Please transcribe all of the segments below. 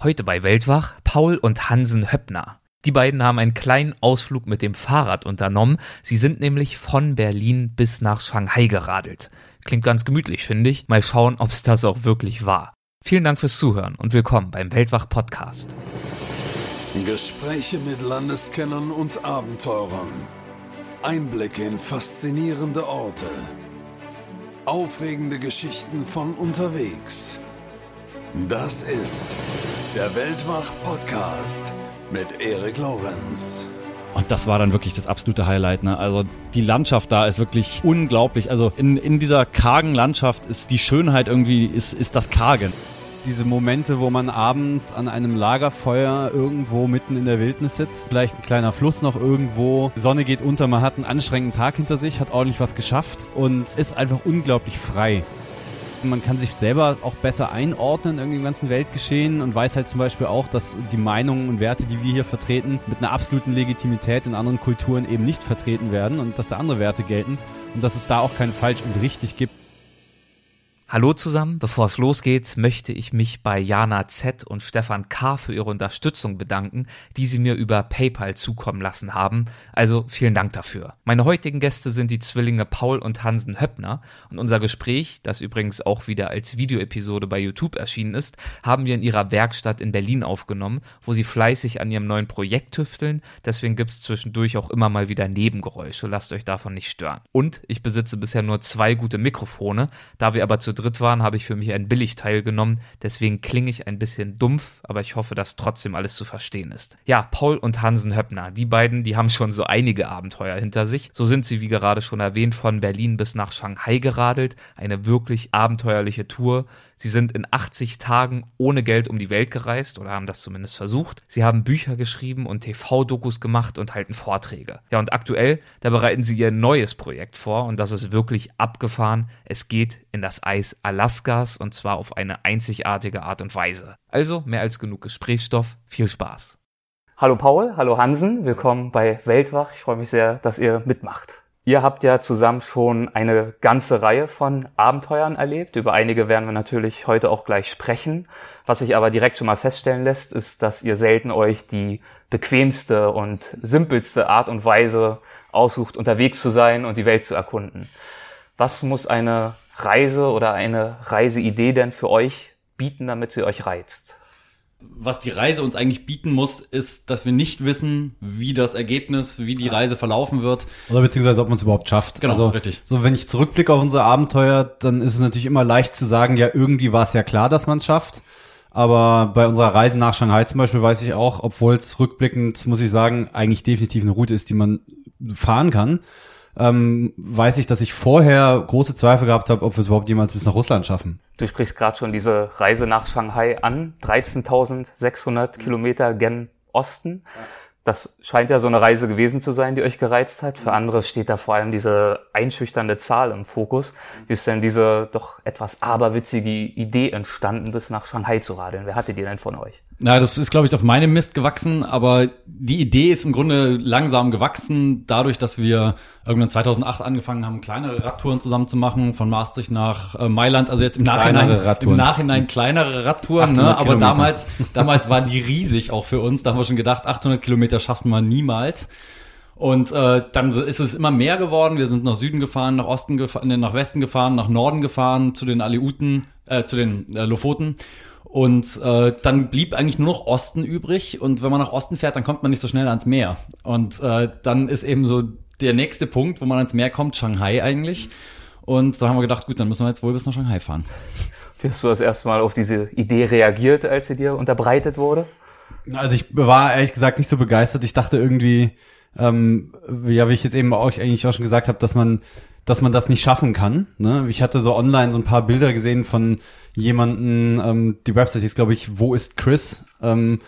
Heute bei Weltwach Paul und Hansen Höppner. Die beiden haben einen kleinen Ausflug mit dem Fahrrad unternommen. Sie sind nämlich von Berlin bis nach Shanghai geradelt. Klingt ganz gemütlich, finde ich. Mal schauen, ob es das auch wirklich war. Vielen Dank fürs Zuhören und willkommen beim Weltwach Podcast. Gespräche mit Landeskennern und Abenteurern. Einblicke in faszinierende Orte. Aufregende Geschichten von unterwegs. Das ist der Weltwach-Podcast mit Erik Lorenz. Und das war dann wirklich das absolute Highlight. Ne? Also die Landschaft da ist wirklich unglaublich. Also in, in dieser kargen Landschaft ist die Schönheit irgendwie, ist, ist das Kargen. Diese Momente, wo man abends an einem Lagerfeuer irgendwo mitten in der Wildnis sitzt, vielleicht ein kleiner Fluss noch irgendwo, die Sonne geht unter, man hat einen anstrengenden Tag hinter sich, hat ordentlich was geschafft und ist einfach unglaublich frei. Man kann sich selber auch besser einordnen irgendwie im ganzen Weltgeschehen und weiß halt zum Beispiel auch, dass die Meinungen und Werte, die wir hier vertreten, mit einer absoluten Legitimität in anderen Kulturen eben nicht vertreten werden und dass da andere Werte gelten und dass es da auch kein falsch und richtig gibt. Hallo zusammen, bevor es losgeht, möchte ich mich bei Jana Z und Stefan K für ihre Unterstützung bedanken, die sie mir über PayPal zukommen lassen haben. Also vielen Dank dafür. Meine heutigen Gäste sind die Zwillinge Paul und Hansen Höppner und unser Gespräch, das übrigens auch wieder als Videoepisode bei YouTube erschienen ist, haben wir in ihrer Werkstatt in Berlin aufgenommen, wo sie fleißig an ihrem neuen Projekt tüfteln. Deswegen gibt's zwischendurch auch immer mal wieder Nebengeräusche. Lasst euch davon nicht stören. Und ich besitze bisher nur zwei gute Mikrofone, da wir aber zu dritt waren, habe ich für mich ein Billigteil genommen. Deswegen klinge ich ein bisschen dumpf, aber ich hoffe, dass trotzdem alles zu verstehen ist. Ja, Paul und Hansen Höppner, die beiden, die haben schon so einige Abenteuer hinter sich. So sind sie, wie gerade schon erwähnt, von Berlin bis nach Shanghai geradelt. Eine wirklich abenteuerliche Tour. Sie sind in 80 Tagen ohne Geld um die Welt gereist oder haben das zumindest versucht. Sie haben Bücher geschrieben und TV-Dokus gemacht und halten Vorträge. Ja, und aktuell, da bereiten sie ihr neues Projekt vor und das ist wirklich abgefahren. Es geht in das Eis Alaskas und zwar auf eine einzigartige Art und Weise. Also mehr als genug Gesprächsstoff. Viel Spaß. Hallo Paul, hallo Hansen, willkommen bei Weltwach. Ich freue mich sehr, dass ihr mitmacht. Ihr habt ja zusammen schon eine ganze Reihe von Abenteuern erlebt. Über einige werden wir natürlich heute auch gleich sprechen. Was sich aber direkt schon mal feststellen lässt, ist, dass ihr selten euch die bequemste und simpelste Art und Weise aussucht, unterwegs zu sein und die Welt zu erkunden. Was muss eine Reise oder eine Reiseidee denn für euch bieten, damit sie euch reizt? Was die Reise uns eigentlich bieten muss, ist, dass wir nicht wissen, wie das Ergebnis, wie die Reise verlaufen wird. Oder beziehungsweise, ob man es überhaupt schafft. Genau, also, richtig. So, wenn ich zurückblicke auf unser Abenteuer, dann ist es natürlich immer leicht zu sagen, ja, irgendwie war es ja klar, dass man es schafft. Aber bei unserer Reise nach Shanghai zum Beispiel weiß ich auch, obwohl es rückblickend, muss ich sagen, eigentlich definitiv eine Route ist, die man fahren kann, ähm, weiß ich, dass ich vorher große Zweifel gehabt habe, ob wir es überhaupt jemals bis nach Russland schaffen. Du sprichst gerade schon diese Reise nach Shanghai an, 13.600 Kilometer gen Osten. Das scheint ja so eine Reise gewesen zu sein, die euch gereizt hat. Für andere steht da vor allem diese einschüchternde Zahl im Fokus. Wie ist denn diese doch etwas aberwitzige Idee entstanden, bis nach Shanghai zu radeln? Wer hatte die denn von euch? Na, das ist, glaube ich, auf meinem Mist gewachsen, aber die Idee ist im Grunde langsam gewachsen, dadurch, dass wir irgendwann 2008 angefangen haben, kleinere Radtouren zusammen zu machen, von Maastricht nach äh, Mailand, also jetzt im Nachhinein, im Nachhinein kleinere Radtouren, ne? aber Kilometer. damals, damals waren die riesig auch für uns, da haben wir schon gedacht, 800 Kilometer schaffen wir niemals. Und äh, dann ist es immer mehr geworden. Wir sind nach Süden gefahren, nach Osten gefahren, nach Westen gefahren, nach Norden gefahren, zu den Aleuten, äh, zu den äh, Lofoten. Und äh, dann blieb eigentlich nur noch Osten übrig. Und wenn man nach Osten fährt, dann kommt man nicht so schnell ans Meer. Und äh, dann ist eben so der nächste Punkt, wo man ans Meer kommt, Shanghai eigentlich. Und da haben wir gedacht, gut, dann müssen wir jetzt wohl bis nach Shanghai fahren. Wie hast du das erste Mal auf diese Idee reagiert, als sie dir unterbreitet wurde? Also ich war ehrlich gesagt nicht so begeistert. Ich dachte irgendwie, ähm, ja, wie ich jetzt eben auch eigentlich auch schon gesagt habe, dass man, dass man das nicht schaffen kann. Ne? Ich hatte so online so ein paar Bilder gesehen von jemanden, ähm, die Website ist, glaube ich, wo ist Chris? Ähm,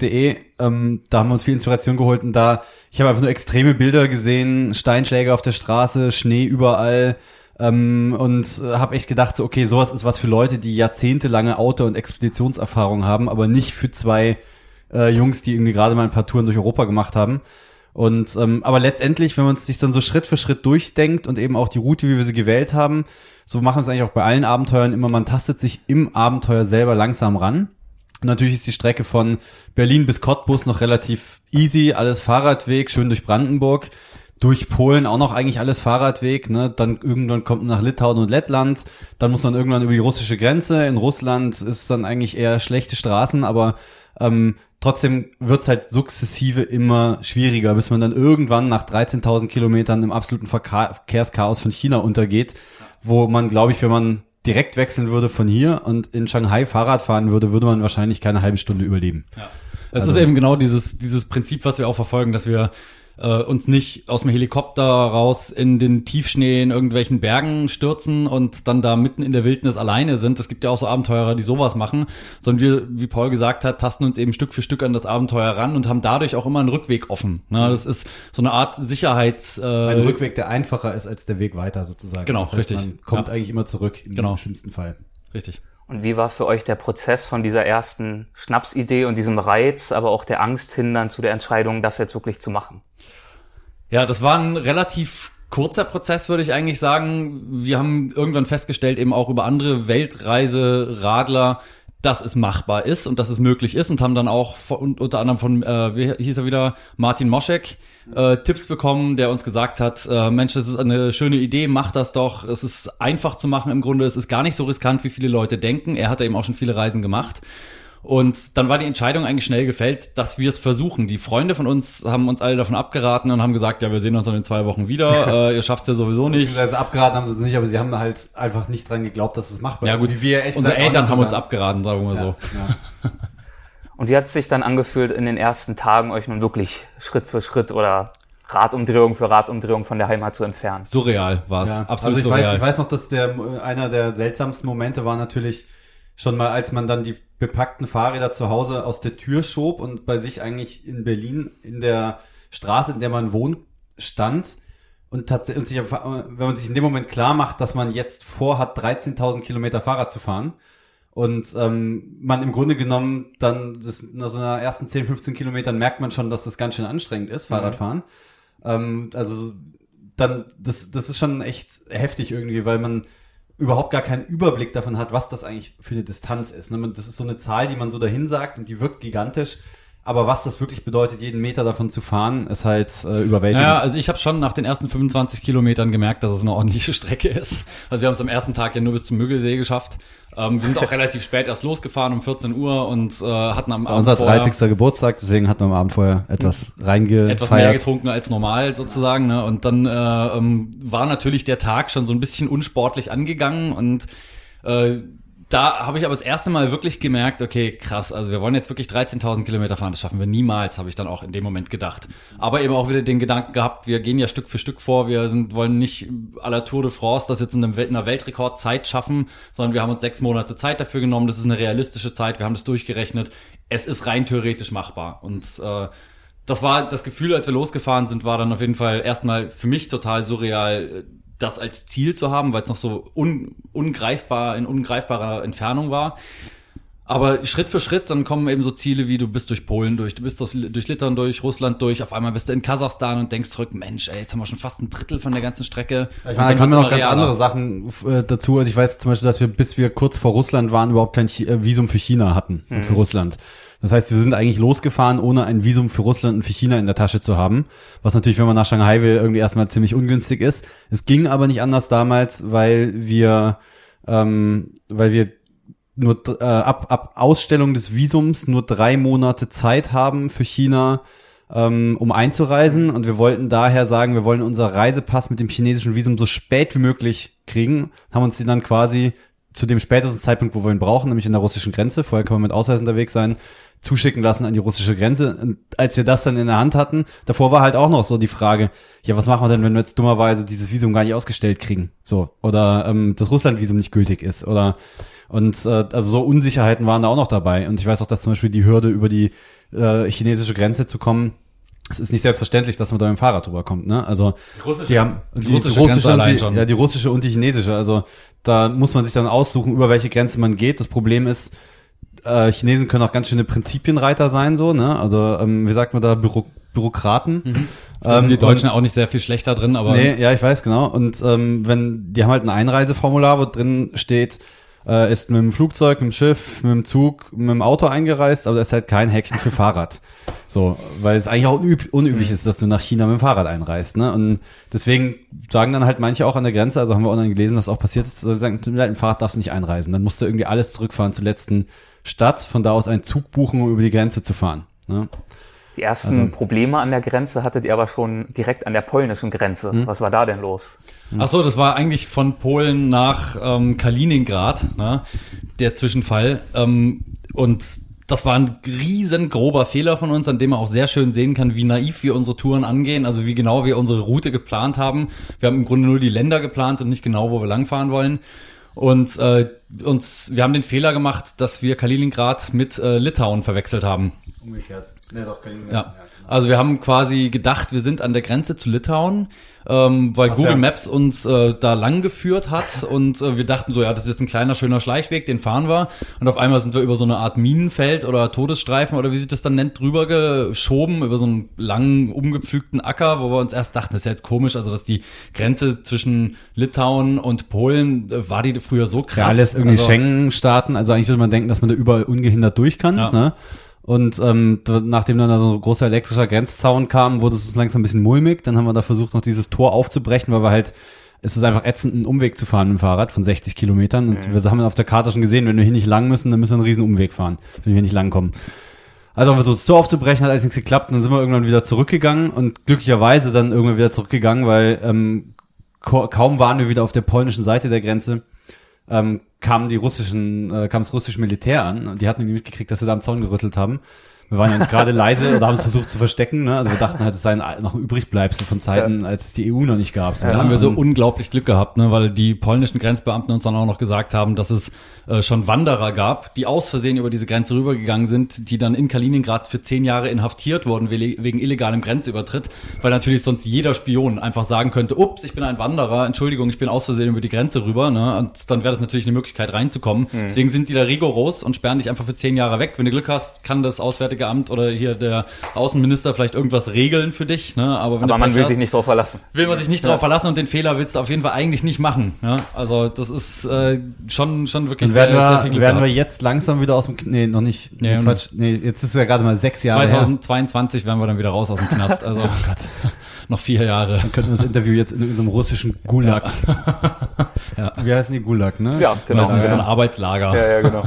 .de, ähm, da haben wir uns viel Inspiration geholt und da, ich habe einfach nur extreme Bilder gesehen, Steinschläge auf der Straße, Schnee überall ähm, und äh, habe echt gedacht, so, okay, sowas ist was für Leute, die jahrzehntelange Auto- und Expeditionserfahrung haben, aber nicht für zwei äh, Jungs, die irgendwie gerade mal ein paar Touren durch Europa gemacht haben. Und ähm, aber letztendlich, wenn man es sich dann so Schritt für Schritt durchdenkt und eben auch die Route, wie wir sie gewählt haben, so machen wir es eigentlich auch bei allen Abenteuern immer, man tastet sich im Abenteuer selber langsam ran. Und natürlich ist die Strecke von Berlin bis Cottbus noch relativ easy, alles Fahrradweg, schön durch Brandenburg. Durch Polen auch noch eigentlich alles Fahrradweg, ne? Dann irgendwann kommt man nach Litauen und Lettland, dann muss man irgendwann über die russische Grenze. In Russland ist dann eigentlich eher schlechte Straßen, aber ähm, trotzdem wird's halt sukzessive immer schwieriger, bis man dann irgendwann nach 13.000 Kilometern im absoluten Verkehrschaos von China untergeht, wo man, glaube ich, wenn man direkt wechseln würde von hier und in Shanghai Fahrrad fahren würde, würde man wahrscheinlich keine halbe Stunde überleben. Ja. Es also, ist eben genau dieses, dieses Prinzip, was wir auch verfolgen, dass wir äh, uns nicht aus dem Helikopter raus in den Tiefschnee in irgendwelchen Bergen stürzen und dann da mitten in der Wildnis alleine sind. Es gibt ja auch so Abenteurer, die sowas machen, sondern wir, wie Paul gesagt hat, tasten uns eben Stück für Stück an das Abenteuer ran und haben dadurch auch immer einen Rückweg offen. Ne? Das ist so eine Art Sicherheits... Äh, Ein Rückweg, der einfacher ist als der Weg weiter sozusagen. Genau, das heißt, richtig. Man kommt ja. eigentlich immer zurück im genau. schlimmsten Fall. Richtig. Und wie war für euch der Prozess von dieser ersten Schnapsidee und diesem Reiz, aber auch der Angst hin dann zu der Entscheidung, das jetzt wirklich zu machen? Ja, das war ein relativ kurzer Prozess, würde ich eigentlich sagen. Wir haben irgendwann festgestellt, eben auch über andere Weltreiseradler, dass es machbar ist und dass es möglich ist und haben dann auch von, unter anderem von, äh, wie hieß er wieder, Martin Moschek, äh, Tipps bekommen, der uns gesagt hat, äh, Mensch, das ist eine schöne Idee, mach das doch. Es ist einfach zu machen im Grunde, es ist gar nicht so riskant, wie viele Leute denken. Er hat eben auch schon viele Reisen gemacht. Und dann war die Entscheidung eigentlich schnell gefällt, dass wir es versuchen. Die Freunde von uns haben uns alle davon abgeraten und haben gesagt, ja, wir sehen uns dann in zwei Wochen wieder. äh, ihr schafft es ja sowieso nicht. Also abgeraten haben sie es nicht, aber sie haben halt einfach nicht dran geglaubt, dass es machbar ja, ist. Ja gut, wie wir echt unsere Eltern haben uns abgeraten, sagen wir mal ja, so. Ja. Und wie hat es sich dann angefühlt, in den ersten Tagen euch nun wirklich Schritt für Schritt oder Radumdrehung für Radumdrehung von der Heimat zu entfernen? Surreal war es, ja. absolut also ich surreal. Weiß, ich weiß noch, dass der einer der seltsamsten Momente war natürlich schon mal, als man dann die bepackten Fahrräder zu Hause aus der Tür schob und bei sich eigentlich in Berlin in der Straße, in der man wohnt, stand und tatsächlich, wenn man sich in dem Moment klar macht, dass man jetzt vorhat, 13.000 Kilometer Fahrrad zu fahren und ähm, man im Grunde genommen dann das, nach so einer ersten 10, 15 Kilometern merkt man schon, dass das ganz schön anstrengend ist, Fahrradfahren. Mhm. Ähm, also dann, das, das ist schon echt heftig irgendwie, weil man überhaupt gar keinen Überblick davon hat, was das eigentlich für eine Distanz ist. Ne? Das ist so eine Zahl, die man so dahin sagt und die wirkt gigantisch. Aber was das wirklich bedeutet, jeden Meter davon zu fahren, ist halt äh, überwältigend. Ja, also ich habe schon nach den ersten 25 Kilometern gemerkt, dass es eine ordentliche Strecke ist. Also wir haben es am ersten Tag ja nur bis zum Müggelsee geschafft. Ähm, wir sind auch relativ spät erst losgefahren um 14 Uhr und äh, hatten am Abend unser 30. Geburtstag, deswegen hatten wir am Abend vorher etwas reingefeiert. Etwas mehr getrunken als normal sozusagen. Ne? Und dann äh, ähm, war natürlich der Tag schon so ein bisschen unsportlich angegangen und äh, da habe ich aber das erste Mal wirklich gemerkt, okay, krass, also wir wollen jetzt wirklich 13.000 Kilometer fahren, das schaffen wir niemals, habe ich dann auch in dem Moment gedacht. Aber eben auch wieder den Gedanken gehabt, wir gehen ja Stück für Stück vor, wir sind, wollen nicht à la Tour de France das jetzt in, in einer Weltrekordzeit schaffen, sondern wir haben uns sechs Monate Zeit dafür genommen, das ist eine realistische Zeit, wir haben das durchgerechnet, es ist rein theoretisch machbar und äh, das war das Gefühl, als wir losgefahren sind, war dann auf jeden Fall erstmal für mich total surreal, das als Ziel zu haben, weil es noch so un, ungreifbar, in ungreifbarer Entfernung war. Aber Schritt für Schritt, dann kommen eben so Ziele wie du bist durch Polen durch, du bist durch, durch Litauen durch, Russland durch, auf einmal bist du in Kasachstan und denkst zurück, Mensch, ey, jetzt haben wir schon fast ein Drittel von der ganzen Strecke. Ich meine, da kommen noch ganz andere Sachen äh, dazu. Also ich weiß zum Beispiel, dass wir, bis wir kurz vor Russland waren, überhaupt kein Ch äh, Visum für China hatten mhm. und für Russland. Das heißt, wir sind eigentlich losgefahren, ohne ein Visum für Russland und für China in der Tasche zu haben. Was natürlich, wenn man nach Shanghai will, irgendwie erstmal ziemlich ungünstig ist. Es ging aber nicht anders damals, weil wir, ähm, weil wir nur äh, ab, ab Ausstellung des Visums nur drei Monate Zeit haben für China, ähm, um einzureisen. Und wir wollten daher sagen, wir wollen unser Reisepass mit dem chinesischen Visum so spät wie möglich kriegen. Haben uns den dann quasi zu dem spätesten Zeitpunkt, wo wir ihn brauchen, nämlich in der russischen Grenze. Vorher können wir mit Ausweis unterwegs sein zuschicken lassen an die russische Grenze. Und als wir das dann in der Hand hatten, davor war halt auch noch so die Frage, ja, was machen wir denn, wenn wir jetzt dummerweise dieses Visum gar nicht ausgestellt kriegen? So. Oder ähm, das Russland-Visum nicht gültig ist. Oder und äh, also so Unsicherheiten waren da auch noch dabei. Und ich weiß auch, dass zum Beispiel die Hürde über die äh, chinesische Grenze zu kommen, es ist nicht selbstverständlich, dass man da mit dem Fahrrad drüber kommt, ne? Also die, russische, die haben die, die russische, russische und die, ja die russische und die chinesische. Also da muss man sich dann aussuchen, über welche Grenze man geht. Das Problem ist, äh, Chinesen können auch ganz schöne Prinzipienreiter sein, so, ne? Also, ähm, wie sagt man da, Büro Bürokraten. Mhm. Da sind die ähm, Deutschen und, auch nicht sehr viel schlechter drin, aber. Nee, ja, ich weiß, genau. Und ähm, wenn, die haben halt ein Einreiseformular, wo drin steht, äh, ist mit dem Flugzeug, mit dem Schiff, mit dem Zug, mit dem Auto eingereist, aber da ist halt kein Häkchen für Fahrrad. So, weil es eigentlich auch unüb unüblich ist, dass du nach China mit dem Fahrrad einreist. Ne? Und deswegen sagen dann halt manche auch an der Grenze, also haben wir online gelesen, dass auch passiert ist, dass sie sagen, mit dem Fahrrad darfst du nicht einreisen. Dann musst du irgendwie alles zurückfahren zur letzten Stadt, von da aus einen Zug buchen, um über die Grenze zu fahren. Ne? Die ersten also, Probleme an der Grenze hattet ihr aber schon direkt an der polnischen Grenze. Hm? Was war da denn los? Ach so, das war eigentlich von Polen nach ähm, Kaliningrad, ne, der Zwischenfall. Ähm, und das war ein riesengrober Fehler von uns, an dem man auch sehr schön sehen kann, wie naiv wir unsere Touren angehen, also wie genau wir unsere Route geplant haben. Wir haben im Grunde nur die Länder geplant und nicht genau, wo wir langfahren wollen. Und äh, uns, wir haben den Fehler gemacht, dass wir Kaliningrad mit äh, Litauen verwechselt haben. Umgekehrt. Nee, doch, Kaliningrad. Ja. Also wir haben quasi gedacht, wir sind an der Grenze zu Litauen ähm, weil Ach, Google ja. Maps uns äh, da lang geführt hat und äh, wir dachten so, ja, das ist jetzt ein kleiner, schöner Schleichweg, den fahren wir. Und auf einmal sind wir über so eine Art Minenfeld oder Todesstreifen oder wie sich das dann nennt, drüber geschoben, über so einen langen, umgepflügten Acker, wo wir uns erst dachten, das ist ja jetzt komisch, also dass die Grenze zwischen Litauen und Polen, äh, war die früher so krass. Ja, alles irgendwie also, Schengen-Staaten, also eigentlich würde man denken, dass man da überall ungehindert durch kann, ja. ne? Und ähm, nachdem dann da so ein großer elektrischer Grenzzaun kam, wurde es uns langsam ein bisschen mulmig. Dann haben wir da versucht, noch dieses Tor aufzubrechen, weil wir halt, es ist einfach ätzend, einen Umweg zu fahren mit dem Fahrrad von 60 Kilometern. Und mhm. wir haben auf der Karte schon gesehen, wenn wir hier nicht lang müssen, dann müssen wir einen riesen Umweg fahren, wenn wir nicht lang kommen. Also haben wir so das Tor aufzubrechen, hat alles nichts geklappt. Und dann sind wir irgendwann wieder zurückgegangen und glücklicherweise dann irgendwann wieder zurückgegangen, weil ähm, kaum waren wir wieder auf der polnischen Seite der Grenze, ähm, kamen die russischen, äh, kam das russische Militär an und die hatten irgendwie mitgekriegt, dass wir da am Zaun gerüttelt haben. Wir waren ja nicht gerade leise oder haben es versucht zu verstecken. Ne? Also wir dachten halt, es sei noch ein Übrigbleibsel von Zeiten, ja. als es die EU noch nicht gab. So, ja, da haben wir so unglaublich Glück gehabt, ne? weil die polnischen Grenzbeamten uns dann auch noch gesagt haben, dass es äh, schon Wanderer gab, die aus Versehen über diese Grenze rübergegangen sind, die dann in Kaliningrad für zehn Jahre inhaftiert wurden wegen illegalem Grenzübertritt, weil natürlich sonst jeder Spion einfach sagen könnte, ups, ich bin ein Wanderer, Entschuldigung, ich bin aus Versehen über die Grenze rüber, ne? Und dann wäre das natürlich eine Möglichkeit reinzukommen. Mhm. Deswegen sind die da rigoros und sperren dich einfach für zehn Jahre weg. Wenn du Glück hast, kann das Auswärtige Amt oder hier der Außenminister vielleicht irgendwas regeln für dich, ne? Aber, wenn Aber man will hast, sich nicht drauf verlassen. Will man sich nicht ja. drauf verlassen und den Fehler willst du auf jeden Fall eigentlich nicht machen. Ja? Also das ist äh, schon schon wirklich werden wir, sehr werden wir jetzt langsam wieder aus dem, nee, noch nicht, nee, Quatsch, nee, jetzt ist ja gerade mal sechs Jahre 2022 her. werden wir dann wieder raus aus dem Knast, also oh Gott. noch vier Jahre. Dann könnten wir das Interview jetzt in irgendeinem russischen Gulag. Ja. ja. Wie heißen die Gulag, ne? Ja, genau. Das ist ja. so ein Arbeitslager. Ja, ja, genau.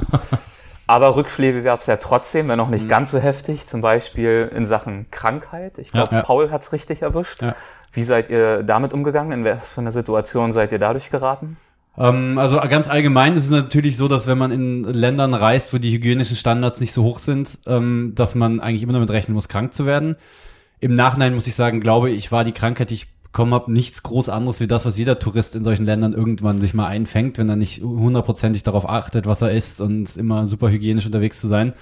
Aber Rückschläge gab es ja trotzdem, wenn auch nicht mhm. ganz so heftig, zum Beispiel in Sachen Krankheit. Ich glaube, ja, Paul hat's richtig erwischt. Ja. Wie seid ihr damit umgegangen? In was für einer Situation seid ihr dadurch geraten? Ähm, also ganz allgemein ist es natürlich so, dass wenn man in Ländern reist, wo die hygienischen Standards nicht so hoch sind, ähm, dass man eigentlich immer damit rechnen muss, krank zu werden. Im Nachhinein muss ich sagen, glaube ich, war die Krankheit, die ich bekommen habe, nichts groß anderes wie das, was jeder Tourist in solchen Ländern irgendwann sich mal einfängt, wenn er nicht hundertprozentig darauf achtet, was er isst und immer super hygienisch unterwegs zu sein.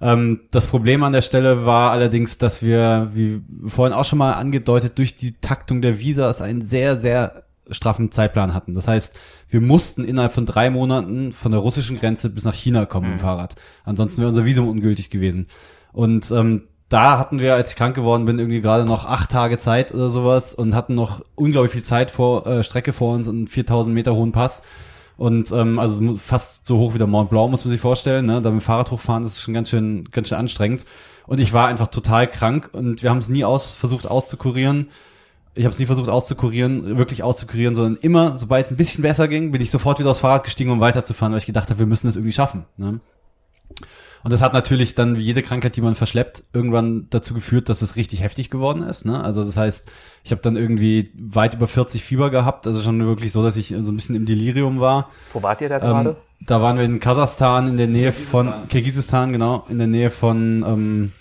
Ähm, das Problem an der Stelle war allerdings, dass wir, wie vorhin auch schon mal angedeutet, durch die Taktung der Visas einen sehr, sehr straffen Zeitplan hatten. Das heißt, wir mussten innerhalb von drei Monaten von der russischen Grenze bis nach China kommen mhm. im Fahrrad. Ansonsten wäre unser Visum ungültig gewesen. Und ähm, da hatten wir, als ich krank geworden bin, irgendwie gerade noch acht Tage Zeit oder sowas und hatten noch unglaublich viel Zeit vor äh, Strecke vor uns und 4000 Meter hohen Pass. Und ähm, also fast so hoch wie der Mont Blanc, muss man sich vorstellen. Ne? Da mit dem Fahrrad hochfahren, das ist schon ganz schön, ganz schön anstrengend. Und ich war einfach total krank und wir haben es nie aus, versucht auszukurieren ich habe es nie versucht auszukurieren, wirklich auszukurieren, sondern immer, sobald es ein bisschen besser ging, bin ich sofort wieder aufs Fahrrad gestiegen, um weiterzufahren, weil ich gedacht habe, wir müssen das irgendwie schaffen. Ne? Und das hat natürlich dann, wie jede Krankheit, die man verschleppt, irgendwann dazu geführt, dass es richtig heftig geworden ist. Ne? Also das heißt, ich habe dann irgendwie weit über 40 Fieber gehabt, also schon wirklich so, dass ich so ein bisschen im Delirium war. Wo wart ihr da gerade? Ähm, da waren wir in Kasachstan, in der Nähe von Kirgisistan, genau, in der Nähe von ähm,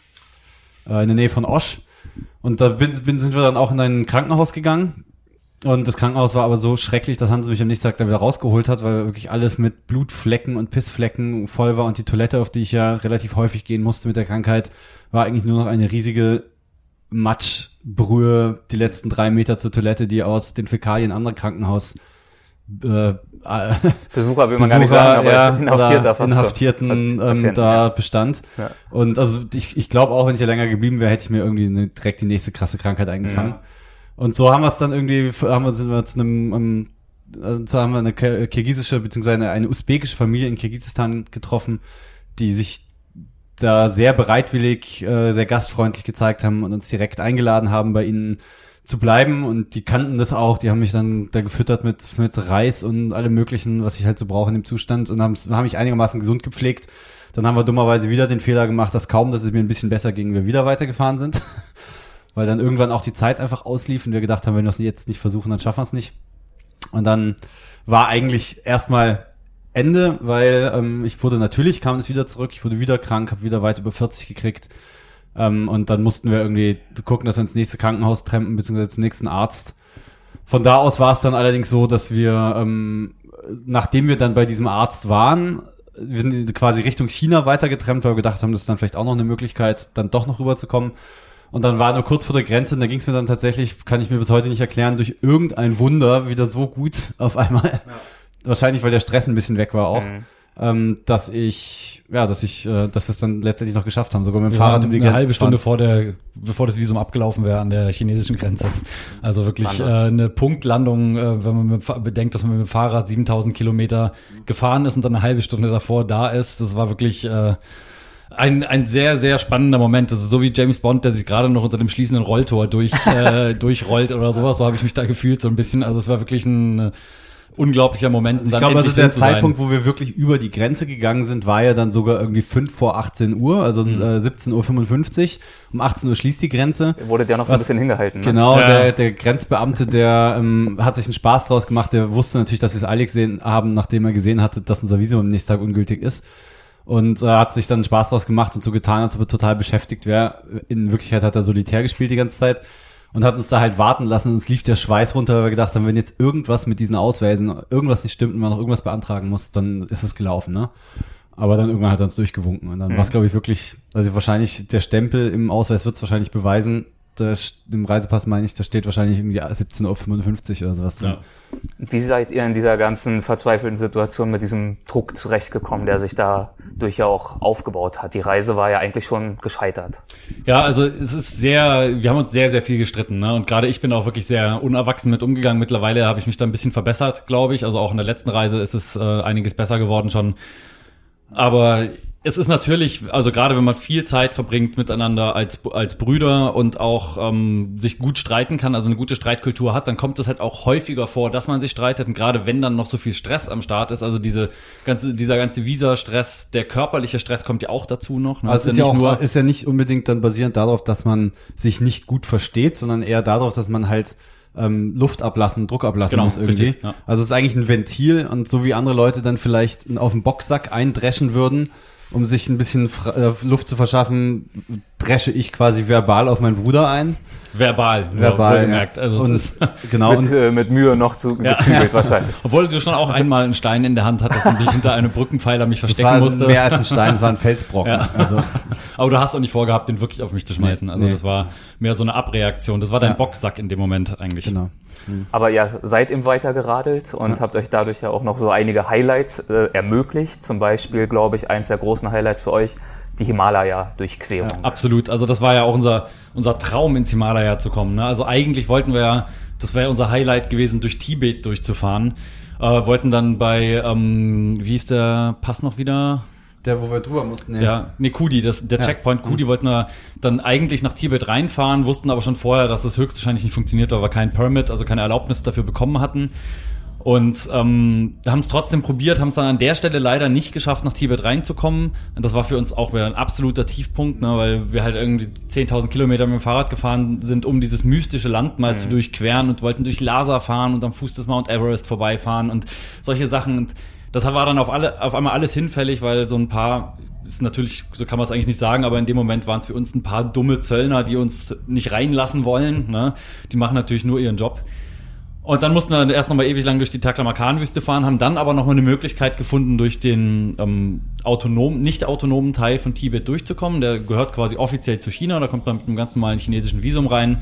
äh, in der Nähe von Osch. Und da bin, bin, sind wir dann auch in ein Krankenhaus gegangen. Und das Krankenhaus war aber so schrecklich, dass Hans mich am nächsten Tag da wieder rausgeholt hat, weil wirklich alles mit Blutflecken und Pissflecken voll war und die Toilette, auf die ich ja relativ häufig gehen musste mit der Krankheit, war eigentlich nur noch eine riesige Matschbrühe, die letzten drei Meter zur Toilette, die aus den Fäkalien anderer Krankenhaus äh, äh Besucher will man Besucher, gar nicht sagen, aber ja, Inhaftierter Inhaftierten ähm, da ja. bestand. Ja. Und also ich, ich glaube auch, wenn ich ja länger geblieben wäre, hätte ich mir irgendwie eine, direkt die nächste krasse Krankheit eingefangen. Ja. Und so haben wir es dann irgendwie, haben wir, sind wir zu einem, um, äh, so haben wir eine kirgisische bzw. eine usbekische Familie in Kirgisistan getroffen, die sich da sehr bereitwillig, äh, sehr gastfreundlich gezeigt haben und uns direkt eingeladen haben, bei ihnen zu bleiben und die kannten das auch, die haben mich dann da gefüttert mit, mit Reis und allem möglichen, was ich halt so brauche in dem Zustand und haben, haben mich einigermaßen gesund gepflegt. Dann haben wir dummerweise wieder den Fehler gemacht, dass kaum, dass es mir ein bisschen besser ging, wir wieder weitergefahren sind. Weil dann irgendwann auch die Zeit einfach auslief und wir gedacht haben, wenn wir es jetzt nicht versuchen, dann schaffen wir es nicht. Und dann war eigentlich erstmal Ende, weil ähm, ich wurde natürlich, kam es wieder zurück, ich wurde wieder krank, habe wieder weit über 40 gekriegt. Ähm, und dann mussten wir irgendwie gucken, dass wir ins nächste Krankenhaus trampen, beziehungsweise zum nächsten Arzt. Von da aus war es dann allerdings so, dass wir, ähm, nachdem wir dann bei diesem Arzt waren, wir sind quasi Richtung China weitergetrennt, weil wir gedacht haben, das ist dann vielleicht auch noch eine Möglichkeit, dann doch noch rüberzukommen. Und dann war nur kurz vor der Grenze und da ging es mir dann tatsächlich, kann ich mir bis heute nicht erklären, durch irgendein Wunder wieder so gut auf einmal. Ja. Wahrscheinlich, weil der Stress ein bisschen weg war auch. Mhm. Ähm, dass ich, ja, dass ich, äh, dass wir es dann letztendlich noch geschafft haben, sogar mit dem wir Fahrrad über die Grenze. Eine halbe Stunde vor der, bevor das Visum abgelaufen wäre an der chinesischen Grenze. Also wirklich äh, eine Punktlandung, äh, wenn man mit, bedenkt, dass man mit dem Fahrrad 7000 Kilometer gefahren ist und dann eine halbe Stunde davor da ist. Das war wirklich, äh, ein, ein sehr, sehr spannender Moment. Das ist so wie James Bond, der sich gerade noch unter dem schließenden Rolltor durch, äh, durchrollt oder sowas. So habe ich mich da gefühlt, so ein bisschen. Also es war wirklich ein äh, unglaublicher Moment. Also ich glaube, also der Zeitpunkt, wo wir wirklich über die Grenze gegangen sind, war ja dann sogar irgendwie fünf vor 18 Uhr, also mhm. äh, 17.55 Uhr. Um 18 Uhr schließt die Grenze. Wurde der noch so ein bisschen hingehalten. Ne? Genau, ja. der, der Grenzbeamte, der ähm, hat sich einen Spaß draus gemacht. Der wusste natürlich, dass wir es eilig gesehen haben, nachdem er gesehen hatte, dass unser Visum am nächsten Tag ungültig ist und äh, hat sich dann Spaß draus gemacht und so getan, als ob er total beschäftigt wäre. In Wirklichkeit hat er solitär gespielt die ganze Zeit und hat uns da halt warten lassen und uns lief der Schweiß runter, weil wir gedacht haben, wenn jetzt irgendwas mit diesen Ausweisen, irgendwas nicht stimmt und man noch irgendwas beantragen muss, dann ist es gelaufen, ne? Aber dann irgendwann hat er uns durchgewunken und dann mhm. war es, glaube ich, wirklich, also wahrscheinlich der Stempel im Ausweis wird es wahrscheinlich beweisen, das, im Reisepass meine ich, da steht wahrscheinlich irgendwie 17.55 Uhr oder sowas drin. Ja. Wie seid ihr in dieser ganzen verzweifelten Situation mit diesem Druck zurechtgekommen, der sich da durch ja auch aufgebaut hat? Die Reise war ja eigentlich schon gescheitert. Ja, also es ist sehr, wir haben uns sehr, sehr viel gestritten. Ne? Und gerade ich bin auch wirklich sehr unerwachsen mit umgegangen. Mittlerweile habe ich mich da ein bisschen verbessert, glaube ich. Also auch in der letzten Reise ist es äh, einiges besser geworden schon. Aber es ist natürlich, also gerade wenn man viel Zeit verbringt miteinander als, als Brüder und auch ähm, sich gut streiten kann, also eine gute Streitkultur hat, dann kommt es halt auch häufiger vor, dass man sich streitet. Und gerade wenn dann noch so viel Stress am Start ist, also diese ganze, dieser ganze Visa-Stress, der körperliche Stress kommt ja auch dazu noch. Ne? Also ist ja, auch, nur, ist ja nicht unbedingt dann basierend darauf, dass man sich nicht gut versteht, sondern eher darauf, dass man halt ähm, Luft ablassen, Druck ablassen genau, muss irgendwie. Richtig, ja. Also es ist eigentlich ein Ventil und so wie andere Leute dann vielleicht auf den Boxsack eindreschen würden, um sich ein bisschen äh, Luft zu verschaffen, dresche ich quasi verbal auf meinen Bruder ein. Verbal, verbal gemerkt. Ja. Also und, ist genau mit, äh, mit Mühe noch zu ja. gezügelt wahrscheinlich. Obwohl du schon auch einmal einen Stein in der Hand hattest und dich hinter einem Brückenpfeiler mich verstecken das war musste. Mehr als ein Stein, es war ein Felsbrocken. Ja. Also. Aber du hast auch nicht vorgehabt, den wirklich auf mich zu schmeißen. Also nee. das war mehr so eine Abreaktion. Das war dein Boxsack in dem Moment eigentlich. Genau. Mhm. Aber ihr seid eben weiter geradelt und ja. habt euch dadurch ja auch noch so einige Highlights äh, ermöglicht. Zum Beispiel, glaube ich, eins der großen Highlights für euch, die Himalaya-Durchquerung. Ja, absolut. Also das war ja auch unser, unser Traum, ins Himalaya zu kommen. Ne? Also eigentlich wollten wir ja, das wäre unser Highlight gewesen, durch Tibet durchzufahren. Äh, wollten dann bei, ähm, wie hieß der Pass noch wieder? Der, wo wir drüber mussten, ja. Ja, nee, Kudi, das, der ja. Checkpoint Kudi mhm. wollten wir dann eigentlich nach Tibet reinfahren, wussten aber schon vorher, dass das höchstwahrscheinlich nicht funktioniert, weil wir kein Permit, also keine Erlaubnis dafür bekommen hatten. Und ähm, haben es trotzdem probiert, haben es dann an der Stelle leider nicht geschafft, nach Tibet reinzukommen. Und das war für uns auch wieder ein absoluter Tiefpunkt, ne, weil wir halt irgendwie 10.000 Kilometer mit dem Fahrrad gefahren sind, um dieses mystische Land mal mhm. zu durchqueren und wollten durch Lhasa fahren und am Fuß des Mount Everest vorbeifahren und solche Sachen. Und das war dann auf, alle, auf einmal alles hinfällig, weil so ein paar, ist natürlich, so kann man es eigentlich nicht sagen, aber in dem Moment waren es für uns ein paar dumme Zöllner, die uns nicht reinlassen wollen. Ne? Die machen natürlich nur ihren Job. Und dann mussten wir erst nochmal ewig lang durch die Taklamakan-Wüste fahren, haben dann aber nochmal eine Möglichkeit gefunden, durch den ähm, autonom, nicht autonomen Teil von Tibet durchzukommen. Der gehört quasi offiziell zu China, da kommt man mit einem ganz normalen chinesischen Visum rein.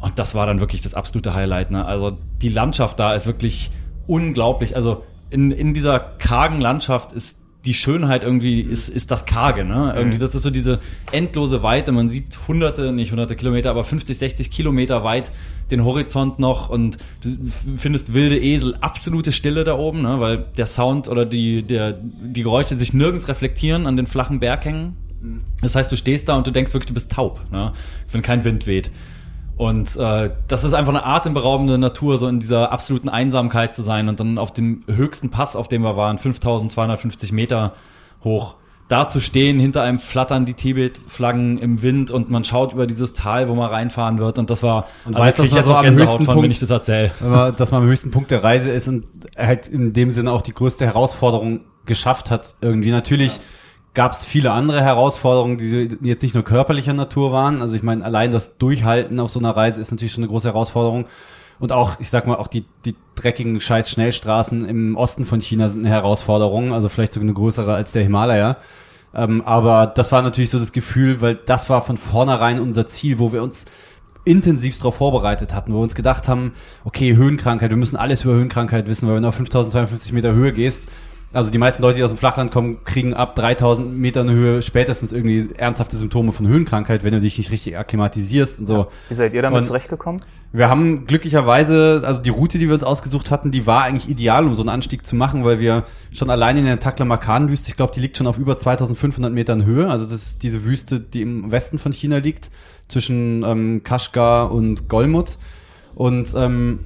Und das war dann wirklich das absolute Highlight. Ne? Also die Landschaft da ist wirklich unglaublich. Also in, in dieser kargen Landschaft ist die Schönheit irgendwie ist, ist das Karge, ne? Irgendwie, das ist so diese endlose Weite. Man sieht hunderte, nicht hunderte Kilometer, aber 50, 60 Kilometer weit den Horizont noch und du findest wilde Esel, absolute Stille da oben, ne? Weil der Sound oder die, der, die Geräusche sich nirgends reflektieren an den flachen Berghängen. Das heißt, du stehst da und du denkst wirklich, du bist taub, ne? wenn kein Wind weht. Und äh, das ist einfach eine atemberaubende Natur, so in dieser absoluten Einsamkeit zu sein und dann auf dem höchsten Pass, auf dem wir waren, 5250 Meter hoch, da zu stehen, hinter einem flattern die Tibet-Flaggen im Wind und man schaut über dieses Tal, wo man reinfahren wird und das war, Und also weißt, krieg dass man so am höchsten von, Punkt- wenn ich das erzähle. Man, dass man am höchsten Punkt der Reise ist und halt in dem Sinne auch die größte Herausforderung geschafft hat. Irgendwie natürlich gab es viele andere Herausforderungen, die jetzt nicht nur körperlicher Natur waren. Also ich meine, allein das Durchhalten auf so einer Reise ist natürlich schon eine große Herausforderung. Und auch, ich sag mal, auch die, die dreckigen scheiß Schnellstraßen im Osten von China sind eine Herausforderung, also vielleicht sogar eine größere als der Himalaya. Ähm, aber das war natürlich so das Gefühl, weil das war von vornherein unser Ziel, wo wir uns intensivst darauf vorbereitet hatten, wo wir uns gedacht haben, okay, Höhenkrankheit, wir müssen alles über Höhenkrankheit wissen, weil wenn du auf 5250 Meter Höhe gehst, also die meisten Leute, die aus dem Flachland kommen, kriegen ab 3000 Metern Höhe spätestens irgendwie ernsthafte Symptome von Höhenkrankheit, wenn du dich nicht richtig akklimatisierst und so. Wie seid ihr damit Und- zurechtgekommen? Wir haben glücklicherweise, also die Route, die wir uns ausgesucht hatten, die war eigentlich ideal, um so einen Anstieg zu machen, weil wir schon allein in der Taklamakan-Wüste, ich glaube, die liegt schon auf über 2500 Metern Höhe. Also das ist diese Wüste, die im Westen von China liegt, zwischen ähm, Kashgar und Golmud. Und ähm,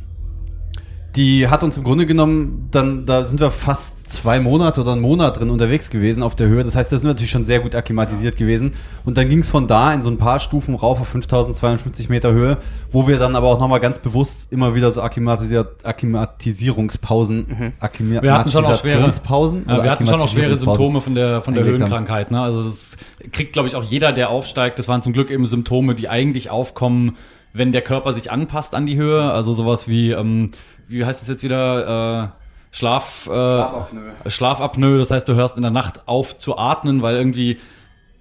die hat uns im Grunde genommen, dann, da sind wir fast zwei Monate oder einen Monat drin unterwegs gewesen auf der Höhe. Das heißt, da sind wir natürlich schon sehr gut akklimatisiert gewesen. Und dann ging es von da in so ein paar Stufen rauf auf 5250 Meter Höhe, wo wir dann aber auch nochmal ganz bewusst immer wieder so akklimatisiert, Akklimatisierungspausen, Akklimatisierungspausen Wir hatten schon auch schwere, ja, oder wir hatten schon auch schwere. Symptome von der, von der. Höhenkrankheit. Ne? Also das kriegt, glaube ich, auch jeder, der aufsteigt. Das waren zum Glück eben Symptome, die eigentlich aufkommen, wenn der Körper sich anpasst an die Höhe. Also sowas wie, ähm, wie heißt es jetzt wieder, äh, Schlaf, äh, Schlafapnoe. Schlafapnoe. Das heißt, du hörst in der Nacht auf zu atmen, weil irgendwie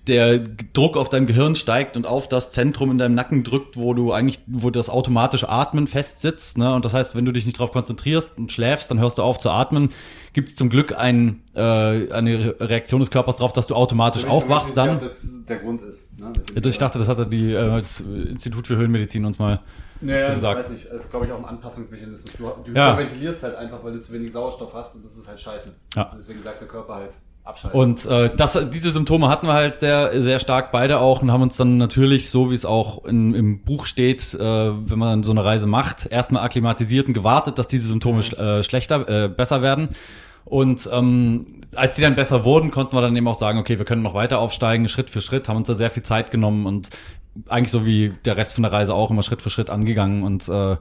der Druck auf deinem Gehirn steigt und auf das Zentrum in deinem Nacken drückt, wo du eigentlich, wo das automatische Atmen festsitzt. Ne? Und das heißt, wenn du dich nicht darauf konzentrierst und schläfst, dann hörst du auf zu atmen. Gibt es zum Glück ein, äh, eine Reaktion des Körpers darauf, dass du automatisch aufwachst dann. der Grund ist. Ne? Ich dachte, das hatte die äh, das Institut für Höhenmedizin uns mal Naja, so ich gesagt. weiß nicht. Das ist, glaube ich, auch ein Anpassungsmechanismus. Du, du Ja. ventilierst halt einfach, weil du zu wenig Sauerstoff hast und das ist halt scheiße. Ja. Also deswegen sagt der Körper halt abschalten. Und äh, das, diese Symptome hatten wir halt sehr, sehr stark beide auch und haben uns dann natürlich, so wie es auch in, im Buch steht, äh, wenn man so eine Reise macht, erstmal akklimatisiert und gewartet, dass diese Symptome sch äh, schlechter, äh, besser werden. Und ähm, als die dann besser wurden, konnten wir dann eben auch sagen, okay, wir können noch weiter aufsteigen, Schritt für Schritt, haben uns da sehr viel Zeit genommen und eigentlich so wie der Rest von der Reise auch immer Schritt für Schritt angegangen. Und äh,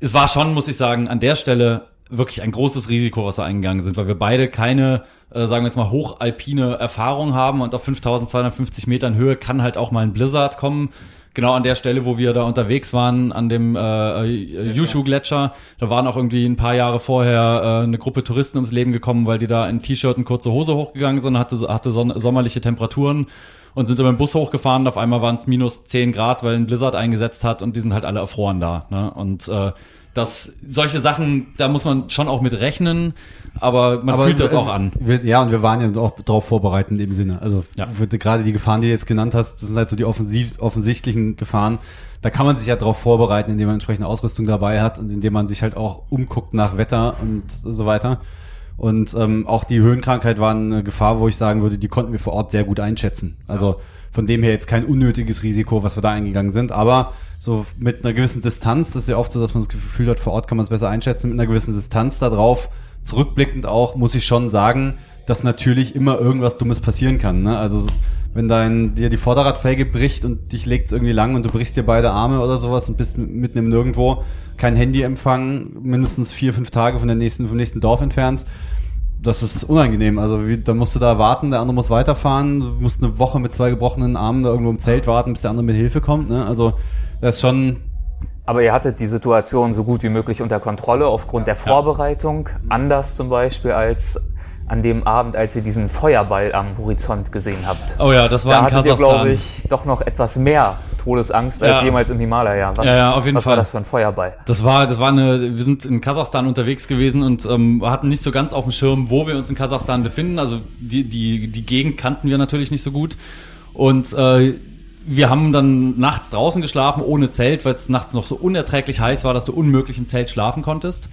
es war schon, muss ich sagen, an der Stelle wirklich ein großes Risiko, was wir eingegangen sind, weil wir beide keine, äh, sagen wir jetzt mal, hochalpine Erfahrung haben und auf 5250 Metern Höhe kann halt auch mal ein Blizzard kommen. Genau an der Stelle, wo wir da unterwegs waren, an dem äh, Yushu-Gletscher, da waren auch irgendwie ein paar Jahre vorher äh, eine Gruppe Touristen ums Leben gekommen, weil die da in T-Shirt und kurze Hose hochgegangen sind, hatte, hatte sommerliche Temperaturen und sind mit dem Bus hochgefahren und auf einmal waren es minus 10 Grad, weil ein Blizzard eingesetzt hat und die sind halt alle erfroren da. Ne? Und äh, das, solche Sachen, da muss man schon auch mit rechnen, aber man fühlt das auch an. Wir, ja, und wir waren ja auch darauf vorbereitet in dem Sinne. Also Ja. gerade die Gefahren, die du jetzt genannt hast, das sind halt so die offensiv, offensichtlichen Gefahren. Da kann man sich ja darauf vorbereiten, indem man entsprechende Ausrüstung dabei hat und indem man sich halt auch umguckt nach Wetter und so weiter. Und ähm, auch die Höhenkrankheit war eine Gefahr, wo ich sagen würde, die konnten wir vor Ort sehr gut einschätzen. Also von dem her jetzt kein unnötiges Risiko, was wir da eingegangen sind, aber so mit einer gewissen Distanz, das ist ja oft so, dass man das Gefühl hat, vor Ort kann man es besser einschätzen, mit einer gewissen Distanz da drauf, zurückblickend auch, muss ich schon sagen, dass natürlich immer irgendwas Dummes passieren kann. Ne? Also wenn dein dir die Vorderradfelge bricht und dich legt's irgendwie lang und du brichst dir beide Arme oder sowas und bist mitten im Nirgendwo, kein Handyempfang, mindestens vier, fünf Tage von der nächsten, vom nächsten Dorf entfernt, das ist unangenehm. Also wie, dann musst du da warten, der andere muss weiterfahren, du musst eine Woche mit zwei gebrochenen Armen da irgendwo im Zelt warten, bis der andere mit Hilfe kommt. Ne? Also das ist schon Aber ihr hattet die Situation so gut wie möglich unter Kontrolle aufgrund der Vorbereitung. Anders zum Beispiel als an dem Abend, als ihr diesen Feuerball am Horizont gesehen habt. Oh ja, das war Da in hattet ihr, Kasachstan. glaube ich, doch noch etwas mehr Todesangst als Ja. jemals im Himalaya. Was, Ja, ja, auf jeden was Fall. war das für ein Feuerball? Das war, das war eine, wir sind in Kasachstan unterwegs gewesen und ähm, hatten nicht so ganz auf dem Schirm, wo wir uns in Kasachstan befinden. Also die, die, die Gegend kannten wir natürlich nicht so gut. Und äh, wir haben dann nachts draußen geschlafen, ohne Zelt, weil es nachts noch so unerträglich heiß war, dass du unmöglich im Zelt schlafen konntest.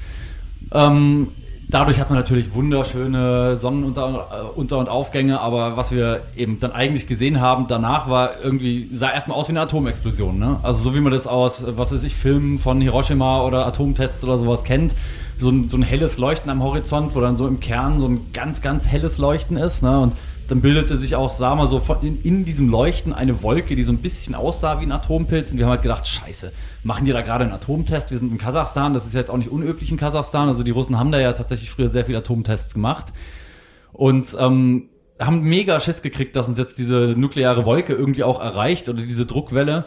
Ähm, dadurch hat man natürlich wunderschöne Sonnenunter- äh, Unter- und Aufgänge, aber was wir eben dann eigentlich gesehen haben, danach war irgendwie, sah erstmal aus wie eine Atomexplosion. Ne? Also so wie man das aus, was weiß ich, Filmen von Hiroshima oder Atomtests oder sowas kennt. So ein, so ein helles Leuchten am Horizont, wo dann so im Kern so ein ganz, ganz helles Leuchten ist. Ne? Und dann bildete sich auch, sag mal so, von in, in diesem Leuchten eine Wolke, die so ein bisschen aussah wie ein Atompilz. Und wir haben halt gedacht, scheiße, machen die da gerade einen Atomtest? Wir sind in Kasachstan, das ist jetzt auch nicht unüblich in Kasachstan. Also die Russen haben da ja tatsächlich früher sehr viele Atomtests gemacht. Und ähm, haben mega Schiss gekriegt, dass uns jetzt diese nukleare Wolke irgendwie auch erreicht oder diese Druckwelle.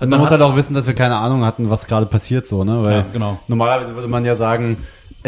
Und man muss halt auch wissen, dass wir keine Ahnung hatten, was gerade passiert so, ne? Weil Ja, genau. normalerweise würde man ja sagen,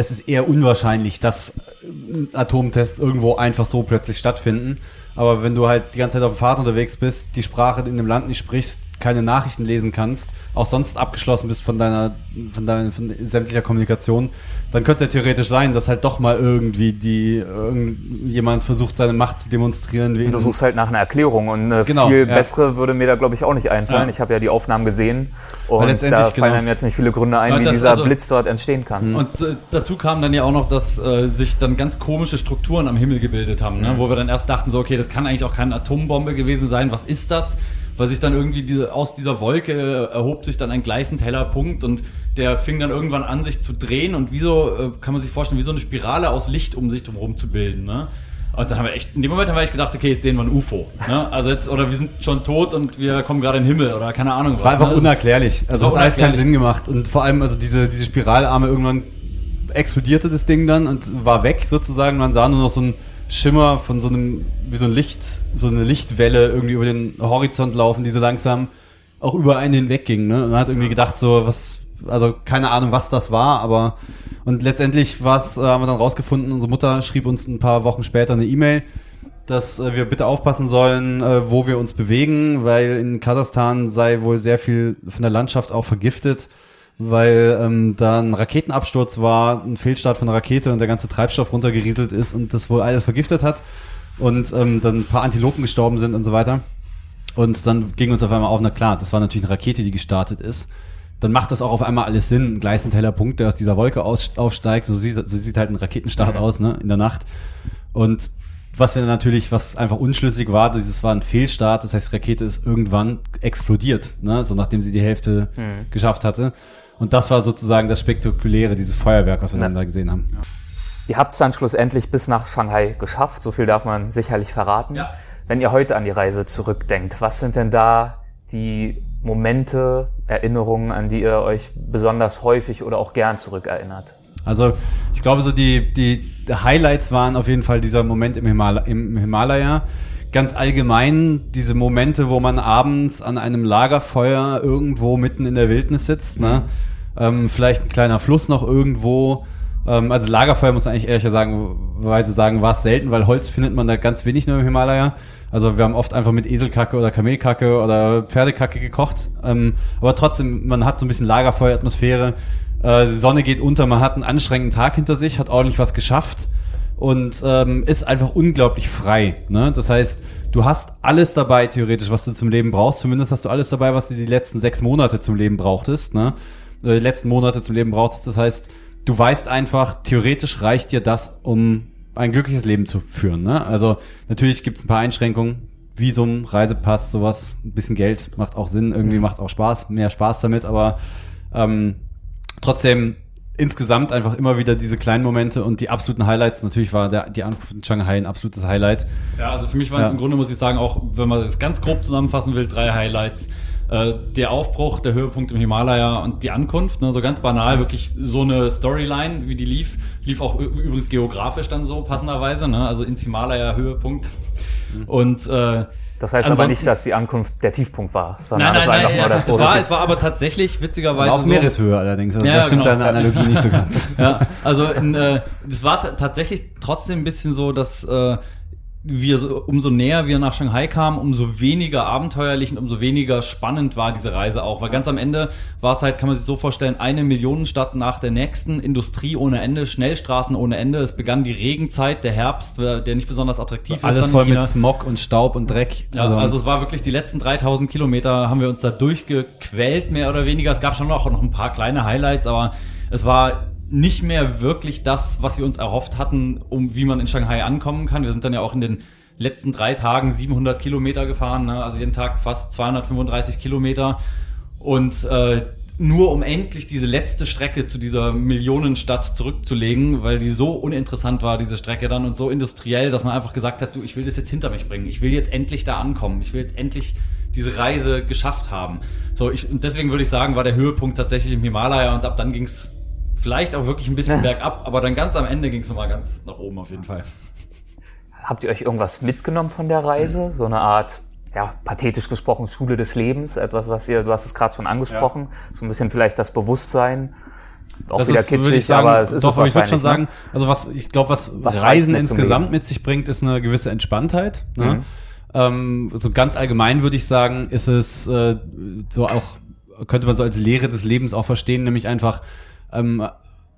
es ist eher unwahrscheinlich, dass äh, Atomtests irgendwo einfach so plötzlich stattfinden. Aber wenn du halt die ganze Zeit auf dem Fahrt unterwegs bist, die Sprache in dem Land nicht sprichst, keine Nachrichten lesen kannst, auch sonst abgeschlossen bist von deiner, von deiner, von sämtlicher Kommunikation, dann könnte es ja theoretisch sein, dass halt doch mal irgendwie die, irgendjemand versucht, seine Macht zu demonstrieren. Wie Du suchst halt nach einer Erklärung und eine Genau, viel ja. bessere würde mir da, glaube ich, auch nicht einfallen. Ja. Ich habe ja die Aufnahmen gesehen und letztendlich, da fallen genau. einem jetzt nicht viele Gründe ein, Ja, wie das- dieser also- Blitz dort entstehen kann. Und äh, dazu kam dann ja auch noch, dass äh, sich dann ganz komische Strukturen am Himmel gebildet haben, ne? wo wir dann erst dachten, so, okay, das kann eigentlich auch keine Atombombe gewesen sein. Was ist das? Weil sich dann irgendwie diese, aus dieser Wolke äh, erhob sich dann ein gleißend heller Punkt und der fing dann irgendwann an, sich zu drehen und wie so, äh, kann man sich vorstellen, wie so eine Spirale aus Licht um sich drumherum zu bilden. Ne? Und dann haben wir echt, in dem Moment haben wir echt gedacht, okay, jetzt sehen wir ein UFO. Ne? Also jetzt, oder wir sind schon tot und wir kommen gerade in den Himmel oder keine Ahnung. Es war einfach ne? unerklärlich. Also war hat alles keinen. Sinn gemacht. Und vor allem, also diese, diese Spiralarme irgendwann explodierte das Ding dann und war weg sozusagen. Man sah nur noch so ein Schimmer von so einem, wie so ein Licht, so eine Lichtwelle irgendwie über den Horizont laufen, die so langsam auch über einen hinweg ging. Ne? Und man hat irgendwie gedacht, so, was, also keine Ahnung, was das war, aber und letztendlich was äh, haben wir dann rausgefunden, unsere Mutter schrieb uns ein paar Wochen später eine E-Mail, dass äh, wir bitte aufpassen sollen, äh, wo wir uns bewegen, weil in Kasachstan sei wohl sehr viel von der Landschaft auch vergiftet, weil ähm, da ein Raketenabsturz war, ein Fehlstart von einer Rakete und der ganze Treibstoff runtergerieselt ist und das wohl alles vergiftet hat und ähm, dann ein paar Antilopen gestorben sind und so weiter. Und dann ging uns auf einmal auf, na klar, das war natürlich eine Rakete, die gestartet ist. Dann macht das auch auf einmal alles Sinn. Ein gleißend heller Punkt, der aus dieser Wolke aus, aufsteigt. So sieht, so sieht halt ein Raketenstart aus, ne, in der Nacht. Und was wir natürlich, was einfach unschlüssig war, dieses war ein Fehlstart. Das heißt, die Rakete ist irgendwann explodiert, ne, so nachdem sie die Hälfte geschafft hatte. Und das war sozusagen das Spektakuläre, dieses Feuerwerk, was wir dann da gesehen haben. Ihr habt es dann schlussendlich bis nach Shanghai geschafft, so viel darf man sicherlich verraten. Ja. Wenn ihr heute an die Reise zurückdenkt, was sind denn da die Momente, Erinnerungen, an die ihr euch besonders häufig oder auch gern zurückerinnert? Also ich glaube, so die, die Highlights waren auf jeden Fall dieser Moment im, Himal im Himalaya. Ganz allgemein diese Momente, wo man abends an einem Lagerfeuer irgendwo mitten in der Wildnis sitzt. Ne? Ähm, vielleicht ein kleiner Fluss noch irgendwo. Ähm, also Lagerfeuer muss man eigentlich ehrlicher sagen, weise sagen, war es selten, weil Holz findet man da ganz wenig nur im Himalaya. Also wir haben oft einfach mit Eselkacke oder Kamelkacke oder Pferdekacke gekocht. Ähm, aber trotzdem, man hat so ein bisschen Lagerfeueratmosphäre. Äh, die Sonne geht unter, man hat einen anstrengenden Tag hinter sich, hat ordentlich was geschafft und ähm, ist einfach unglaublich frei. Ne? Das heißt, du hast alles dabei, theoretisch, was du zum Leben brauchst. Zumindest hast du alles dabei, was du die letzten sechs Monate zum Leben brauchtest. Ne? Äh, Die letzten Monate zum Leben brauchtest. Das heißt, du weißt einfach, theoretisch reicht dir das, um ein glückliches Leben zu führen. Ne? Also natürlich gibt es ein paar Einschränkungen. Visum, Reisepass, sowas, ein bisschen Geld macht auch Sinn, irgendwie macht auch Spaß, mehr Spaß damit, aber ähm, trotzdem insgesamt einfach immer wieder diese kleinen Momente und die absoluten Highlights. Natürlich war der, die Ankunft in Shanghai ein absolutes Highlight. Ja, also für mich waren es Ja. im Grunde, muss ich sagen, auch wenn man das ganz grob zusammenfassen will, drei Highlights. Äh, der Aufbruch, der Höhepunkt im Himalaya und die Ankunft, ne, so ganz banal, wirklich so eine Storyline, wie die lief, lief auch übrigens geografisch dann so passenderweise, ne, also ins Himalaya Höhepunkt. Und äh, Das heißt aber Ansonsten- nicht, dass die Ankunft der Tiefpunkt war, sondern nein, nein, war nein, einfach ja, nur das es war, große es war aber tatsächlich witzigerweise auf so, Meereshöhe allerdings. Also Ja, da stimmt genau. deine Analogie nicht so ganz. ja, also in, äh, war tatsächlich trotzdem ein bisschen so, dass äh, wir so, umso näher wir nach Shanghai kamen, umso weniger abenteuerlich und umso weniger spannend war diese Reise auch. Weil ganz am Ende war es halt, kann man sich so vorstellen, eine Millionenstadt nach der nächsten, Industrie ohne Ende, Schnellstraßen ohne Ende. Es begann die Regenzeit, der Herbst, der nicht besonders attraktiv Alles ist. dann voll mit. Smog und Staub und Dreck. Ja, also, es war wirklich die letzten 3000 Kilometer haben wir uns da durchgequält, mehr oder weniger. Es gab schon noch, noch ein paar kleine Highlights, aber es war nicht mehr wirklich das, was wir uns erhofft hatten, um wie man in Shanghai ankommen kann. Wir sind dann ja auch in den letzten drei Tagen 700 Kilometer gefahren, ne? also jeden Tag fast 235 Kilometer und äh, nur um endlich diese letzte Strecke zu dieser Millionenstadt zurückzulegen, weil die so uninteressant war, diese Strecke dann und so industriell, dass man einfach gesagt hat, du, ich will das jetzt hinter mich bringen. Ich will jetzt endlich da ankommen. Ich will jetzt endlich diese Reise geschafft haben. So, ich, und deswegen würde ich sagen, war der Höhepunkt tatsächlich im Himalaya und ab dann ging's vielleicht auch wirklich ein bisschen bergab, aber dann ganz am Ende ging's nochmal ganz nach oben auf jeden Fall. Habt ihr euch irgendwas mitgenommen von der Reise? So eine Art, ja, pathetisch gesprochen, Schule des Lebens? Etwas, was ihr, du hast es gerade schon angesprochen, so ein bisschen vielleicht das Bewusstsein. Auch das wieder ist, würde kitschig, ich sagen, aber es ist doch, es ich würde schon sagen, ne? also was, ich glaube, was, Was Reisen insgesamt mit sich bringt, ist eine gewisse Entspanntheit. Ne? Mhm. Ähm, so ganz allgemein würde ich sagen, ist es äh, so auch, könnte man so als Lehre des Lebens auch verstehen, nämlich einfach ähm,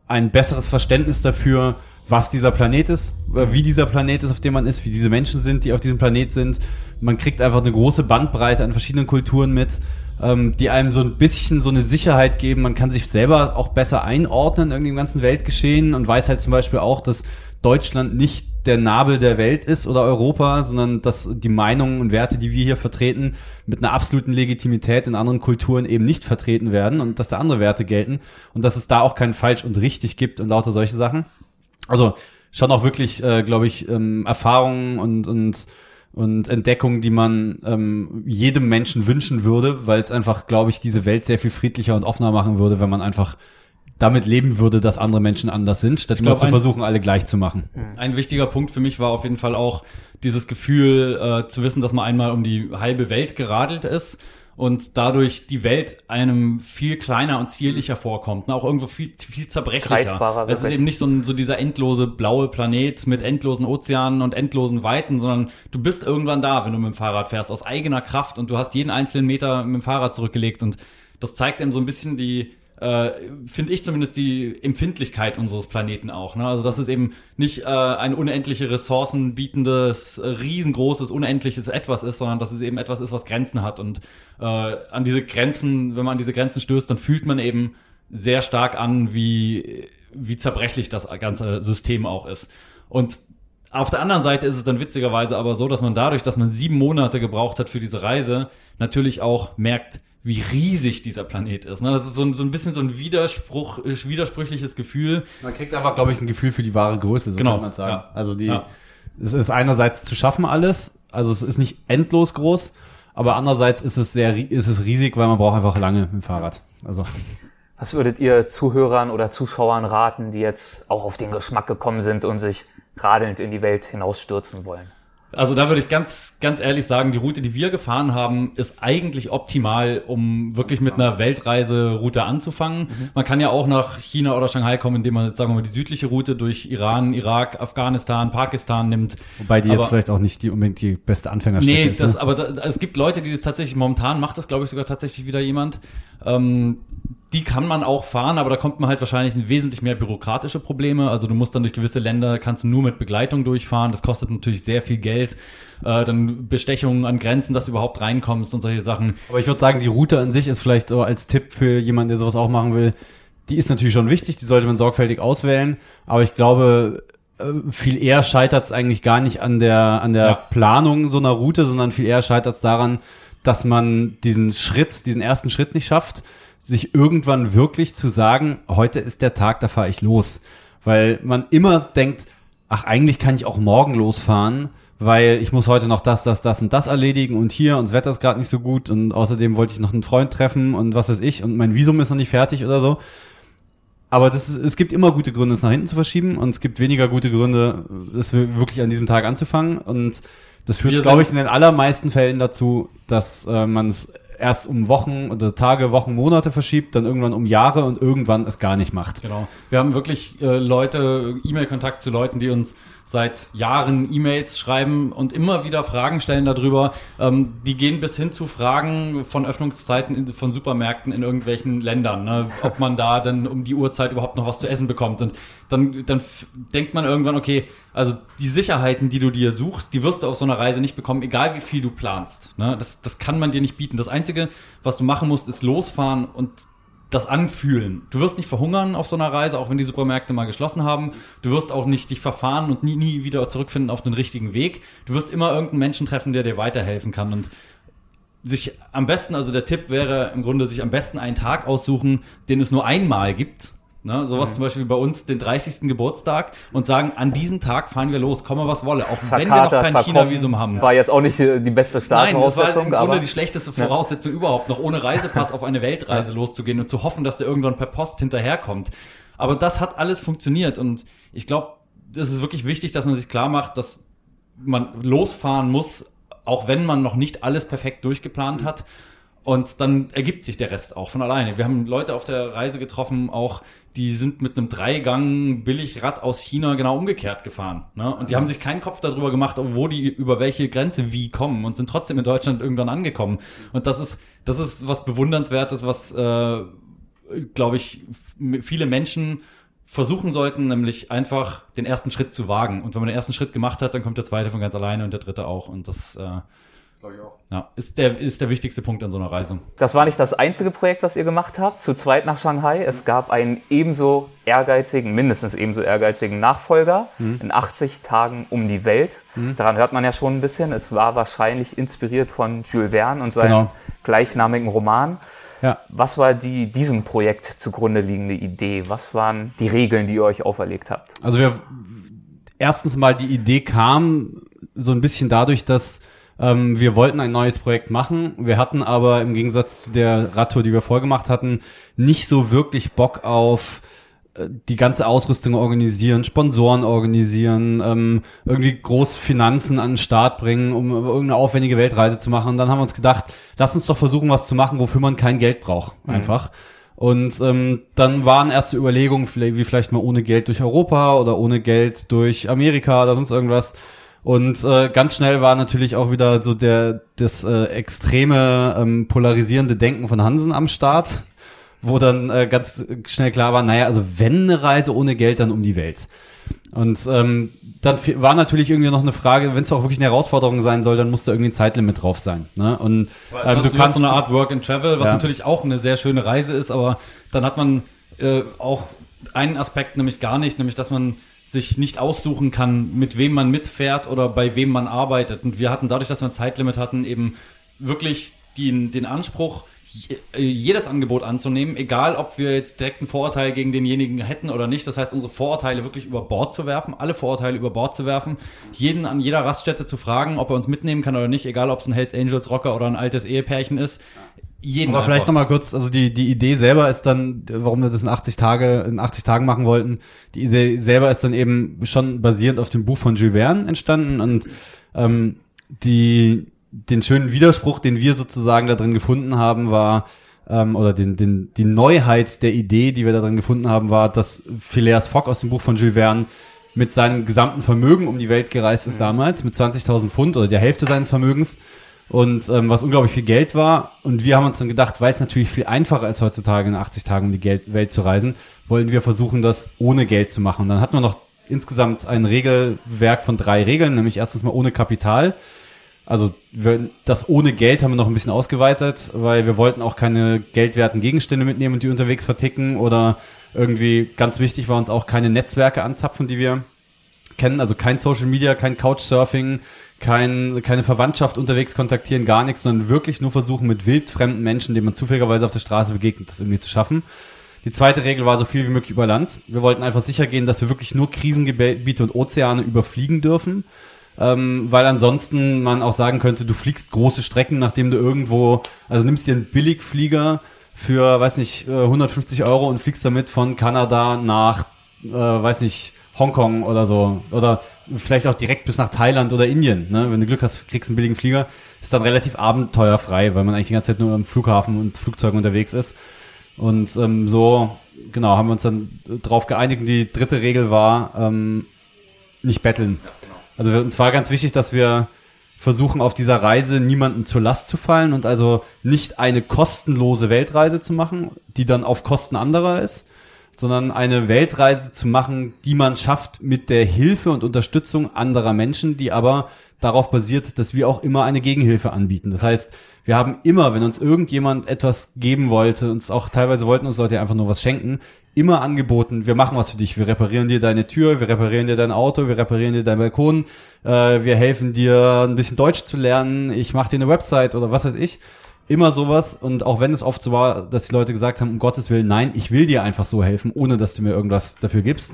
ein besseres Verständnis dafür, was dieser Planet ist, äh, wie dieser Planet ist, auf dem man ist, wie diese Menschen sind, die auf diesem Planet sind. Man kriegt einfach eine große Bandbreite an verschiedenen Kulturen mit, ähm, die einem so ein bisschen so eine Sicherheit geben. Man kann sich selber auch besser einordnen irgendwie im ganzen Weltgeschehen und weiß halt zum Beispiel auch, dass Deutschland nicht der Nabel der Welt ist oder Europa, sondern dass die Meinungen und Werte, die wir hier vertreten, mit einer absoluten Legitimität in anderen Kulturen eben nicht vertreten werden und dass da andere Werte gelten und dass es da auch kein falsch und richtig gibt und lauter solche Sachen. Also schon auch wirklich, äh, glaube ich, ähm, Erfahrungen und, und, und Entdeckungen, die man ähm, jedem Menschen wünschen würde, weil es einfach, glaube ich, diese Welt sehr viel friedlicher und offener machen würde, wenn man einfach damit leben würde, dass andere Menschen anders sind, statt nur glaub, zu ein- versuchen, alle gleich zu machen. Ein wichtiger Punkt für mich war auf jeden Fall auch dieses Gefühl äh, zu wissen, dass man einmal um die halbe Welt geradelt ist und dadurch die Welt einem viel kleiner und zierlicher vorkommt, ne? auch irgendwo viel, viel zerbrechlicher. Es ist eben nicht so, ein, so dieser endlose blaue Planet mit endlosen Ozeanen und endlosen Weiten, sondern du bist irgendwann da, wenn du mit dem Fahrrad fährst, aus eigener Kraft und du hast jeden einzelnen Meter mit dem Fahrrad zurückgelegt und das zeigt einem so ein bisschen die, äh, finde ich zumindest die Empfindlichkeit unseres Planeten auch. Ne? Also dass es eben nicht äh, ein unendliche Ressourcen bietendes, äh, riesengroßes, unendliches Etwas ist, sondern dass es eben etwas ist, was Grenzen hat. Und äh, an diese Grenzen, wenn man an diese Grenzen stößt, dann fühlt man eben sehr stark an, wie, wie zerbrechlich das ganze System auch ist. Und auf der anderen Seite ist es dann witzigerweise aber so, dass man dadurch, dass man sieben Monate gebraucht hat für diese Reise, natürlich auch merkt, wie riesig dieser Planet ist. ne? Das ist so ein, so ein bisschen so ein Widerspruch, äh, widersprüchliches Gefühl. Man kriegt einfach, glaube ich, ein Gefühl für die wahre Größe, so Genau, kann man sagen. ja. Also die, Ja. es ist einerseits zu schaffen alles, also es ist nicht endlos groß, aber andererseits ist es sehr, ist es riesig, weil man braucht einfach lange mit dem Fahrrad. Also Was würdet ihr Zuhörern oder Zuschauern raten, die jetzt auch auf den Geschmack gekommen sind und sich radelnd in die Welt hinausstürzen wollen? Also da würde ich ganz, ganz ehrlich sagen, die Route, die wir gefahren haben, ist eigentlich optimal, um wirklich mit einer Weltreiseroute anzufangen. Man kann ja auch nach China oder Shanghai kommen, indem man, jetzt, sagen wir mal, die südliche Route durch Iran, Irak, Afghanistan, Pakistan nimmt. wobei die Aber- jetzt vielleicht auch nicht die unbedingt die beste Anfängerstrecke Nee, ist. das, ne? aber da, es gibt Leute, die das tatsächlich momentan macht das, glaube ich, sogar tatsächlich wieder jemand. Ähm, die kann man auch fahren, aber da kommt man halt wahrscheinlich in wesentlich mehr bürokratische Probleme. Also du musst dann durch gewisse Länder, kannst du nur mit Begleitung durchfahren. Das kostet natürlich sehr viel Geld. Äh, dann Bestechungen an Grenzen, dass du überhaupt reinkommst und solche Sachen. Aber ich würde sagen, die Route an sich ist vielleicht so als Tipp für jemanden, der sowas auch machen will. Die ist natürlich schon wichtig, die sollte man sorgfältig auswählen. Aber ich glaube, äh, viel eher scheitert es eigentlich gar nicht an der, an der Ja. Planung so einer Route, sondern viel eher scheitert es daran, dass man diesen Schritt, diesen ersten Schritt nicht schafft, sich irgendwann wirklich zu sagen, heute ist der Tag, da fahre ich los. Weil man immer denkt, ach, eigentlich kann ich auch morgen losfahren, weil ich muss heute noch das, das, das und das erledigen und hier und das Wetter ist gerade nicht so gut und außerdem wollte ich noch einen Freund treffen und was weiß ich und mein Visum ist noch nicht fertig oder so. Aber das ist, es gibt immer gute Gründe, es nach hinten zu verschieben und es gibt weniger gute Gründe, es wirklich an diesem Tag anzufangen und das führt, glaube ich, in den allermeisten Fällen dazu, dass äh, man es erst um Wochen oder Tage, Wochen, Monate verschiebt, dann irgendwann um Jahre und irgendwann es gar nicht macht. Genau. Wir haben wirklich äh, Leute, E-Mail-Kontakt zu Leuten, die uns seit Jahren E-Mails schreiben und immer wieder Fragen stellen darüber. Ähm, die gehen bis hin zu Fragen von Öffnungszeiten in, von Supermärkten in irgendwelchen Ländern, ne? ob man da dann um die Uhrzeit überhaupt noch was zu essen bekommt. Und dann, dann denkt man irgendwann, okay, also die Sicherheiten, die du dir suchst, die wirst du auf so einer Reise nicht bekommen, egal wie viel du planst. Ne? Das, das kann man dir nicht bieten. Das Einzige, was du machen musst, ist losfahren und das anfühlen. Du wirst nicht verhungern auf so einer Reise, auch wenn die Supermärkte mal geschlossen haben. Du wirst auch nicht dich verfahren und nie, nie wieder zurückfinden auf den richtigen Weg. Du wirst immer irgendeinen Menschen treffen, der dir weiterhelfen kann und sich am besten, also der Tipp wäre im Grunde, sich am besten einen Tag aussuchen, den es nur einmal gibt Ne, sowas mhm. zum Beispiel bei uns den 30. Geburtstag und sagen, an diesem Tag fahren wir los, komme was wolle, auch wenn wir noch kein China-Visum haben. War jetzt auch nicht die beste Startvoraussetzung. Nein, das war im Grunde die schlechteste Voraussetzung ja. überhaupt, noch ohne Reisepass auf eine Weltreise loszugehen und zu hoffen, dass der irgendwann per Post hinterherkommt. Aber das hat alles funktioniert und ich glaube, das ist wirklich wichtig, dass man sich klar macht, dass man losfahren muss, auch wenn man noch nicht alles perfekt durchgeplant hat. Und dann ergibt sich der Rest auch von alleine. Wir haben Leute auf der Reise getroffen, auch die sind mit einem Dreigang Billigrad aus China genau umgekehrt gefahren. Ne? Und die haben sich keinen Kopf darüber gemacht, wo die über welche Grenze wie kommen und sind trotzdem in Deutschland irgendwann angekommen. Und das ist das ist was bewundernswertes, was äh, glaube ich viele Menschen versuchen sollten, nämlich einfach den ersten Schritt zu wagen. Und wenn man den ersten Schritt gemacht hat, dann kommt der zweite von ganz alleine und der dritte auch. Und das äh, Glaube ich auch. Ja, ist der, ist der wichtigste Punkt an so einer Reise. Das war nicht das einzige Projekt, was ihr gemacht habt, zu zweit nach Shanghai. Es gab einen ebenso ehrgeizigen, mindestens ebenso ehrgeizigen Nachfolger mhm. in 80 Tagen um die Welt. Mhm. Daran hört man ja schon ein bisschen. Es war wahrscheinlich inspiriert von Jules Verne und seinem genau. gleichnamigen Roman. Ja. Was war die diesem Projekt zugrunde liegende Idee? Was waren die Regeln, die ihr euch auferlegt habt? Also wir erstens mal die Idee kam so ein bisschen dadurch, dass ähm, wir wollten ein neues Projekt machen. Wir hatten aber im Gegensatz zu der Radtour, die wir vorgemacht hatten, nicht so wirklich Bock auf äh, die ganze Ausrüstung organisieren, Sponsoren organisieren, ähm, irgendwie groß Finanzen an den Start bringen, um irgendeine aufwendige Weltreise zu machen. Und dann haben wir uns gedacht, lass uns doch versuchen, was zu machen, wofür man kein Geld braucht, mhm. einfach. Und ähm, dann waren erste Überlegungen, wie vielleicht mal ohne Geld durch Europa oder ohne Geld durch Amerika oder sonst irgendwas. Und äh, ganz schnell war natürlich auch wieder so der das äh, extreme ähm, polarisierende Denken von Hansen am Start, wo dann äh, ganz schnell klar war, naja, also wenn eine Reise ohne Geld, dann um die Welt. Und ähm, dann war natürlich irgendwie noch eine Frage, wenn es auch wirklich eine Herausforderung sein soll, dann muss da irgendwie ein Zeitlimit drauf sein. Ne? Und ähm, du kannst so eine Art Work and Travel, was ja. natürlich auch eine sehr schöne Reise ist, aber dann hat man äh, auch einen Aspekt nämlich gar nicht, nämlich dass man sich nicht aussuchen kann, mit wem man mitfährt oder bei wem man arbeitet. Und wir hatten dadurch, dass wir ein Zeitlimit hatten, eben wirklich den, den Anspruch, jedes Angebot anzunehmen, egal ob wir jetzt direkt einen Vorurteil gegen denjenigen hätten oder nicht. Das heißt, unsere Vorurteile wirklich über Bord zu werfen, alle Vorurteile über Bord zu werfen, jeden an jeder Raststätte zu fragen, ob er uns mitnehmen kann oder nicht, egal ob es ein Hells Angels Rocker oder ein altes Ehepärchen ist. Jeden Aber vielleicht nochmal kurz, also die, die Idee selber ist dann, warum wir das in 80 Tage, in 80 Tagen machen wollten, die Idee selber ist dann eben schon basierend auf dem Buch von Jules Verne entstanden und ähm, die, den schönen Widerspruch, den wir sozusagen da drin gefunden haben, war, ähm, oder den, den, die Neuheit der Idee, die wir da drin gefunden haben, war, dass Phileas Fogg aus dem Buch von Jules Verne mit seinem gesamten Vermögen um die Welt gereist ist mhm. damals, mit 20.000 Pfund oder der Hälfte seines Vermögens und ähm, was unglaublich viel Geld war. Und wir haben uns dann gedacht, weil es natürlich viel einfacher ist heutzutage in 80 Tagen um die Geld Welt zu reisen, wollen wir versuchen, das ohne Geld zu machen. Und dann hatten wir noch insgesamt ein Regelwerk von drei Regeln, nämlich erstens mal ohne Kapital. Also wir, das ohne Geld haben wir noch ein bisschen ausgeweitet, weil wir wollten auch keine geldwerten Gegenstände mitnehmen und die unterwegs verticken oder irgendwie ganz wichtig war uns auch keine Netzwerke anzapfen, die wir kennen, also kein Social Media, kein Couchsurfing, kein, keine Verwandtschaft unterwegs kontaktieren, gar nichts, sondern wirklich nur versuchen, mit wildfremden Menschen, denen man zufälligerweise auf der Straße begegnet, das irgendwie zu schaffen. Die zweite Regel war so viel wie möglich über Land. Wir wollten einfach sicher gehen, dass wir wirklich nur Krisengebiete und Ozeane überfliegen dürfen. Ähm, weil ansonsten man auch sagen könnte, du fliegst große Strecken, nachdem du irgendwo, also nimmst dir einen Billigflieger für, weiß nicht, 150 äh, Euro und fliegst damit von Kanada nach, äh, weiß nicht, Hongkong oder so. Oder vielleicht auch direkt bis nach Thailand oder Indien. Ne? Wenn du Glück hast, kriegst du einen billigen Flieger. Ist dann relativ abenteuerfrei, weil man eigentlich die ganze Zeit nur am Flughafen und Flugzeugen unterwegs ist. Und ähm, so, genau, haben wir uns dann drauf geeinigt. Und die dritte Regel war, ähm, nicht betteln. Also uns war ganz wichtig, dass wir versuchen auf dieser Reise niemanden zur Last zu fallen und also nicht eine kostenlose Weltreise zu machen, die dann auf Kosten anderer ist, sondern eine Weltreise zu machen, die man schafft mit der Hilfe und Unterstützung anderer Menschen, die aber darauf basiert, dass wir auch immer eine Gegenhilfe anbieten. Das heißt, wir haben immer, wenn uns irgendjemand etwas geben wollte, uns auch teilweise wollten uns Leute einfach nur was schenken, immer angeboten, wir machen was für dich, wir reparieren dir deine Tür, wir reparieren dir dein Auto, wir reparieren dir deinen Balkon, äh, wir helfen dir ein bisschen Deutsch zu lernen, ich mache dir eine Website oder was weiß ich. Immer sowas und auch wenn es oft so war, dass die Leute gesagt haben, um Gottes Willen, nein, ich will dir einfach so helfen, ohne dass du mir irgendwas dafür gibst,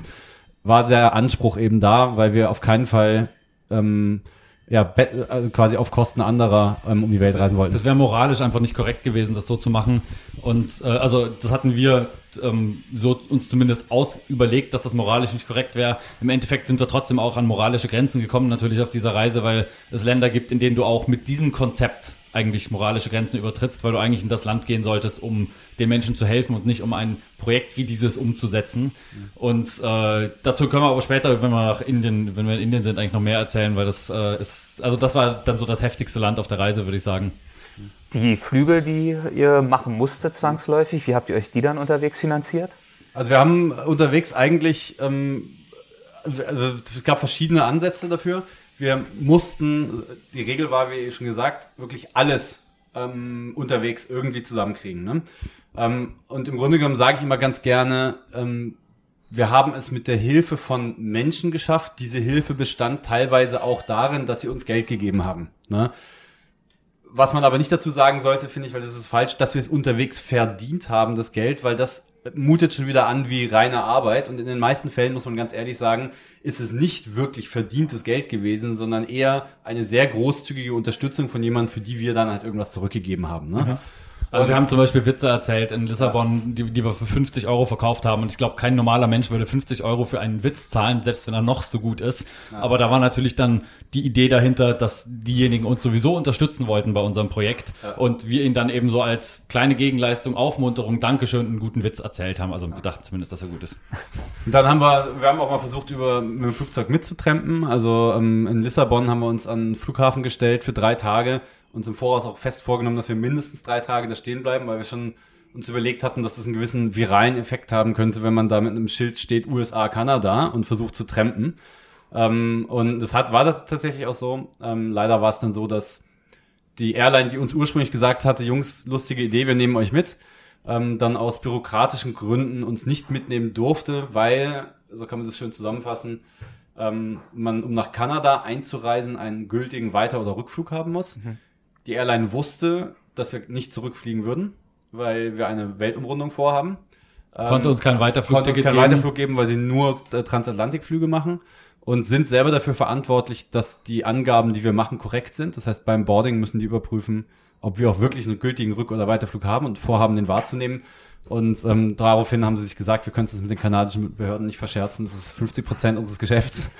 war der Anspruch eben da, weil wir auf keinen Fall ähm, ja, also quasi auf Kosten anderer ähm, um die Welt reisen wollten. Das wäre moralisch einfach nicht korrekt gewesen, das so zu machen. Und äh, also das hatten wir ähm, so uns zumindest aus überlegt, dass das moralisch nicht korrekt wäre. Im Endeffekt sind wir trotzdem auch an moralische Grenzen gekommen, natürlich auf dieser Reise, weil es Länder gibt, in denen du auch mit diesem Konzept eigentlich moralische Grenzen übertrittst, weil du eigentlich in das Land gehen solltest, um den Menschen zu helfen und nicht um ein Projekt wie dieses umzusetzen. Und äh, dazu können wir aber später, wenn wir nach Indien, wenn wir in Indien sind, eigentlich noch mehr erzählen, weil das äh, ist, also das war dann so das heftigste Land auf der Reise, würde ich sagen. Die Flüge, die ihr machen musstet zwangsläufig, wie habt ihr euch die dann unterwegs finanziert? Also wir haben unterwegs eigentlich, ähm, also es gab verschiedene Ansätze dafür wir mussten, die Regel war, wie schon gesagt, wirklich alles ähm, unterwegs irgendwie zusammenkriegen. Ne? Ähm, und im Grunde genommen sage ich immer ganz gerne, ähm, wir haben es mit der Hilfe von Menschen geschafft. Diese Hilfe bestand teilweise auch darin, dass sie uns Geld gegeben haben. Ne? Was man aber nicht dazu sagen sollte, finde ich, weil das ist falsch, dass wir es unterwegs verdient haben, das Geld, weil das mutet schon wieder an wie reine Arbeit. Und in den meisten Fällen muss man ganz ehrlich sagen, ist es nicht wirklich verdientes Geld gewesen, sondern eher eine sehr großzügige Unterstützung von jemandem, für die wir dann halt irgendwas zurückgegeben haben. Ne? Mhm. Also wir haben zum Beispiel Witze erzählt in Lissabon, die, die wir für 50 Euro verkauft haben. Und ich glaube, kein normaler Mensch würde 50 Euro für einen Witz zahlen, selbst wenn er noch so gut ist. Ja. Aber da war natürlich dann die Idee dahinter, dass diejenigen uns sowieso unterstützen wollten bei unserem Projekt. Ja. Und wir ihnen dann eben so als kleine Gegenleistung, Aufmunterung, Dankeschön, einen guten Witz erzählt haben. Also wir dachten zumindest, dass er gut ist. Und dann haben wir, wir haben auch mal versucht, über mit dem Flugzeug mitzutrampen. Also ähm, in Lissabon haben wir uns an den Flughafen gestellt für drei Tage uns im Voraus auch fest vorgenommen, dass wir mindestens drei Tage da stehen bleiben, weil wir schon uns überlegt hatten, dass das einen gewissen viralen Effekt haben könnte, wenn man da mit einem Schild steht USA, Kanada und versucht zu trampen. Ähm, und das hat, war das tatsächlich auch so. Ähm, leider war es dann so, dass die Airline, die uns ursprünglich gesagt hatte, Jungs, lustige Idee, wir nehmen euch mit, ähm, dann aus bürokratischen Gründen uns nicht mitnehmen durfte, weil, so kann man das schön zusammenfassen, ähm, man, um nach Kanada einzureisen, einen gültigen Weiter- oder Rückflug haben muss. Mhm. Die Airline wusste, dass wir nicht zurückfliegen würden, weil wir eine Weltumrundung vorhaben. Konnte uns keinen Weiterflug, konnte uns keinen geben. Weiterflug geben, weil sie nur Transatlantikflüge machen und sind selber dafür verantwortlich, dass die Angaben, die wir machen, korrekt sind. Das heißt, beim Boarding müssen die überprüfen, ob wir auch wirklich einen gültigen Rück- oder Weiterflug haben und vorhaben, den wahrzunehmen. Und ähm, daraufhin haben sie sich gesagt, wir können es mit den kanadischen Behörden nicht verscherzen. Das ist 50 Prozent unseres Geschäfts.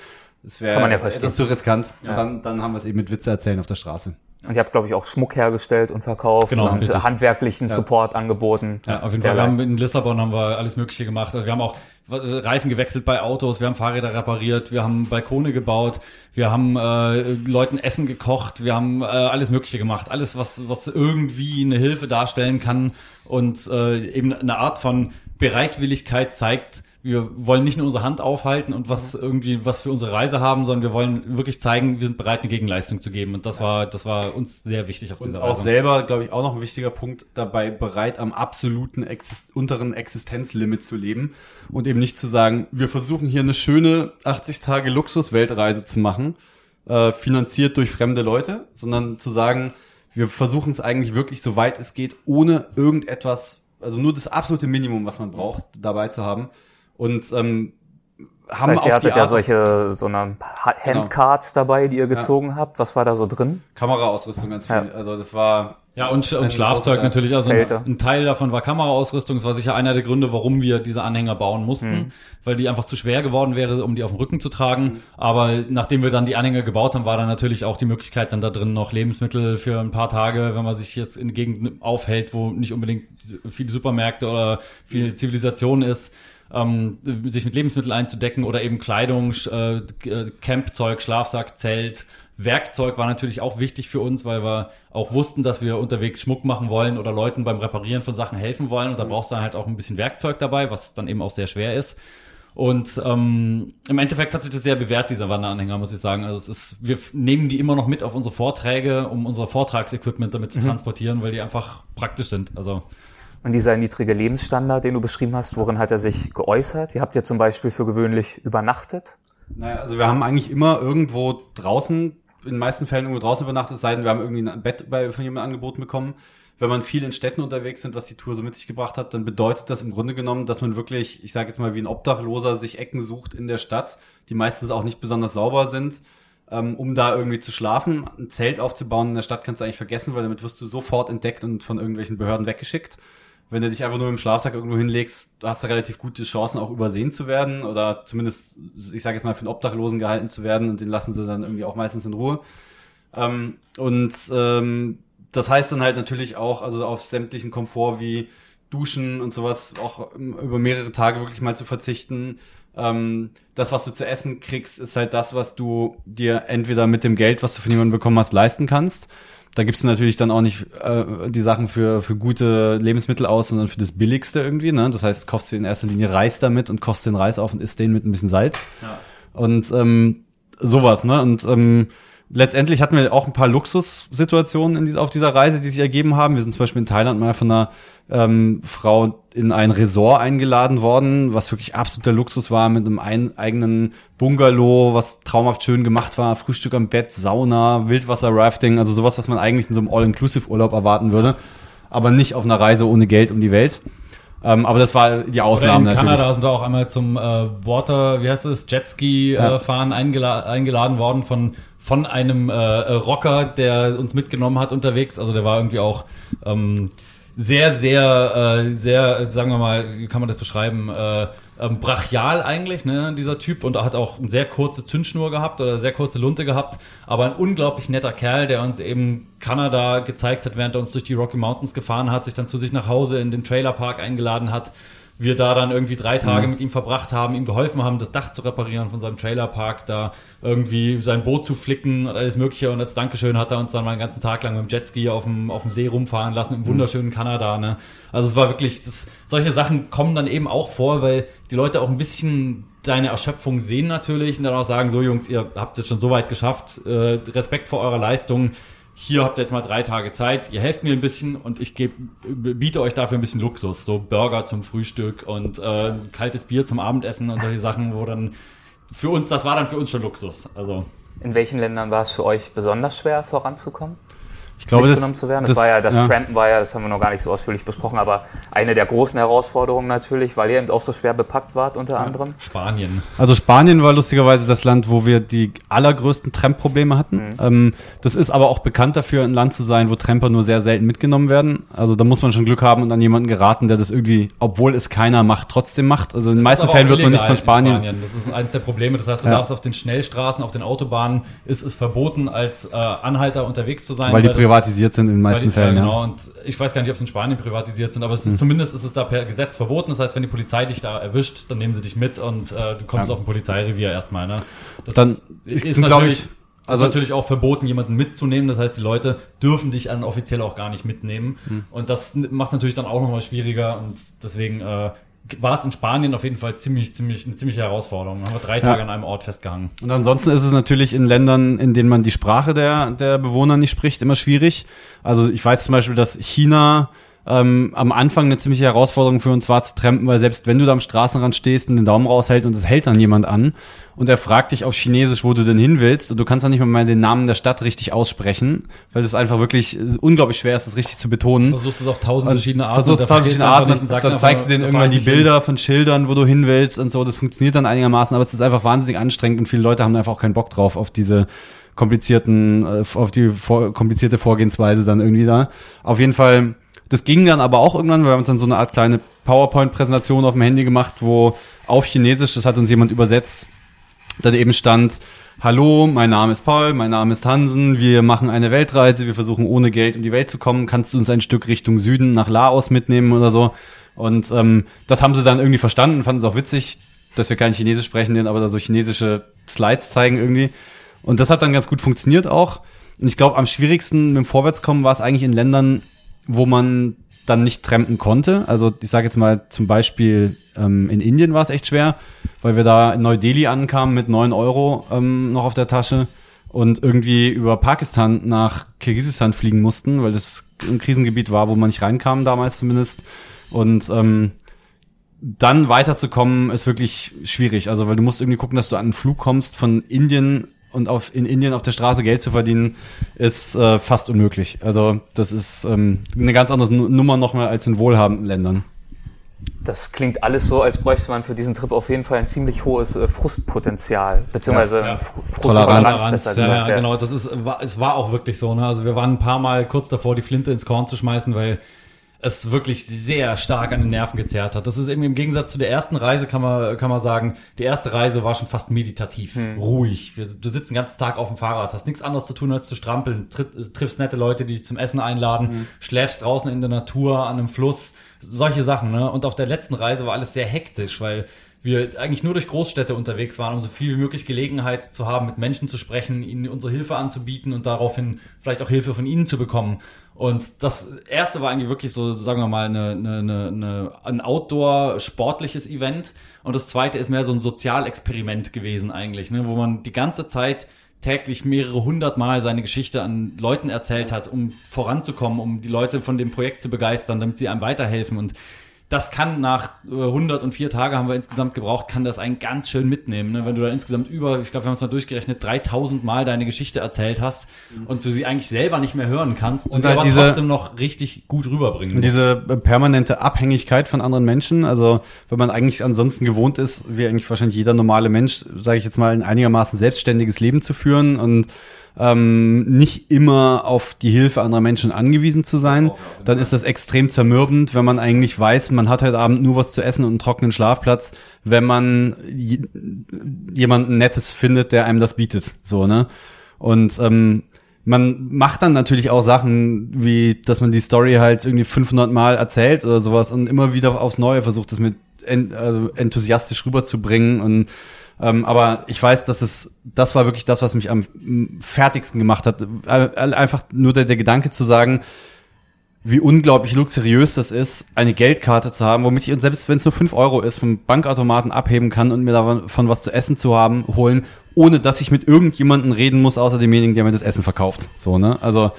Das wäre ja etwas zu riskant. Ja. Und dann, dann haben wir es eben mit Witze erzählen auf der Straße. Und ihr habt, glaube ich, auch Schmuck hergestellt und verkauft genau, und richtig. handwerklichen ja. Support angeboten. Ja, auf jeden Fall. Wir haben in Lissabon haben wir alles Mögliche gemacht. Also wir haben auch Reifen gewechselt bei Autos, wir haben Fahrräder repariert, wir haben Balkone gebaut, wir haben äh, Leuten Essen gekocht, wir haben äh, alles Mögliche gemacht. Alles, was, was irgendwie eine Hilfe darstellen kann und äh, eben eine Art von Bereitwilligkeit zeigt, wir wollen nicht nur unsere Hand aufhalten und was irgendwie was für unsere Reise haben, sondern wir wollen wirklich zeigen, wir sind bereit, eine Gegenleistung zu geben. Und das war, das war uns sehr wichtig auf und dieser Reise. auch selber, glaube ich, auch noch ein wichtiger Punkt dabei, bereit am absoluten Exist unteren Existenzlimit zu leben und eben nicht zu sagen, wir versuchen hier eine schöne 80 Tage Luxus-Weltreise zu machen, äh, finanziert durch fremde Leute, sondern zu sagen, wir versuchen es eigentlich wirklich so weit es geht, ohne irgendetwas, also nur das absolute Minimum, was man braucht, dabei zu haben und ähm, das haben heißt, ihr hattet ja solche so eine Handcards genau. dabei, die ihr gezogen ja. habt. Was war da so drin? Kameraausrüstung ganz viel. Ja. Also das war ja und, und Schlafzeug natürlich. Also ein, ein, Teil davon war Kameraausrüstung. Das war sicher einer der Gründe, warum wir diese Anhänger bauen mussten, mhm. weil die einfach zu schwer geworden wäre, um die auf dem Rücken zu tragen. Mhm. Aber nachdem wir dann die Anhänger gebaut haben, war dann natürlich auch die Möglichkeit, dann da drin noch Lebensmittel für ein paar Tage, wenn man sich jetzt in Gegenden aufhält, wo nicht unbedingt viele Supermärkte oder viel Zivilisation ist ähm, sich mit Lebensmitteln einzudecken oder eben Kleidung, äh, Campzeug, Schlafsack, Zelt, Werkzeug war natürlich auch wichtig für uns, weil wir auch wussten, dass wir unterwegs Schmuck machen wollen oder Leuten beim Reparieren von Sachen helfen wollen. Und da brauchst du dann halt auch ein bisschen Werkzeug dabei, was dann eben auch sehr schwer ist. Und ähm, im Endeffekt hat sich das sehr bewährt, dieser Wanderanhänger, muss ich sagen. Also es ist, wir nehmen die immer noch mit auf unsere Vorträge, um unser Vortragsequipment damit zu transportieren, weil die einfach praktisch sind. Also Und dieser niedrige Lebensstandard, den du beschrieben hast, worin hat er sich geäußert? Wie habt ihr zum Beispiel für gewöhnlich übernachtet? Naja, also wir haben eigentlich immer irgendwo draußen, in den meisten Fällen irgendwo draußen übernachtet, es sei denn, wir haben irgendwie ein Bett bei, von jemandem angeboten bekommen. Wenn man viel in Städten unterwegs sind, was die Tour so mit sich gebracht hat, dann bedeutet das im Grunde genommen, dass man wirklich, ich sage jetzt mal wie ein Obdachloser, sich Ecken sucht in der Stadt, die meistens auch nicht besonders sauber sind, ähm, um da irgendwie zu schlafen. Ein Zelt aufzubauen in der Stadt kannst du eigentlich vergessen, weil damit wirst du sofort entdeckt und von irgendwelchen Behörden weggeschickt. Wenn du dich einfach nur im Schlafsack irgendwo hinlegst, hast du relativ gute Chancen, auch übersehen zu werden oder zumindest, ich sage jetzt mal, für einen Obdachlosen gehalten zu werden und den lassen sie dann irgendwie auch meistens in Ruhe. Ähm, und ähm, das heißt dann halt natürlich auch, also auf sämtlichen Komfort wie Duschen und sowas auch über mehrere Tage wirklich mal zu verzichten. Ähm, das, was du zu essen kriegst, ist halt das, was du dir entweder mit dem Geld, was du von jemandem bekommen hast, leisten kannst. Da gibst du natürlich dann auch nicht äh, die Sachen für, für gute Lebensmittel aus, sondern für das Billigste irgendwie. Ne? Das heißt, kaufst du in erster Linie Reis damit und kochst den Reis auf und isst den mit ein bisschen Salz. Ja. Und ähm, sowas, ne? Und ähm, letztendlich hatten wir auch ein paar Luxussituationen in dieser, auf dieser Reise, die sich ergeben haben. Wir sind zum Beispiel in Thailand mal von einer ähm, Frau in ein Resort eingeladen worden, was wirklich absoluter Luxus war, mit einem ein, eigenen Bungalow, was traumhaft schön gemacht war, Frühstück am Bett, Sauna, Wildwasser-Rafting, also sowas, was man eigentlich in so einem All-Inclusive-Urlaub erwarten würde, aber nicht auf einer Reise ohne Geld um die Welt. Ähm, aber das war die Oder Ausnahme in natürlich. Kanada sind wir auch einmal zum äh, Water, wie heißt es, Jetski Ja. äh, fahren eingela eingeladen worden von von einem äh, Rocker, der uns mitgenommen hat unterwegs. Also der war irgendwie auch ähm, sehr, sehr, äh, sehr, sagen wir mal, wie kann man das beschreiben? Äh, ähm, brachial eigentlich, ne, dieser Typ und hat auch eine sehr kurze Zündschnur gehabt oder sehr kurze Lunte gehabt, aber ein unglaublich netter Kerl, der uns eben Kanada gezeigt hat, während er uns durch die Rocky Mountains gefahren hat, sich dann zu sich nach Hause in den Trailerpark eingeladen hat, wir da dann irgendwie drei Tage mit ihm verbracht haben, ihm geholfen haben, das Dach zu reparieren von seinem Trailerpark, da irgendwie sein Boot zu flicken und alles Mögliche. Und als Dankeschön hat er uns dann mal einen ganzen Tag lang mit dem Jetski auf dem, auf dem See rumfahren lassen, im wunderschönen Kanada. Ne? Also es war wirklich, das, solche Sachen kommen dann eben auch vor, weil die Leute auch ein bisschen deine Erschöpfung sehen natürlich und dann auch sagen, so Jungs, ihr habt es schon so weit geschafft, äh, Respekt vor eurer Leistung. Hier habt ihr jetzt mal drei Tage Zeit, ihr helft mir ein bisschen und ich geb, biete euch dafür ein bisschen Luxus. So Burger zum Frühstück und äh, kaltes Bier zum Abendessen und solche Sachen, wo dann für uns, das war dann für uns schon Luxus. Also In welchen Ländern war es für euch besonders schwer voranzukommen? Ich glaube, das, mitgenommen zu werden. Das, war ja, das ja. Trampen war ja, das haben wir noch gar nicht so ausführlich besprochen, aber eine der großen Herausforderungen natürlich, weil ihr eben auch so schwer bepackt wart unter anderem. Spanien. Also Spanien war lustigerweise das Land, wo wir die allergrößten Tramp-Probleme hatten. Ähm, das ist aber auch bekannt dafür, ein Land zu sein, wo Tramper nur sehr selten mitgenommen werden. Also da muss man schon Glück haben und an jemanden geraten, der das irgendwie, obwohl es keiner macht, trotzdem macht. Also in den meisten Das Fällen wird man nicht von in Spanien. Das ist eines der Probleme. Das heißt, du Ja. darfst auf den Schnellstraßen, auf den Autobahnen, ist es verboten, als äh, Anhalter unterwegs zu sein. Weil die das- privatisiert sind in den meisten die, Fällen, ja, ja. genau. Und ich weiß gar nicht, ob es in Spanien privatisiert sind, aber es ist, zumindest ist es da per Gesetz verboten. Das heißt, wenn die Polizei dich da erwischt, dann nehmen sie dich mit und äh, du kommst Ja. auf ein Polizeirevier erstmal. Ne? Das Dann ist sind, glaub natürlich, ich, also also- natürlich auch verboten, jemanden mitzunehmen. Das heißt, die Leute dürfen dich dann offiziell auch gar nicht mitnehmen. Hm. Und das macht es natürlich dann auch nochmal schwieriger. Und deswegen äh, war es in Spanien auf jeden Fall ziemlich, ziemlich, eine ziemliche Herausforderung. Da haben wir drei Tage an einem Ort festgehangen. Und ansonsten ist es natürlich in Ländern, in denen man die Sprache der, der Bewohner nicht spricht, immer schwierig. Also ich weiß zum Beispiel, dass China ähm, am Anfang eine ziemliche Herausforderung für uns war zu trampen, weil selbst wenn du da am Straßenrand stehst und den Daumen raushält und es hält dann jemand an und er fragt dich auf Chinesisch, wo du denn hin willst und du kannst dann nicht mal den Namen der Stadt richtig aussprechen, weil das einfach wirklich unglaublich schwer ist, das richtig zu betonen. Versuchst es auf tausend verschiedene Arten. Versuchst und der tausend verschiedene Arten, dann einfach, zeigst du denen irgendwann die Bilder von Schildern, wo du hin willst und so. Das funktioniert dann einigermaßen, aber es ist einfach wahnsinnig anstrengend und viele Leute haben einfach auch keinen Bock drauf auf diese komplizierten, äh, auf die vor, komplizierte Vorgehensweise dann irgendwie da. Auf jeden Fall, das ging dann aber auch irgendwann, weil wir haben uns dann so eine Art kleine PowerPoint-Präsentation auf dem Handy gemacht, wo auf Chinesisch, das hat uns jemand übersetzt, dann eben stand, hallo, mein Name ist Paul, mein Name ist Hansen, wir machen eine Weltreise, wir versuchen ohne Geld um die Welt zu kommen, kannst du uns ein Stück Richtung Süden nach Laos mitnehmen oder so? Und ähm, das haben sie dann irgendwie verstanden, fanden es auch witzig, dass wir kein Chinesisch sprechen, denen aber da so chinesische Slides zeigen irgendwie. Und das hat dann ganz gut funktioniert auch. Und ich glaube, am schwierigsten mit dem Vorwärtskommen war es eigentlich in Ländern, wo man dann nicht trampen konnte. Also ich sage jetzt mal zum Beispiel ähm, in Indien war es echt schwer, weil wir da in Neu-Delhi ankamen mit neun Euro ähm, noch auf der Tasche und irgendwie über Pakistan nach Kirgisistan fliegen mussten, weil das ein Krisengebiet war, wo man nicht reinkam damals zumindest. Und ähm, dann weiterzukommen ist wirklich schwierig. Also weil du musst irgendwie gucken, dass du an einen Flug kommst von Indien und auf, in Indien auf der Straße Geld zu verdienen, ist äh, fast unmöglich. Also das ist ähm, eine ganz andere Nummer nochmal als in wohlhabenden Ländern. Das klingt alles so, als bräuchte man für diesen Trip auf jeden Fall ein ziemlich hohes äh, Frustpotenzial, beziehungsweise Ja, ja. Frusttoleranz, besser ja, ja, genau. Das ist, war, es war auch wirklich so. Ne? Also wir waren ein paar Mal kurz davor, die Flinte ins Korn zu schmeißen, weil es wirklich sehr stark an den Nerven gezerrt hat. Das ist eben im Gegensatz zu der ersten Reise, kann man, kann man sagen, die erste Reise war schon fast meditativ, ruhig. Wir, du sitzt den ganzen Tag auf dem Fahrrad, hast nichts anderes zu tun, als zu strampeln, tritt, triffst nette Leute, die dich zum Essen einladen, schläfst draußen in der Natur, an einem Fluss, solche Sachen. Ne? Und auf der letzten Reise war alles sehr hektisch, weil wir eigentlich nur durch Großstädte unterwegs waren, um so viel wie möglich Gelegenheit zu haben, mit Menschen zu sprechen, ihnen unsere Hilfe anzubieten und daraufhin vielleicht auch Hilfe von ihnen zu bekommen. Und das erste war eigentlich wirklich so, sagen wir mal, eine, eine, eine, ein Outdoor-sportliches Event. Und das zweite ist mehr so ein Sozialexperiment gewesen eigentlich, ne? wo man die ganze Zeit täglich mehrere hundert Mal seine Geschichte an Leuten erzählt hat, um voranzukommen, um die Leute von dem Projekt zu begeistern, damit sie einem weiterhelfen. Und das kann nach äh, 104 Tage haben wir insgesamt gebraucht, kann das einen ganz schön mitnehmen. Ne? Wenn du da insgesamt über, ich glaube, wir haben es mal durchgerechnet, 3000 Mal deine Geschichte erzählt hast und du sie eigentlich selber nicht mehr hören kannst und, Und sie halt aber diese- trotzdem noch richtig gut rüberbringen. Und diese äh, permanente Abhängigkeit von anderen Menschen, also wenn man eigentlich ansonsten gewohnt ist, wie eigentlich wahrscheinlich jeder normale Mensch, sage ich jetzt mal, ein einigermaßen selbstständiges Leben zu führen und ähm, nicht immer auf die Hilfe anderer Menschen angewiesen zu sein, dann ist das extrem zermürbend, wenn man eigentlich weiß, man hat heute Abend nur was zu essen und einen trockenen Schlafplatz, wenn man je- jemanden Nettes findet, der einem das bietet, so ne? Und ähm, man macht dann natürlich auch Sachen, wie, dass man die Story halt irgendwie 500 Mal erzählt oder sowas und immer wieder aufs Neue versucht, das mit en, also enthusiastisch rüberzubringen und ähm, aber ich weiß, dass es, das war wirklich das, was mich am fertigsten gemacht hat. Äh, äh, Einfach nur der, der Gedanke zu sagen, wie unglaublich luxuriös das ist, eine Geldkarte zu haben, womit ich, und selbst wenn es nur fünf Euro ist, vom Bankautomaten abheben kann und mir davon was zu essen zu haben, holen, ohne dass ich mit irgendjemandem reden muss, außer demjenigen, der mir das Essen verkauft. So, ne? Also,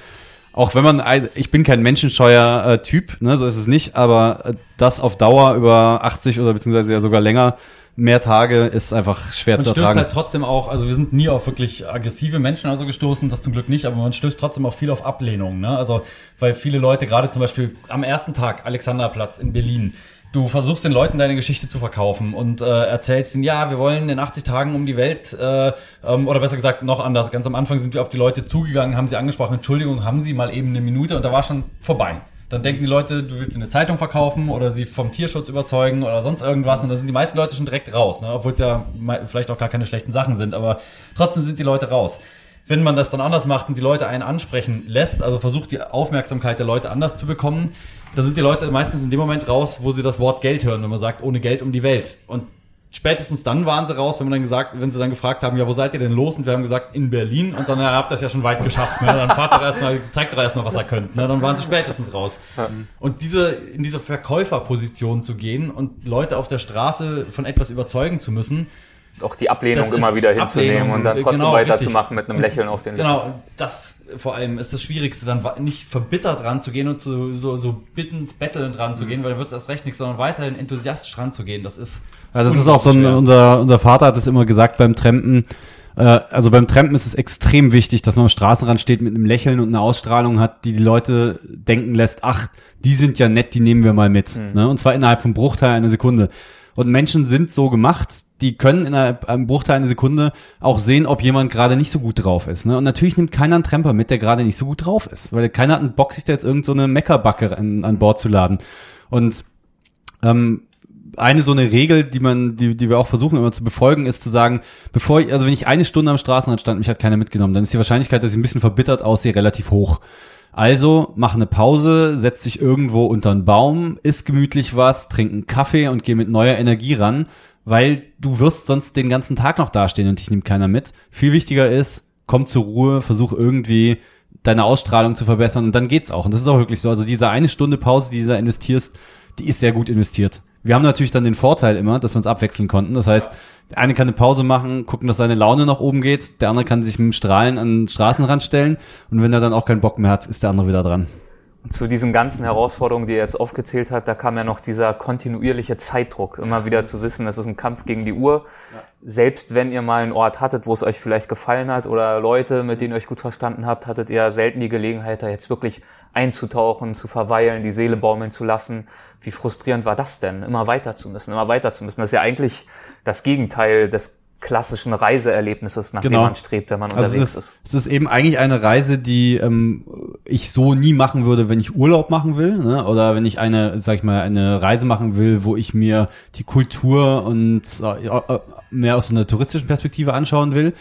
auch wenn man, ich bin kein menschenscheuer äh, Typ, ne, so ist es nicht, aber äh, das auf Dauer über 80 oder beziehungsweise ja sogar länger, mehr Tage, ist einfach schwer Man zu stößt ertragen. halt trotzdem auch, also wir sind nie auf wirklich aggressive Menschen also gestoßen, das zum Glück nicht, aber man stößt trotzdem auch viel auf Ablehnung, ne? Also, weil viele Leute, gerade zum Beispiel am ersten Tag, Alexanderplatz in Berlin, du versuchst den Leuten deine Geschichte zu verkaufen und äh, erzählst ihnen, ja, wir wollen in 80 Tagen um die Welt, äh, ähm, oder besser gesagt noch anders, ganz am Anfang sind wir auf die Leute zugegangen, haben sie angesprochen, Entschuldigung, haben sie mal eben eine Minute und da war schon vorbei. Dann denken die Leute, du willst eine Zeitung verkaufen oder sie vom Tierschutz überzeugen oder sonst irgendwas und da sind die meisten Leute schon direkt raus, ne? obwohl es ja vielleicht auch gar keine schlechten Sachen sind, aber trotzdem sind die Leute raus. Wenn man das dann anders macht und die Leute einen ansprechen lässt, also versucht die Aufmerksamkeit der Leute anders zu bekommen, da sind die Leute meistens in dem Moment raus, wo sie das Wort Geld hören, wenn man sagt, ohne Geld um die Welt. Und spätestens dann waren sie raus, wenn man dann gesagt, wenn sie dann gefragt haben, ja, wo seid ihr denn los? Und wir haben gesagt, in Berlin. Und dann, ja, habt ihr das ja schon weit geschafft, ne? Dann fahrt doch erstmal, zeigt doch erstmal, was ihr könnt, ne? Dann waren sie spätestens raus. Und diese, in diese Verkäuferposition zu gehen und Leute auf der Straße von etwas überzeugen zu müssen, Auch die Ablehnung immer wieder hinzunehmen Ablehnung und dann und, trotzdem genau, weiterzumachen mit einem Lächeln auf den Lippen. Genau, das vor allem ist das Schwierigste, dann nicht verbittert ranzugehen und zu, so, so bittend, bettelnd ranzugehen, weil dann wird es erst recht nichts, sondern weiterhin enthusiastisch ranzugehen. Das ist. Ja, das ist auch so ein, unser, unser Vater hat es immer gesagt beim Trampen. Äh, also beim Trampen ist es extrem wichtig, dass man am Straßenrand steht mit einem Lächeln und einer Ausstrahlung hat, die die Leute denken lässt, ach, die sind ja nett, die nehmen wir mal mit. Ne? Und zwar innerhalb vom Bruchteil einer Sekunde. Und Menschen sind so gemacht, die können innerhalb einem Bruchteil einer Sekunde auch sehen, ob jemand gerade nicht so gut drauf ist. Ne? Und natürlich nimmt keiner einen Tramper mit, der gerade nicht so gut drauf ist. Weil keiner hat einen Bock, sich da jetzt irgendeine so Meckerbacke an, an Bord zu laden. Und ähm, eine so eine Regel, die man, die, die wir auch versuchen immer zu befolgen, ist zu sagen, bevor ich, also wenn ich eine Stunde am Straßenrand stand, mich hat keiner mitgenommen, dann ist die Wahrscheinlichkeit, dass ich ein bisschen verbittert aussehe, relativ hoch. Also mach eine Pause, setz dich irgendwo unter einen Baum, iss gemütlich was, trink einen Kaffee und geh mit neuer Energie ran, weil du wirst sonst den ganzen Tag noch dastehen und dich nimmt keiner mit. Viel wichtiger ist, komm zur Ruhe, versuch irgendwie deine Ausstrahlung zu verbessern und dann geht's auch. Und das ist auch wirklich so. Also diese eine Stunde Pause, die du da investierst, die ist sehr gut investiert. Wir haben natürlich dann den Vorteil immer, dass wir uns abwechseln konnten. Das heißt, der eine kann eine Pause machen, gucken, dass seine Laune nach oben geht, der andere kann sich mit dem Strahlen an den Straßenrand stellen und wenn er dann auch keinen Bock mehr hat, ist der andere wieder dran. Zu diesen ganzen Herausforderungen, die er jetzt aufgezählt hat, da kam ja noch dieser kontinuierliche Zeitdruck. Immer wieder zu wissen, das ist ein Kampf gegen die Uhr. Ja. Selbst wenn ihr mal einen Ort hattet, wo es euch vielleicht gefallen hat oder Leute, mit denen ihr euch gut verstanden habt, hattet ihr selten die Gelegenheit, da jetzt wirklich einzutauchen, zu verweilen, die Seele baumeln zu lassen. Wie frustrierend war das denn, immer weiter zu müssen, immer weiter zu müssen? Das ist ja eigentlich das Gegenteil des klassischen Reiseerlebnisses, nach genau. dem man strebt, wenn man also unterwegs es ist, ist. Es ist eben eigentlich eine Reise, die ähm, ich so nie machen würde, wenn ich Urlaub machen will, ne? oder wenn ich eine, sag ich mal, eine Reise machen will, wo ich mir die Kultur und äh, mehr aus einer touristischen Perspektive anschauen will.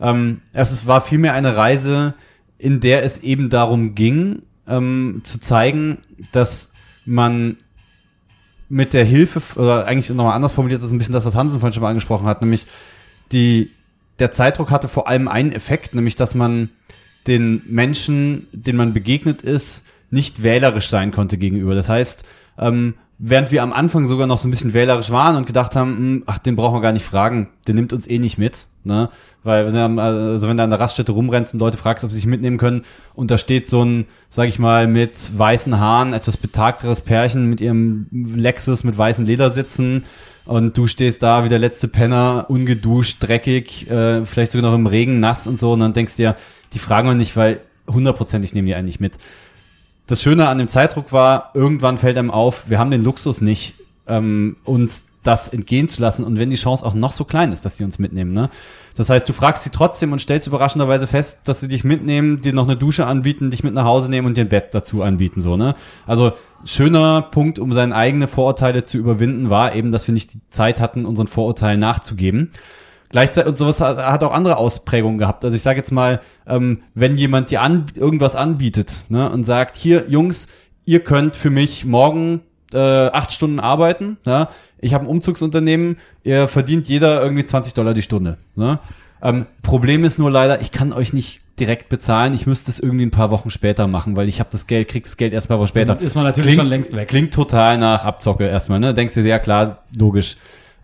Ähm, es war vielmehr eine Reise, in der es eben darum ging, ähm, zu zeigen, dass man mit der Hilfe, oder eigentlich nochmal anders formuliert, das ist ein bisschen das, was Hansen vorhin schon mal angesprochen hat, nämlich die, der Zeitdruck hatte vor allem einen Effekt, nämlich dass man den Menschen, denen man begegnet ist, nicht wählerisch sein konnte gegenüber. Das heißt, ähm, während wir am Anfang sogar noch so ein bisschen wählerisch waren und gedacht haben, hm, ach, den brauchen wir gar nicht fragen, der nimmt uns eh nicht mit, ne? Weil wenn du, also wenn du an der Raststätte rumrennst und Leute fragst, ob sie sich mitnehmen können und da steht so ein, sag ich mal, mit weißen Haaren, etwas betagteres Pärchen mit ihrem Lexus mit weißen Ledersitzen und du stehst da wie der letzte Penner, ungeduscht, dreckig, äh, vielleicht sogar noch im Regen, nass und so und dann denkst du dir, die fragen wir nicht, weil hundertprozentig nehmen die eigentlich mit. Das Schöne an dem Zeitdruck war, irgendwann fällt einem auf, wir haben den Luxus nicht, ähm, uns das entgehen zu lassen und wenn die Chance auch noch so klein ist, dass sie uns mitnehmen. Ne? Das heißt, du fragst sie trotzdem und stellst überraschenderweise fest, dass sie dich mitnehmen, dir noch eine Dusche anbieten, dich mit nach Hause nehmen und dir ein Bett dazu anbieten. So, ne? Also schöner Punkt, um seine eigene Vorurteile zu überwinden, war eben, dass wir nicht die Zeit hatten, unseren Vorurteilen nachzugeben. Gleichzeitig, und sowas hat, hat auch andere Ausprägungen gehabt. Also ich sage jetzt mal, ähm, wenn jemand dir an, irgendwas anbietet ne, und sagt, hier, Jungs, ihr könnt für mich morgen äh, acht Stunden arbeiten, ja, ich habe ein Umzugsunternehmen, ihr verdient jeder irgendwie 20 Dollar die Stunde. Ne? Ähm, Problem ist nur leider, ich kann euch nicht direkt bezahlen. Ich müsste es irgendwie ein paar Wochen später machen, weil ich habe das Geld, krieg das Geld erst paar Wochen später. Dann ist man natürlich klingt, schon längst weg. Klingt total nach Abzocke erstmal, ne? Denkst du ja klar, logisch.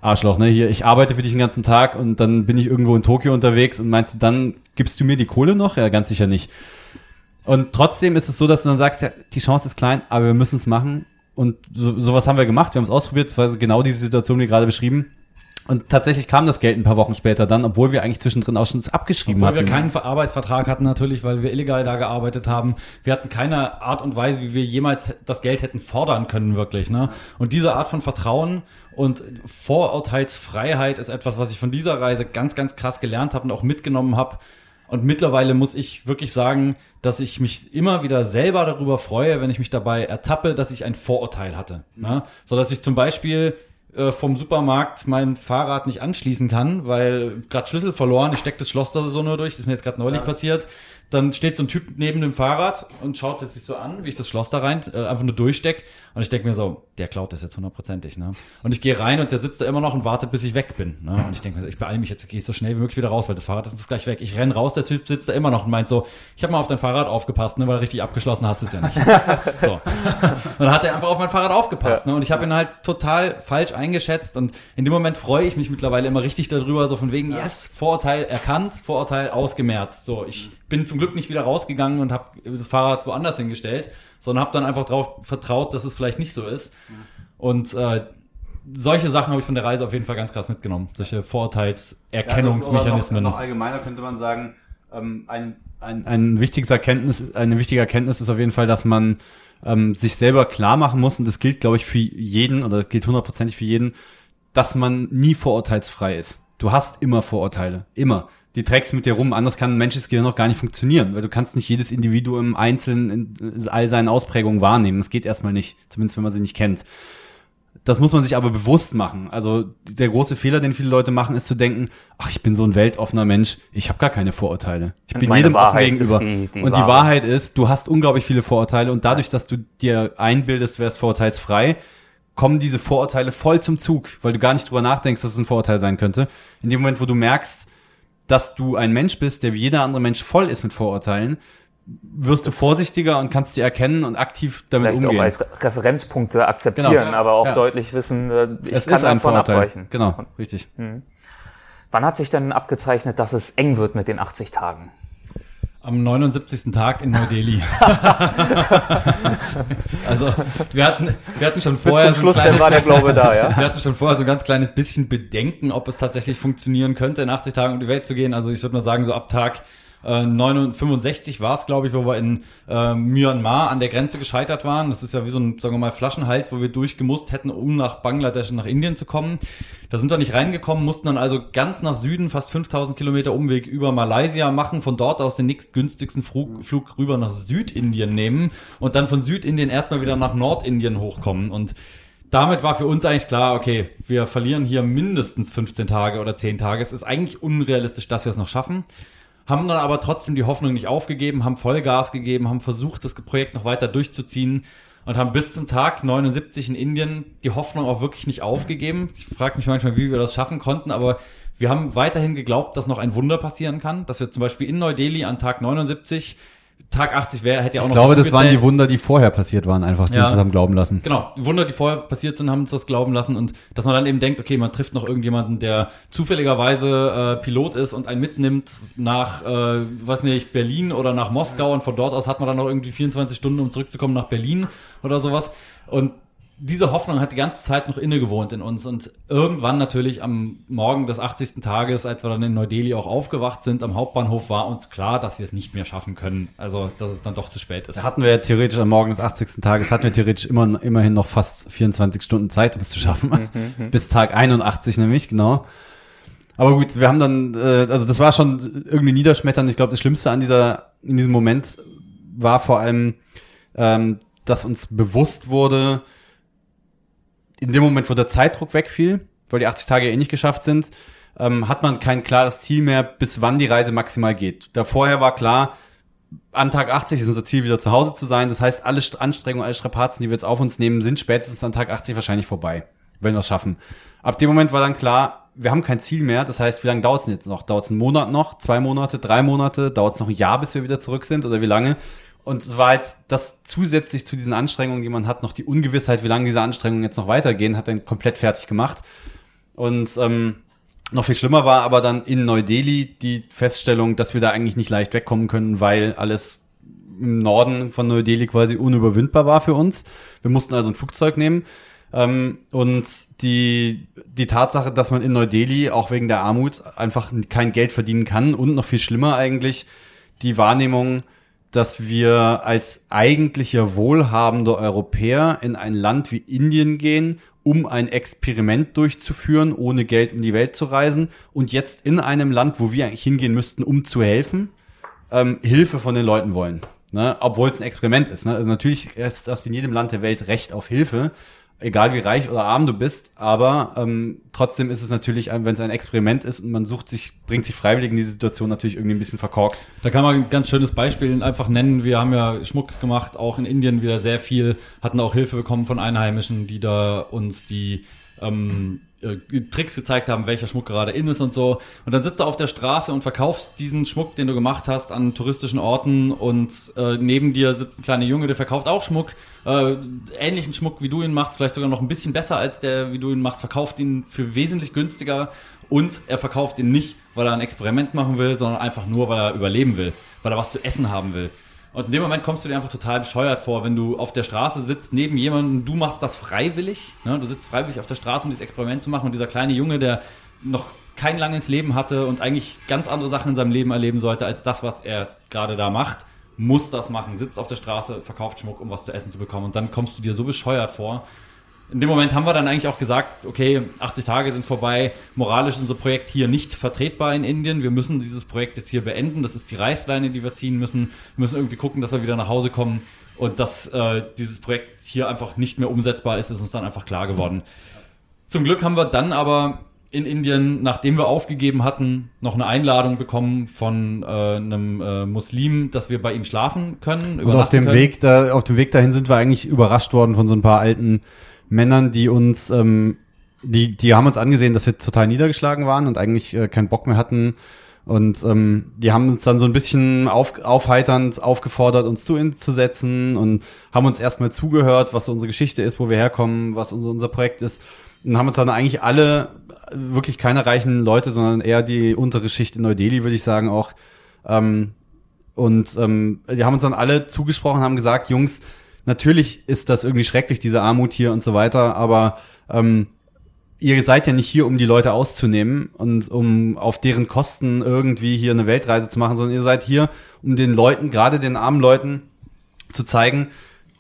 Arschloch, ne? Hier, ich arbeite für dich den ganzen Tag und dann bin ich irgendwo in Tokio unterwegs und meinst du, dann gibst du mir die Kohle noch? Ja, ganz sicher nicht. Und trotzdem ist es so, dass du dann sagst, ja, die Chance ist klein, aber wir müssen es machen. Und so, sowas haben wir gemacht, wir haben es ausprobiert, es war genau diese Situation, wie gerade beschrieben. Und tatsächlich kam das Geld ein paar Wochen später dann, obwohl wir eigentlich zwischendrin auch schon abgeschrieben obwohl hatten. Weil wir keinen Arbeitsvertrag hatten natürlich, weil wir illegal da gearbeitet haben. Wir hatten keine Art und Weise, wie wir jemals das Geld hätten fordern können, wirklich. Ne? Und diese Art von Vertrauen und Vorurteilsfreiheit ist etwas, was ich von dieser Reise ganz, ganz krass gelernt habe und auch mitgenommen habe. Und mittlerweile muss ich wirklich sagen, dass ich mich immer wieder selber darüber freue, wenn ich mich dabei ertappe, dass ich ein Vorurteil hatte. Ne? So dass ich zum Beispiel vom Supermarkt mein Fahrrad nicht anschließen kann, weil gerade Schlüssel verloren, ich stecke das Schloss da so nur durch, das ist mir jetzt gerade neulich ja. passiert dann steht so ein Typ neben dem Fahrrad und schaut es sich so an, wie ich das Schloss da rein äh, einfach nur durchsteck. Und ich denke mir so, der klaut das jetzt hundertprozentig. Ne? Und ich gehe rein und der sitzt da immer noch und wartet, bis ich weg bin. Ne? Und ich denke mir, so, ich beeile mich jetzt, gehe so schnell wie möglich wieder raus, weil das Fahrrad ist gleich weg. Ich renn raus, der Typ sitzt da immer noch und meint so, ich habe mal auf dein Fahrrad aufgepasst, ne, weil richtig abgeschlossen hast du es ja nicht. so. Und dann hat er einfach auf mein Fahrrad aufgepasst. Ne? Und ich habe ihn halt total falsch eingeschätzt. Und in dem Moment freue ich mich mittlerweile immer richtig darüber, so von wegen, yes, Vorurteil erkannt, Vorurteil ausgemerzt. So, ich bin zum Glück nicht wieder rausgegangen und habe das Fahrrad woanders hingestellt, sondern habe dann einfach darauf vertraut, dass es vielleicht nicht so ist. Und äh, solche Sachen habe ich von der Reise auf jeden Fall ganz krass mitgenommen. Solche Vorurteilserkennungsmechanismen. Ja, also, noch, noch allgemeiner könnte man sagen, ähm, ein, ein, ein wichtiges Erkenntnis, eine wichtige Erkenntnis ist auf jeden Fall, dass man ähm, sich selber klar machen muss, und das gilt, glaube ich, für jeden, oder das gilt hundertprozentig für jeden, dass man nie vorurteilsfrei ist. Du hast immer Vorurteile. Immer die trägst mit dir rum. Anders kann ein menschliches Gehirn noch gar nicht funktionieren, weil du kannst nicht jedes Individuum einzeln in all seinen Ausprägungen wahrnehmen. Das geht erstmal nicht, zumindest wenn man sie nicht kennt. Das muss man sich aber bewusst machen. Also der große Fehler, den viele Leute machen, ist zu denken, ach, ich bin so ein weltoffener Mensch, ich habe gar keine Vorurteile. Ich bin jedem offen Wahrheit gegenüber. ist die- die und die Wahre. Wahrheit ist, du hast unglaublich viele Vorurteile und dadurch, dass du dir einbildest, wärst vorurteilsfrei, kommen diese Vorurteile voll zum Zug, weil du gar nicht drüber nachdenkst, dass es ein Vorurteil sein könnte. In dem Moment, wo du merkst, dass du ein Mensch bist, der wie jeder andere Mensch voll ist mit Vorurteilen, wirst du vorsichtiger und kannst die erkennen und aktiv damit Vielleicht umgehen. auch als Re- Referenzpunkte akzeptieren, Genau. aber auch Ja. deutlich wissen, äh, ich es kann ist ein davon Vorurteil. abweichen. Genau, richtig. Wann hat sich denn abgezeichnet, dass es eng wird mit den 80 Tagen? Am 79. Tag in Neu-Delhi. also wir hatten, wir hatten schon Bis vorher zum Schluss, so ein dann war kleines, der Glaube da, ja? wir hatten schon vorher so ein ganz kleines bisschen Bedenken, ob es tatsächlich funktionieren könnte, in 80 Tagen um die Welt zu gehen. Also ich würde mal sagen, so ab Tag äh, 65 war es, glaube ich, wo wir in äh, Myanmar an der Grenze gescheitert waren. Das ist ja wie so ein, sagen wir mal, Flaschenhals, wo wir durchgemusst hätten, um nach Bangladesch und nach Indien zu kommen. Da sind wir nicht reingekommen, mussten dann also ganz nach Süden, fast 5000 Kilometer Umweg über Malaysia machen, von dort aus den nächstgünstigsten Flug, Flug rüber nach Südindien nehmen und dann von Südindien erstmal wieder nach Nordindien hochkommen. Und damit war für uns eigentlich klar, okay, wir verlieren hier mindestens 15 Tage oder 10 Tage. Es ist eigentlich unrealistisch, dass wir es noch schaffen. Haben dann aber trotzdem die Hoffnung nicht aufgegeben, haben Vollgas gegeben, haben versucht, das Projekt noch weiter durchzuziehen und haben bis zum Tag 79 in Indien die Hoffnung auch wirklich nicht aufgegeben. Ich frage mich manchmal, wie wir das schaffen konnten, aber wir haben weiterhin geglaubt, dass noch ein Wunder passieren kann, dass wir zum Beispiel in Neu-Delhi an Tag 79, Tag 80 wäre, hätte ja auch Ich noch glaube, dazu das waren die. Wunder, die vorher passiert waren, einfach, die Ja. uns das haben glauben lassen. Genau, die Wunder, die vorher passiert sind, haben uns das glauben lassen und dass man dann eben denkt, okay, man trifft noch irgendjemanden, der zufälligerweise äh, Pilot ist und einen mitnimmt nach, äh, weiß nicht, Berlin oder nach Moskau und von dort aus hat man dann noch irgendwie 24 Stunden, um zurückzukommen nach Berlin oder sowas. Und diese Hoffnung hat die ganze Zeit noch inne gewohnt in uns und irgendwann natürlich am Morgen des 80. Tages, als wir dann in Neu-Delhi auch aufgewacht sind am Hauptbahnhof, war uns klar, dass wir es nicht mehr schaffen können. Also, dass es dann doch zu spät ist. Da hatten wir ja theoretisch am Morgen des 80. Tages, hatten wir theoretisch immer, immerhin noch fast 24 Stunden Zeit, um es zu schaffen. Bis Tag 81 nämlich, genau. Aber gut, wir haben dann, äh, also das war schon irgendwie niederschmetternd. Ich glaube, das Schlimmste an dieser, in diesem Moment war vor allem, ähm, dass uns bewusst wurde, in dem Moment, wo der Zeitdruck wegfiel, weil die 80 Tage eh nicht geschafft sind, ähm, hat man kein klares Ziel mehr, bis wann die Reise maximal geht. Da vorher war klar, an Tag 80 ist unser Ziel, wieder zu Hause zu sein. Das heißt, alle St- Anstrengungen, alle Strapazen, die wir jetzt auf uns nehmen, sind spätestens an Tag 80 wahrscheinlich vorbei, wenn wir es schaffen. Ab dem Moment war dann klar, wir haben kein Ziel mehr. Das heißt, wie lange dauert es denn jetzt noch? Dauert es einen Monat noch? Zwei Monate? Drei Monate? Dauert es noch ein Jahr, bis wir wieder zurück sind? Oder wie lange? Und es war halt das zusätzlich zu diesen Anstrengungen, die man hat, noch die Ungewissheit, wie lange diese Anstrengungen jetzt noch weitergehen, hat dann komplett fertig gemacht. Und ähm, noch viel schlimmer war aber dann in Neu-Delhi die Feststellung, dass wir da eigentlich nicht leicht wegkommen können, weil alles im Norden von Neu-Delhi quasi unüberwindbar war für uns. Wir mussten also ein Flugzeug nehmen. Ähm, und die, die Tatsache, dass man in Neu-Delhi auch wegen der Armut einfach kein Geld verdienen kann und noch viel schlimmer eigentlich die Wahrnehmung, dass wir als eigentlicher wohlhabender Europäer in ein Land wie Indien gehen, um ein Experiment durchzuführen, ohne Geld um die Welt zu reisen und jetzt in einem Land, wo wir eigentlich hingehen müssten, um zu helfen, ähm, Hilfe von den Leuten wollen. Ne? Obwohl es ein Experiment ist. Ne? Also natürlich ist das in jedem Land der Welt Recht auf Hilfe, egal wie reich oder arm du bist, aber ähm, trotzdem ist es natürlich, wenn es ein Experiment ist und man sucht sich, bringt sich freiwillig in diese Situation natürlich irgendwie ein bisschen verkorkst. Da kann man ein ganz schönes Beispiel einfach nennen. Wir haben ja Schmuck gemacht, auch in Indien wieder sehr viel, hatten auch Hilfe bekommen von Einheimischen, die da uns die ähm, äh, Tricks gezeigt haben, welcher Schmuck gerade in ist und so. Und dann sitzt du auf der Straße und verkaufst diesen Schmuck, den du gemacht hast, an touristischen Orten. Und äh, neben dir sitzt ein kleiner Junge, der verkauft auch Schmuck, äh, ähnlichen Schmuck, wie du ihn machst, vielleicht sogar noch ein bisschen besser als der, wie du ihn machst, verkauft ihn für wesentlich günstiger. Und er verkauft ihn nicht, weil er ein Experiment machen will, sondern einfach nur, weil er überleben will, weil er was zu essen haben will. Und in dem Moment kommst du dir einfach total bescheuert vor, wenn du auf der Straße sitzt neben jemandem, du machst das freiwillig, ne? du sitzt freiwillig auf der Straße, um dieses Experiment zu machen und dieser kleine Junge, der noch kein langes Leben hatte und eigentlich ganz andere Sachen in seinem Leben erleben sollte, als das, was er gerade da macht, muss das machen, sitzt auf der Straße, verkauft Schmuck, um was zu essen zu bekommen und dann kommst du dir so bescheuert vor. In dem Moment haben wir dann eigentlich auch gesagt, okay, 80 Tage sind vorbei, moralisch ist unser Projekt hier nicht vertretbar in Indien. Wir müssen dieses Projekt jetzt hier beenden. Das ist die Reißleine, die wir ziehen müssen. Wir müssen irgendwie gucken, dass wir wieder nach Hause kommen. Und dass äh, dieses Projekt hier einfach nicht mehr umsetzbar ist, ist uns dann einfach klar geworden. Zum Glück haben wir dann aber in Indien, nachdem wir aufgegeben hatten, noch eine Einladung bekommen von äh, einem äh, Muslim, dass wir bei ihm schlafen können. Und auf dem können. Weg da, auf dem Weg dahin sind wir eigentlich überrascht worden von so ein paar alten Männern, die uns, ähm, die, die haben uns angesehen, dass wir total niedergeschlagen waren und eigentlich äh, keinen Bock mehr hatten. Und ähm, die haben uns dann so ein bisschen auf, aufheiternd aufgefordert, uns zu zu setzen und haben uns erstmal zugehört, was unsere Geschichte ist, wo wir herkommen, was unser, unser Projekt ist. Und haben uns dann eigentlich alle, wirklich keine reichen Leute, sondern eher die untere Schicht in Neu-Delhi, würde ich sagen, auch. Ähm, und ähm, die haben uns dann alle zugesprochen, haben gesagt, Jungs, natürlich ist das irgendwie schrecklich, diese Armut hier und so weiter, aber ähm, ihr seid ja nicht hier, um die Leute auszunehmen und um auf deren Kosten irgendwie hier eine Weltreise zu machen, sondern ihr seid hier, um den Leuten, gerade den armen Leuten, zu zeigen,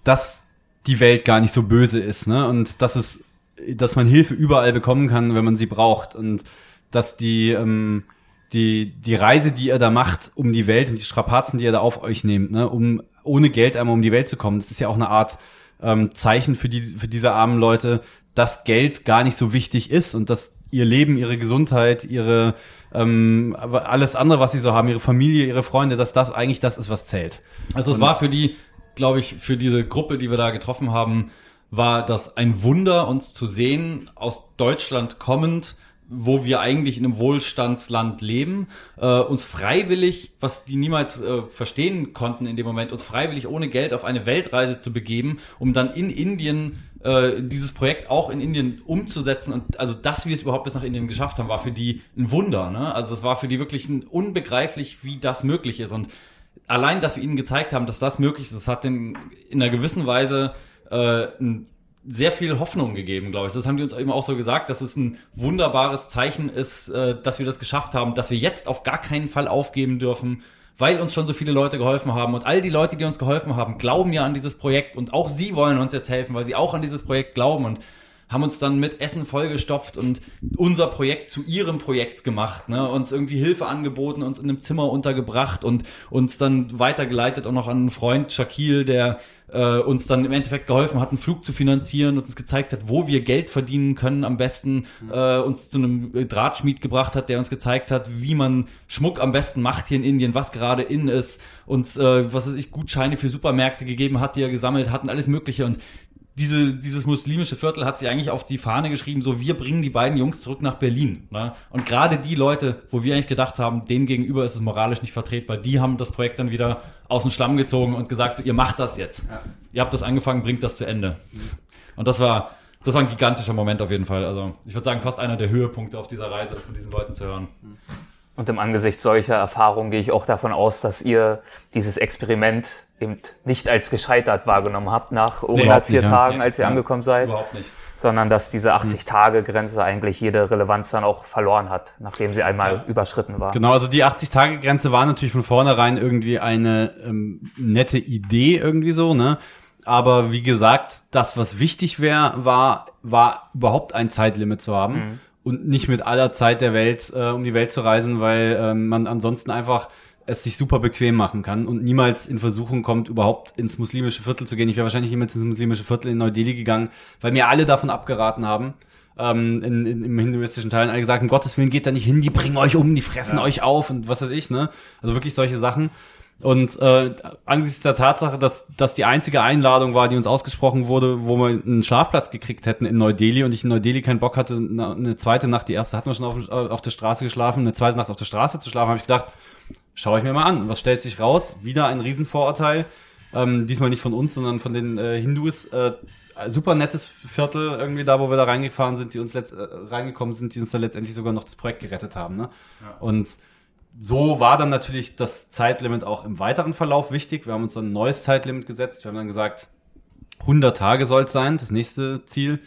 dass die Welt gar nicht so böse ist, ne? Und dass es dass man Hilfe überall bekommen kann, wenn man sie braucht und dass die ähm, die die Reise, die ihr da macht, um die Welt und die Strapazen, die ihr da auf euch nehmt, ne, um ohne Geld einmal um die Welt zu kommen, das ist ja auch eine Art ähm, Zeichen für die für diese armen Leute, dass Geld gar nicht so wichtig ist und dass ihr Leben, ihre Gesundheit, ihre ähm, alles andere, was sie so haben, ihre Familie, ihre Freunde, dass das eigentlich das ist, was zählt. Also es war für die, glaube ich, für diese Gruppe, die wir da getroffen haben, war das ein Wunder, uns zu sehen, aus Deutschland kommend, wo wir eigentlich in einem Wohlstandsland leben, äh, uns freiwillig, was die niemals äh, verstehen konnten in dem Moment, uns freiwillig ohne Geld auf eine Weltreise zu begeben, um dann in Indien äh, dieses Projekt auch in Indien umzusetzen und also dass wir es überhaupt bis nach Indien geschafft haben, war für die ein Wunder. Ne? Also es war für die wirklich unbegreiflich, wie das möglich ist und allein, dass wir ihnen gezeigt haben, dass das möglich ist, das hat den in einer gewissen Weise äh, ein sehr viel Hoffnung gegeben, glaube ich. Das haben die uns eben auch so gesagt, dass es ein wunderbares Zeichen ist, äh, dass wir das geschafft haben, dass wir jetzt auf gar keinen Fall aufgeben dürfen, weil uns schon so viele Leute geholfen haben. Und all die Leute, die uns geholfen haben, glauben ja an dieses Projekt und auch sie wollen uns jetzt helfen, weil sie auch an dieses Projekt glauben und haben uns dann mit Essen vollgestopft und unser Projekt zu ihrem Projekt gemacht, ne? uns irgendwie Hilfe angeboten, uns in einem Zimmer untergebracht und uns dann weitergeleitet auch noch an einen Freund Shaquille, der äh, uns dann im Endeffekt geholfen hat, einen Flug zu finanzieren und uns gezeigt hat, wo wir Geld verdienen können am besten, äh, uns zu einem Drahtschmied gebracht hat, der uns gezeigt hat, wie man Schmuck am besten macht hier in Indien, was gerade in ist, uns, äh, was weiß ich, Gutscheine für Supermärkte gegeben hat, die er gesammelt hat und alles mögliche und diese, dieses muslimische Viertel hat sich eigentlich auf die Fahne geschrieben, so wir bringen die beiden Jungs zurück nach Berlin. Ne? Und gerade die Leute, wo wir eigentlich gedacht haben, denen gegenüber ist es moralisch nicht vertretbar, die haben das Projekt dann wieder aus dem Schlamm gezogen und gesagt, so, ihr macht das jetzt. Ihr habt das angefangen, bringt das zu Ende. Und das war, das war ein gigantischer Moment auf jeden Fall. Also ich würde sagen, fast einer der Höhepunkte auf dieser Reise ist von diesen Leuten zu hören. Und im Angesicht solcher Erfahrungen gehe ich auch davon aus, dass ihr dieses Experiment eben nicht als gescheitert wahrgenommen habt nach überhaupt 104 nicht, ja. Tagen, Nee, als ihr ja, angekommen seid, Überhaupt nicht. sondern dass diese 80-Tage-Grenze eigentlich jede Relevanz dann auch verloren hat, nachdem sie einmal Ja. überschritten war. Genau, also die 80-Tage-Grenze war natürlich von vornherein irgendwie eine ähm, nette Idee irgendwie so, ne? Aber wie gesagt, das, was wichtig wäre, war, war überhaupt ein Zeitlimit zu haben und nicht mit aller Zeit der Welt äh, um die Welt zu reisen, weil ähm, man ansonsten einfach es sich super bequem machen kann und niemals in Versuchung kommt, überhaupt ins muslimische Viertel zu gehen. Ich wäre wahrscheinlich niemals ins muslimische Viertel in Neu-Delhi gegangen, weil mir alle davon abgeraten haben. Ähm, in, in, Im hinduistischen Teil alle gesagt, um Gottes Willen geht da nicht hin, die bringen euch um, die fressen euch auf und was weiß ich, ne? Also wirklich solche Sachen. Und äh, angesichts der Tatsache, dass das die einzige Einladung war, die uns ausgesprochen wurde, wo wir einen Schlafplatz gekriegt hätten in Neu-Delhi und ich in Neu-Delhi keinen Bock hatte, eine zweite Nacht, die erste hatten wir schon auf, auf der Straße geschlafen, eine zweite Nacht auf der Straße zu schlafen, habe ich gedacht, schaue ich mir mal an. Was stellt sich raus? Wieder ein Riesenvorurteil. Ähm, diesmal nicht von uns, sondern von den äh, Hindus. Äh, super nettes Viertel irgendwie da, wo wir da reingefahren sind, die uns letzt, äh, reingekommen sind, die uns da letztendlich sogar noch das Projekt gerettet haben. Ne? Und so war dann natürlich das Zeitlimit auch im weiteren Verlauf wichtig. Wir haben uns dann ein neues Zeitlimit gesetzt. Wir haben dann gesagt, 100 Tage soll es sein, das nächste Ziel.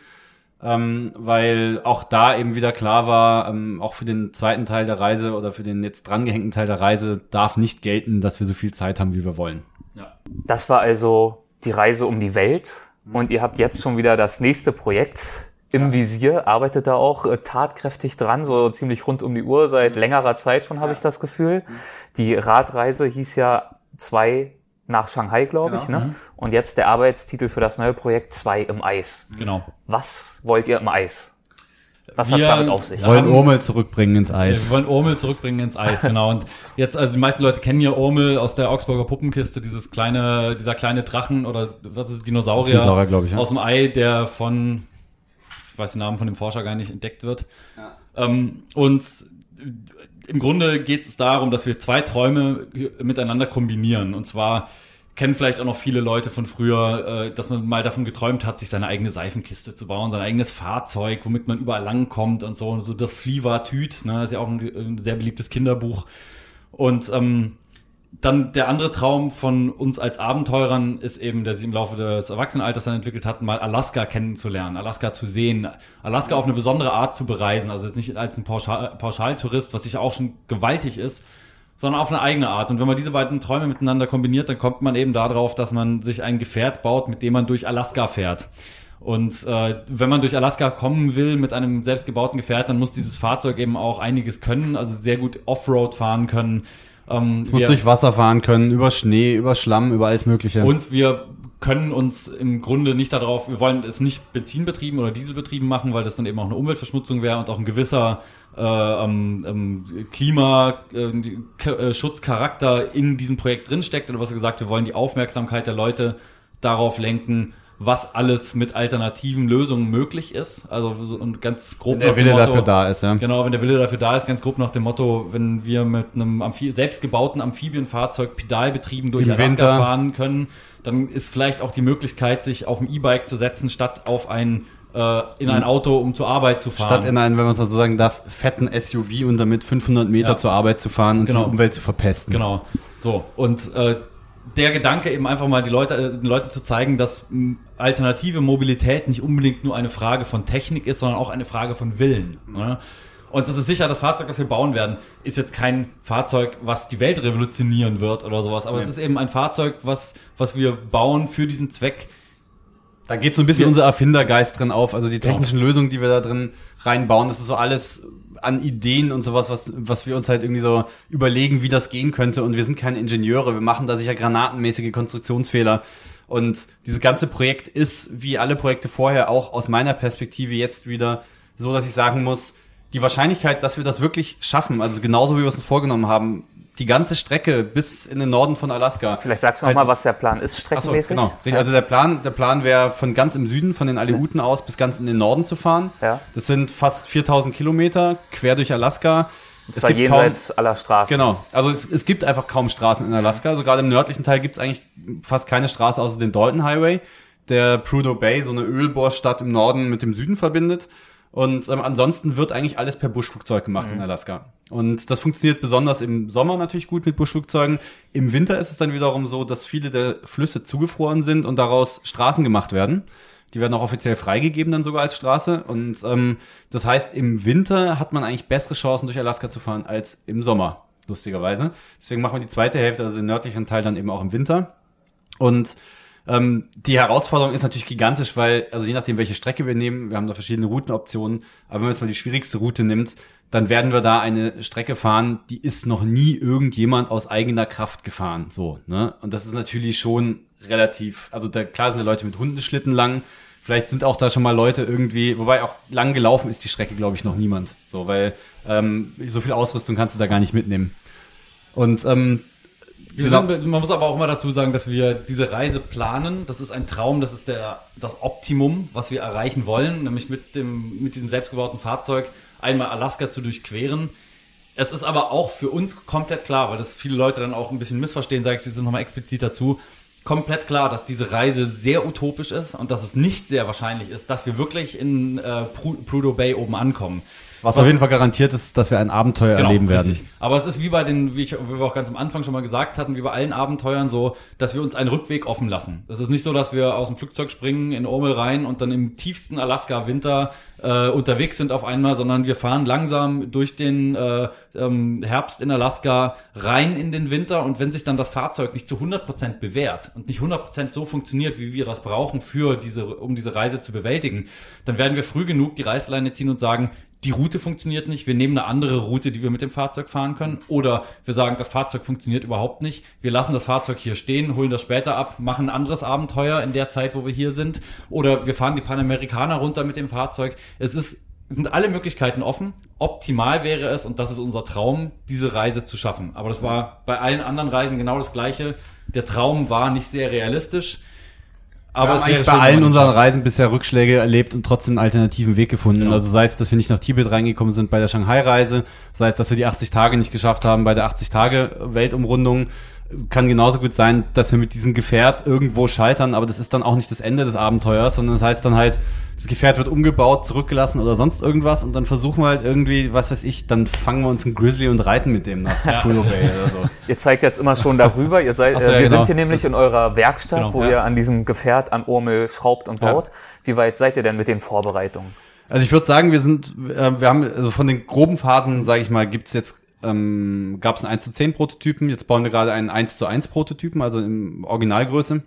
Ähm, weil auch da eben wieder klar war, ähm, auch für den zweiten Teil der Reise oder für den jetzt drangehängten Teil der Reise darf nicht gelten, dass wir so viel Zeit haben, wie wir wollen. Ja. Das war also die Reise um die Welt und ihr habt jetzt schon wieder das nächste Projekt im Visier, arbeitet da auch äh, tatkräftig dran, so ziemlich rund um die Uhr, seit längerer Zeit schon habe ich das Gefühl. Die Radreise hieß ja zwei nach Shanghai, glaube ich. Ne? Und jetzt der Arbeitstitel für das neue Projekt zwei im Eis. Genau. Was wollt ihr im Eis? Was Wir- hat's damit auf sich? Ja. Wollen Urmel zurückbringen ins Wir Eis. wollen Urmel zurückbringen ins Eis, genau. Und jetzt, also die meisten Leute kennen ja Urmel aus der Augsburger Puppenkiste, dieses kleine, dieser kleine Drachen oder was ist es, Dinosaurier, Dinosaurier, glaub ich, ja. aus dem Ei, der von, ich weiß den Namen von dem Forscher gar nicht, entdeckt wird. Ähm, und im Grunde geht es darum, dass wir zwei Träume miteinander kombinieren. Und zwar kennen vielleicht auch noch viele Leute von früher, äh, dass man mal davon geträumt hat, sich seine eigene Seifenkiste zu bauen, sein eigenes Fahrzeug, womit man überall langkommt und so. Und so das Fliewa-Tüt, ne, ist ja auch ein, ein sehr beliebtes Kinderbuch. Und ähm, dann der andere Traum von uns als Abenteurern ist eben, der sich im Laufe des Erwachsenenalters dann entwickelt hat, mal Alaska kennenzulernen, Alaska zu sehen, Alaska auf eine besondere Art zu bereisen, also jetzt nicht als ein Pauschal Pauschaltourist, was sicher auch schon gewaltig ist, sondern auf eine eigene Art. Und wenn man diese beiden Träume miteinander kombiniert, dann kommt man eben darauf, dass man sich ein Gefährt baut, mit dem man durch Alaska fährt. Und äh, wenn man durch Alaska kommen will mit einem selbstgebauten Gefährt, dann muss dieses Fahrzeug eben auch einiges können, also sehr gut Offroad fahren können. Ähm, Es muss wir- durch Wasser fahren können, über Schnee, über Schlamm, über alles Mögliche. und wir können uns im Grunde nicht darauf, wir wollen es nicht benzinbetrieben oder dieselbetrieben machen, weil das dann eben auch eine Umweltverschmutzung wäre und auch ein gewisser äh, ähm, ähm, Klimaschutzcharakter in diesem Projekt drinsteckt. Oder was gesagt, wir wollen die Aufmerksamkeit der Leute darauf lenken, was alles mit alternativen Lösungen möglich ist. Also so ein ganz grob Wenn der nach dem Wille Motto- dafür da ist, ja. Genau, wenn der Wille dafür da ist, ganz grob nach dem Motto, wenn wir mit einem Amphi selbstgebauten Amphibienfahrzeug pedalbetrieben durch Im Alaska Winter. fahren können, dann ist vielleicht auch die Möglichkeit, sich auf ein E-Bike zu setzen, statt auf ein äh, in ein Auto, um zur Arbeit zu fahren. Statt in einen, wenn man es so sagen darf, fetten SUV und damit 500 Meter Ja. zur Arbeit zu fahren und Genau. die Umwelt zu verpesten. Genau. So. Und äh, der Gedanke eben einfach mal die Leute, äh, den Leuten zu zeigen, dass alternative Mobilität nicht unbedingt nur eine Frage von Technik ist, sondern auch eine Frage von Willen. Ne? Und das ist sicher, das Fahrzeug, das wir bauen werden, ist jetzt kein Fahrzeug, was die Welt revolutionieren wird oder sowas. Aber es ist eben ein Fahrzeug, was, was wir bauen für diesen Zweck. Da geht so ein bisschen Wir- unser Erfindergeist drin auf, also die technischen Lösungen, die wir da drin reinbauen, das ist so alles an Ideen und sowas, was, was wir uns halt irgendwie so überlegen, wie das gehen könnte. Und wir sind keine Ingenieure, wir machen da sicher granatenmäßige Konstruktionsfehler. Und dieses ganze Projekt ist, wie alle Projekte vorher, auch aus meiner Perspektive jetzt wieder so, dass ich sagen muss, die Wahrscheinlichkeit, dass wir das wirklich schaffen, also genauso wie wir es uns vorgenommen haben, die ganze Strecke bis in den Norden von Alaska. Vielleicht sagst du noch Halt- mal, was der Plan ist, streckenmäßig. genau. Richtig. Also der Plan, der Plan wäre von ganz im Süden, von den Alehuten aus bis ganz in den Norden zu fahren. Ja. Das sind fast 4000 Kilometer quer durch Alaska. Das war jenseits aller Straßen. Genau. Also es, es gibt einfach kaum Straßen in Alaska. Also gerade im nördlichen Teil gibt es eigentlich fast keine Straße außer den Dalton Highway, der Prudhoe Bay, so eine Ölbohrstadt im Norden mit dem Süden verbindet. Und ähm, ansonsten wird eigentlich alles per Buschflugzeug gemacht in Alaska. Und das funktioniert besonders im Sommer natürlich gut mit Buschflugzeugen. Im Winter ist es dann wiederum so, dass viele der Flüsse zugefroren sind und daraus Straßen gemacht werden. Die werden auch offiziell freigegeben dann sogar als Straße. Und ähm, das heißt, im Winter hat man eigentlich bessere Chancen, durch Alaska zu fahren, als im Sommer, lustigerweise. Deswegen machen wir die zweite Hälfte, also den nördlichen Teil dann eben auch im Winter. Und ähm, die Herausforderung ist natürlich gigantisch, weil, also je nachdem, welche Strecke wir nehmen, wir haben da verschiedene Routenoptionen, aber wenn man jetzt mal die schwierigste Route nimmt, dann werden wir da eine Strecke fahren, die ist noch nie irgendjemand aus eigener Kraft gefahren, so, ne? Und das ist natürlich schon relativ, also da, klar sind da Leute mit Hundeschlitten lang, vielleicht sind auch da schon mal Leute irgendwie, wobei auch lang gelaufen ist die Strecke, glaube ich, noch niemand, so, weil ähm, so viel Ausrüstung kannst du da gar nicht mitnehmen. Und ähm, Genau. sind, man muss aber auch mal dazu sagen, dass wir diese Reise planen. Das ist ein Traum, das ist der, das Optimum, was wir erreichen wollen, nämlich mit dem, mit diesem selbstgebauten Fahrzeug einmal Alaska zu durchqueren. Es ist aber auch für uns komplett klar, weil das viele Leute dann auch ein bisschen missverstehen, sage ich jetzt nochmal explizit dazu, komplett klar, dass diese Reise sehr utopisch ist und dass es nicht sehr wahrscheinlich ist, dass wir wirklich in äh, Pru- Prudhoe Bay oben ankommen. Was auf jeden Fall garantiert ist, dass wir ein Abenteuer erleben werden. Genau, Richtig. Aber es ist wie bei den, wie, ich, wie wir auch ganz am Anfang schon mal gesagt hatten, wie bei allen Abenteuern so, dass wir uns einen Rückweg offen lassen. Das ist nicht so, dass wir aus dem Flugzeug springen, in Urmel rein und dann im tiefsten Alaska-Winter äh, unterwegs sind auf einmal, sondern wir fahren langsam durch den äh, ähm, Herbst in Alaska rein in den Winter und wenn sich dann das Fahrzeug nicht zu 100% bewährt und nicht 100% so funktioniert, wie wir das brauchen für diese, um diese Reise zu bewältigen, dann werden wir früh genug die Reißleine ziehen und sagen, die Route funktioniert nicht, wir nehmen eine andere Route, die wir mit dem Fahrzeug fahren können. Oder wir sagen, das Fahrzeug funktioniert überhaupt nicht. Wir lassen das Fahrzeug hier stehen, holen das später ab, machen ein anderes Abenteuer in der Zeit, wo wir hier sind. Oder wir fahren die Panamerikaner runter mit dem Fahrzeug. Es ist sind alle Möglichkeiten offen. Optimal wäre es, und das ist unser Traum, diese Reise zu schaffen. Aber das war bei allen anderen Reisen genau das Gleiche. Der Traum war nicht sehr realistisch. Aber es eigentlich bei allen unseren. Reisen bisher Rückschläge erlebt und trotzdem einen alternativen Weg gefunden. Genau. Also sei es, dass wir nicht nach Tibet reingekommen sind bei der Shanghai-Reise, sei es, dass wir die 80 Tage nicht geschafft haben bei der 80-Tage-Weltumrundung. Kann genauso gut sein, dass wir mit diesem Gefährt irgendwo scheitern, aber das ist dann auch nicht das Ende des Abenteuers, sondern das heißt dann halt, das Gefährt wird umgebaut, zurückgelassen oder sonst irgendwas und dann versuchen wir halt irgendwie, was weiß ich, dann fangen wir uns einen Grizzly und reiten mit dem nach Puyo Bay oder so. Ihr zeigt jetzt immer schon darüber. Ihr seid, so, äh, ja, wir genau. sind hier nämlich in eurer Werkstatt, Genau, wo ja. ihr an diesem Gefährt an Urmel schraubt und Ja. baut. Wie weit seid ihr denn mit den Vorbereitungen? Also ich würde sagen, wir sind, äh, wir haben, also von den groben Phasen, sage ich mal, gibt's jetzt, ähm, gab es einen 1 zu 10 Prototypen, jetzt bauen wir gerade einen 1 zu 1 Prototypen, also in Originalgröße.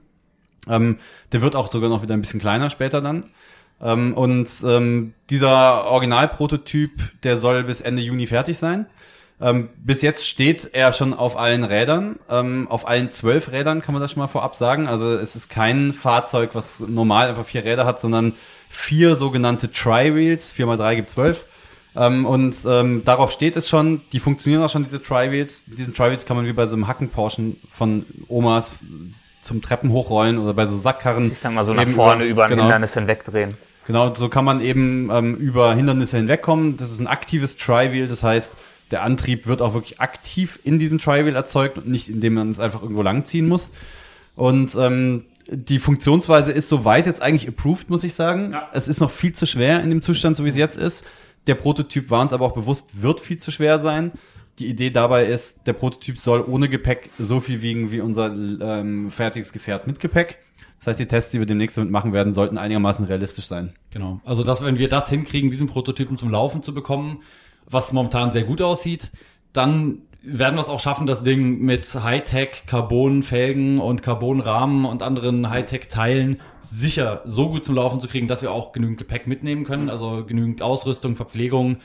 Ähm, der wird auch sogar noch wieder ein bisschen kleiner später dann. Ähm, und ähm, dieser Originalprototyp, der soll bis Ende Juni fertig sein. Ähm, bis jetzt steht er schon auf allen Rädern, ähm, auf allen zwölf Rädern kann man das schon mal vorab sagen. Also es ist kein Fahrzeug, was normal einfach vier Räder hat, sondern vier sogenannte Tri-Wheels. Vier mal drei gibt zwölf. Ähm, und ähm, darauf steht es schon. Die funktionieren auch schon, diese Tri-Wheels. Diesen Tri-Wheels kann man wie bei so einem Hacken-Porschen von Omas zum Treppen hochrollen oder bei so Sackkarren. Ich denke mal so nach vorne über ein genau. Hindernis hinwegdrehen. Genau, so kann man eben ähm, über Hindernisse hinwegkommen. Das ist ein aktives Tri-Wheel, das heißt, der Antrieb wird auch wirklich aktiv in diesem Tri-Wheel erzeugt und nicht, indem man es einfach irgendwo langziehen muss. Und ähm, die Funktionsweise ist soweit jetzt eigentlich approved, muss ich sagen. Ja. Es ist noch viel zu schwer in dem Zustand, so wie es jetzt ist. Der Prototyp war uns aber auch bewusst, wird viel zu schwer sein. Die Idee dabei ist, der Prototyp soll ohne Gepäck so viel wiegen wie unser ähm, fertiges Gefährt mit Gepäck. Das heißt, die Tests, die wir demnächst damit machen werden, sollten einigermaßen realistisch sein. Genau. Also, dass wenn wir das hinkriegen, diesen Prototypen zum Laufen zu bekommen, was momentan sehr gut aussieht, dann werden wir es auch schaffen, das Ding mit Hightech, Carbon-Felgen und Carbon-Rahmen und anderen Hightech-Teilen sicher so gut zum Laufen zu kriegen, dass wir auch genügend Gepäck mitnehmen können, also genügend Ausrüstung, Verpflegung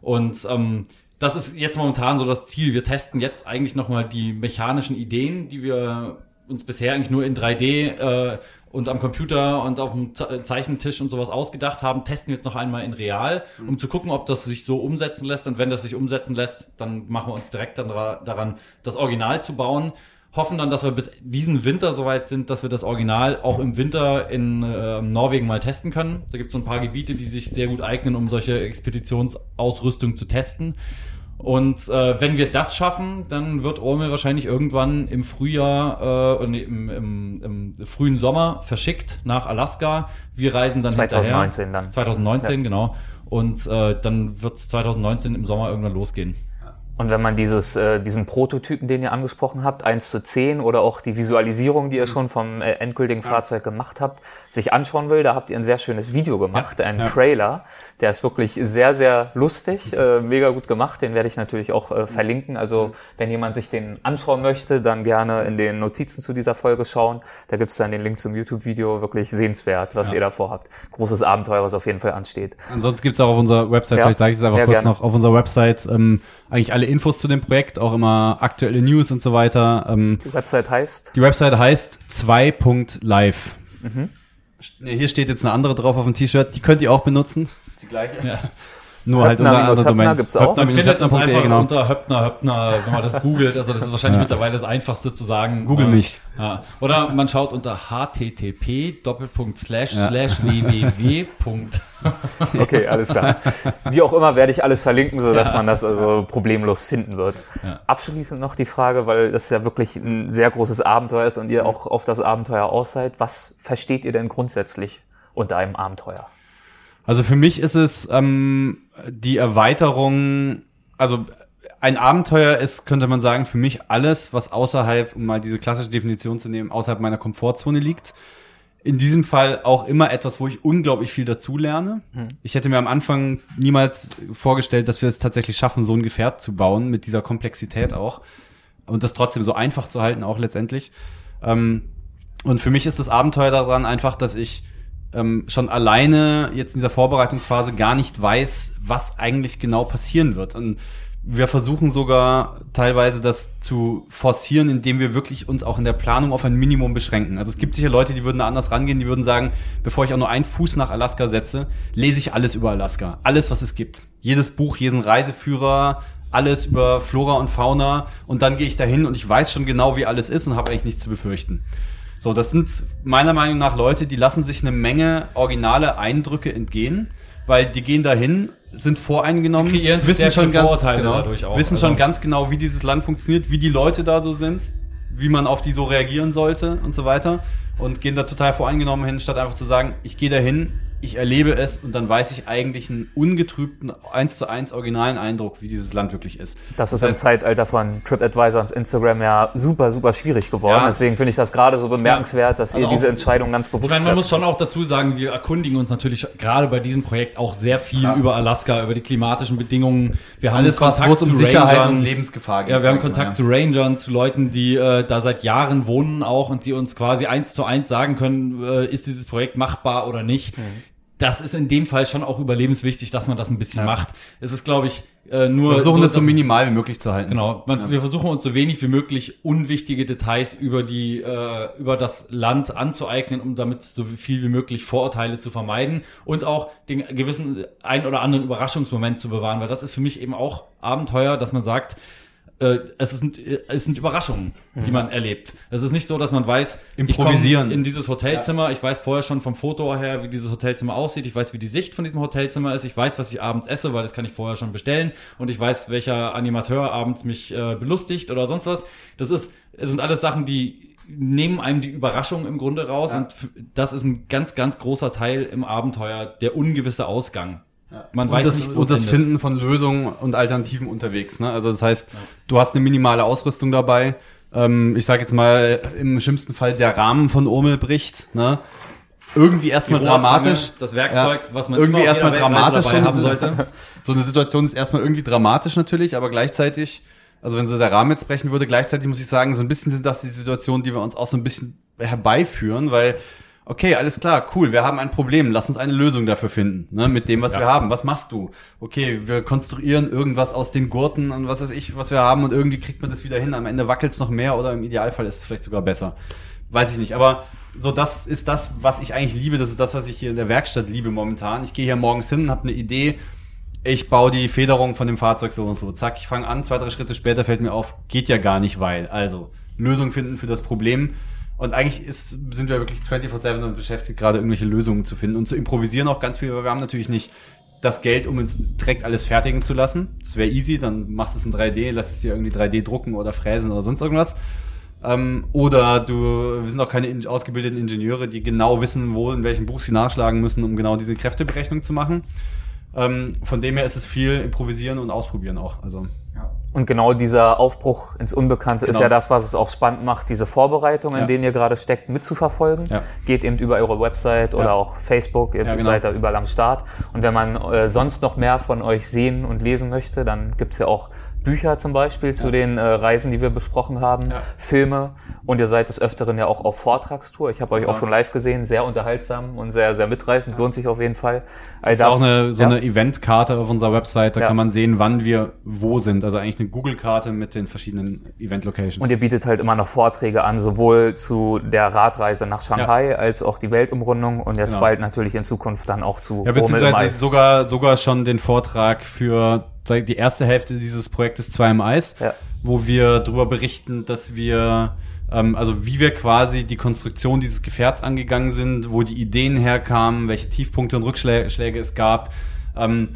und ähm, das ist jetzt momentan so das Ziel. Wir testen jetzt eigentlich nochmal die mechanischen Ideen, die wir uns bisher eigentlich nur in 3D äh, und am Computer und auf dem Ze- Zeichentisch und sowas ausgedacht haben, testen wir jetzt noch einmal in real, um zu gucken, ob das sich so umsetzen lässt. Und wenn das sich umsetzen lässt, dann machen wir uns direkt dann daran, das Original zu bauen. Hoffen dann, dass wir bis diesen Winter soweit sind, dass wir das Original auch im Winter in äh, Norwegen mal testen können. Da gibt es so ein paar Gebiete, die sich sehr gut eignen, um solche Expeditionsausrüstung zu testen. Und äh, wenn wir das schaffen, dann wird Ormel wahrscheinlich irgendwann im Frühjahr, äh, nee, im, im, im frühen Sommer verschickt nach Alaska. Wir reisen dann 2019 hinterher. dann. 2019, genau. Und äh, dann wird es 2019 im Sommer irgendwann losgehen. Und wenn man dieses, äh, diesen Prototypen, den ihr angesprochen habt, 1 zu 10 oder auch die Visualisierung, die ihr schon vom äh, endgültigen Fahrzeug gemacht habt, sich anschauen will, da habt ihr ein sehr schönes Video gemacht, einen Trailer. Der ist wirklich sehr, sehr lustig, äh, mega gut gemacht. Den werde ich natürlich auch äh, verlinken. Also wenn jemand sich den anschauen möchte, dann gerne in den Notizen zu dieser Folge schauen. Da gibt's dann den Link zum YouTube-Video. Wirklich sehenswert, was ihr davor habt. Großes Abenteuer, was auf jeden Fall ansteht. Ansonsten gibt's auch auf unserer Website, Ja, vielleicht sage ich es einfach kurz gerne. noch, auf unserer Website ähm, eigentlich alle Infos zu dem Projekt, auch immer aktuelle News und so weiter. Ähm, Die Website heißt die Website heißt 2.live. Nee, Hier steht jetzt eine andere drauf auf dem T-Shirt, die könnt ihr auch benutzen. Das ist die gleiche. Ja. Nur halt unter Höppner minus Domain. Höppner gibt's auch. Man findet uns einfach genau. unter Höppner, Höppner, wenn man das googelt. Also das ist wahrscheinlich Ja. mittlerweile das Einfachste zu sagen. Google Äh, mich. Ja. Oder man schaut unter http doppelpunkt slash Ja. slash www. Okay, alles klar. Wie auch immer werde ich alles verlinken, so dass man das also problemlos finden wird. Ja. Abschließend noch die Frage, weil das ja wirklich ein sehr großes Abenteuer ist und ihr auch auf das Abenteuer aus seid. Was versteht ihr denn grundsätzlich unter einem Abenteuer? Also für mich ist es ähm, die Erweiterung, also ein Abenteuer ist, könnte man sagen, für mich alles, was außerhalb, um mal diese klassische Definition zu nehmen, außerhalb meiner Komfortzone liegt. In diesem Fall auch immer etwas, wo ich unglaublich viel dazulerne. Ich hätte mir am Anfang niemals vorgestellt, dass wir es tatsächlich schaffen, so ein Gefährt zu bauen, mit dieser Komplexität auch. Und das trotzdem so einfach zu halten, auch letztendlich. Ähm, und für mich ist das Abenteuer daran einfach, dass ich ähm, schon alleine jetzt in dieser Vorbereitungsphase gar nicht weiß, was eigentlich genau passieren wird. Und wir versuchen sogar teilweise das zu forcieren, indem wir wirklich uns auch in der Planung auf ein Minimum beschränken. Also es gibt sicher Leute, die würden da anders rangehen, die würden sagen, bevor ich auch nur einen Fuß nach Alaska setze, lese ich alles über Alaska. Alles, was es gibt. Jedes Buch, jeden Reiseführer, alles über Flora und Fauna und dann gehe ich dahin und ich weiß schon genau, wie alles ist und habe eigentlich nichts zu befürchten. So, das sind meiner Meinung nach Leute, die lassen sich eine Menge originale Eindrücke entgehen, weil die gehen dahin, sind voreingenommen, sehr wissen schon ganz Vorurteile genau, auch, wissen also- schon ganz genau, wie dieses Land funktioniert, wie die Leute da so sind, wie man auf die so reagieren sollte und so weiter und gehen da total voreingenommen hin, statt einfach zu sagen, ich gehe dahin, ich erlebe es und dann weiß ich eigentlich einen ungetrübten, eins zu eins originalen Eindruck, wie dieses Land wirklich ist. Das ist im Zeitalter von TripAdvisor und Instagram ja super, super schwierig geworden. Ja. Deswegen finde ich das gerade so bemerkenswert, dass ihr Also auch- diese Entscheidung ganz bewusst Ich meine, man muss schon auch dazu sagen, wir erkundigen uns natürlich gerade bei diesem Projekt auch sehr viel über Alaska, über die klimatischen Bedingungen. Wir haben Alles, was, wo es um zu Sicherheit Rangern. und Lebensgefahr geht. Ja, wir haben Kontakt zu Rangern, zu Leuten, die äh, da seit Jahren wohnen auch und die uns quasi eins zu eins sagen können, äh, ist dieses Projekt machbar oder nicht. Mhm. Das ist in dem Fall schon auch überlebenswichtig, dass man das ein bisschen macht. Es ist, glaube ich, äh, nur Wir versuchen so, das so minimal wie möglich zu halten. Genau, man, wir versuchen uns so wenig wie möglich unwichtige Details über die äh, über das Land anzueignen, um damit so viel wie möglich Vorurteile zu vermeiden und auch den gewissen ein oder anderen Überraschungsmoment zu bewahren, weil das ist für mich eben auch Abenteuer, dass man sagt, es, sind, äh, es sind Überraschungen, die man erlebt. Es ist nicht so, dass man weiß, Improvisieren. ich in dieses Hotelzimmer, ich weiß vorher schon vom Foto her, wie dieses Hotelzimmer aussieht, ich weiß, wie die Sicht von diesem Hotelzimmer ist, ich weiß, was ich abends esse, weil das kann ich vorher schon bestellen und ich weiß, welcher Animateur abends mich äh, belustigt oder sonst was. Das ist, es sind alles Sachen, die nehmen einem die Überraschung im Grunde raus und f- das ist ein ganz, ganz großer Teil im Abenteuer, der ungewisse Ausgang. Man und weiß das, nicht, wo und das endet. Finden von Lösungen und Alternativen unterwegs. Ne? Also das heißt, du hast eine minimale Ausrüstung dabei. Ähm, ich sage jetzt mal, im schlimmsten Fall der Rahmen von Urmel bricht. Ne? Irgendwie erstmal dramatisch. das Werkzeug, was man irgendwie erstmal dramatisch haben sollte. So eine Situation ist erstmal irgendwie dramatisch natürlich, aber gleichzeitig, also wenn so der Rahmen jetzt brechen würde, gleichzeitig muss ich sagen, so ein bisschen sind das die Situationen, die wir uns auch so ein bisschen herbeiführen, weil Okay, alles klar, cool, wir haben ein Problem, lass uns eine Lösung dafür finden, ne, mit dem, was wir haben. Was machst du? Okay, wir konstruieren irgendwas aus den Gurten und was weiß ich, was wir haben und irgendwie kriegt man das wieder hin. Am Ende wackelt's noch mehr oder im Idealfall ist es vielleicht sogar besser. Weiß ich nicht, aber so das ist das, was ich eigentlich liebe, das ist das, was ich hier in der Werkstatt liebe momentan. Ich gehe hier morgens hin, habe eine Idee, ich baue die Federung von dem Fahrzeug so und so. Zack, ich fange an, zwei, drei Schritte später fällt mir auf, geht ja gar nicht, weil. Also, Lösung finden für das Problem. Und eigentlich ist, sind wir wirklich 24-7 und beschäftigt, gerade irgendwelche Lösungen zu finden und zu improvisieren auch ganz viel, weil wir haben natürlich nicht das Geld, um uns direkt alles fertigen zu lassen. Das wäre easy, dann machst du es in 3D, lässt es dir irgendwie 3D drucken oder fräsen oder sonst irgendwas. Ähm, oder du, wir sind auch keine in, ausgebildeten Ingenieure, die genau wissen, wo, in welchem Buch sie nachschlagen müssen, um genau diese Kräfteberechnung zu machen. Ähm, von dem her ist es viel improvisieren und ausprobieren auch. Also Und genau dieser Aufbruch ins Unbekannte ist Genau. ja das, was es auch spannend macht, diese Vorbereitung, in Ja. denen ihr gerade steckt, mitzuverfolgen. Ja. Geht eben über eure Website oder Ja. auch Facebook, ihr genau. seid da überall am Start. Und wenn man äh, sonst noch mehr von euch sehen und lesen möchte, dann gibt's ja auch Bücher zum Beispiel zu den äh, Reisen, die wir besprochen haben, Ja. Filme und ihr seid des Öfteren ja auch auf Vortragstour. Ich habe euch auch schon live gesehen, sehr unterhaltsam und sehr, sehr mitreißend, lohnt sich auf jeden Fall. All ist auch eine, so ja. eine Eventkarte auf unserer Website, da Ja. kann man sehen, wann wir wo sind. Also eigentlich eine Google-Karte mit den verschiedenen Event-Locations. Und ihr bietet halt immer noch Vorträge an, sowohl zu der Radreise nach Shanghai als auch die Weltumrundung und jetzt Genau. bald natürlich in Zukunft dann auch zu Ja, beziehungsweise Eis. sogar, sogar schon den Vortrag für die erste Hälfte dieses Projektes 2 im Eis, Ja. wo wir darüber berichten, dass wir, ähm, also wie wir quasi die Konstruktion dieses Gefährts angegangen sind, wo die Ideen herkamen, welche Tiefpunkte und Rückschläge es gab. Ähm,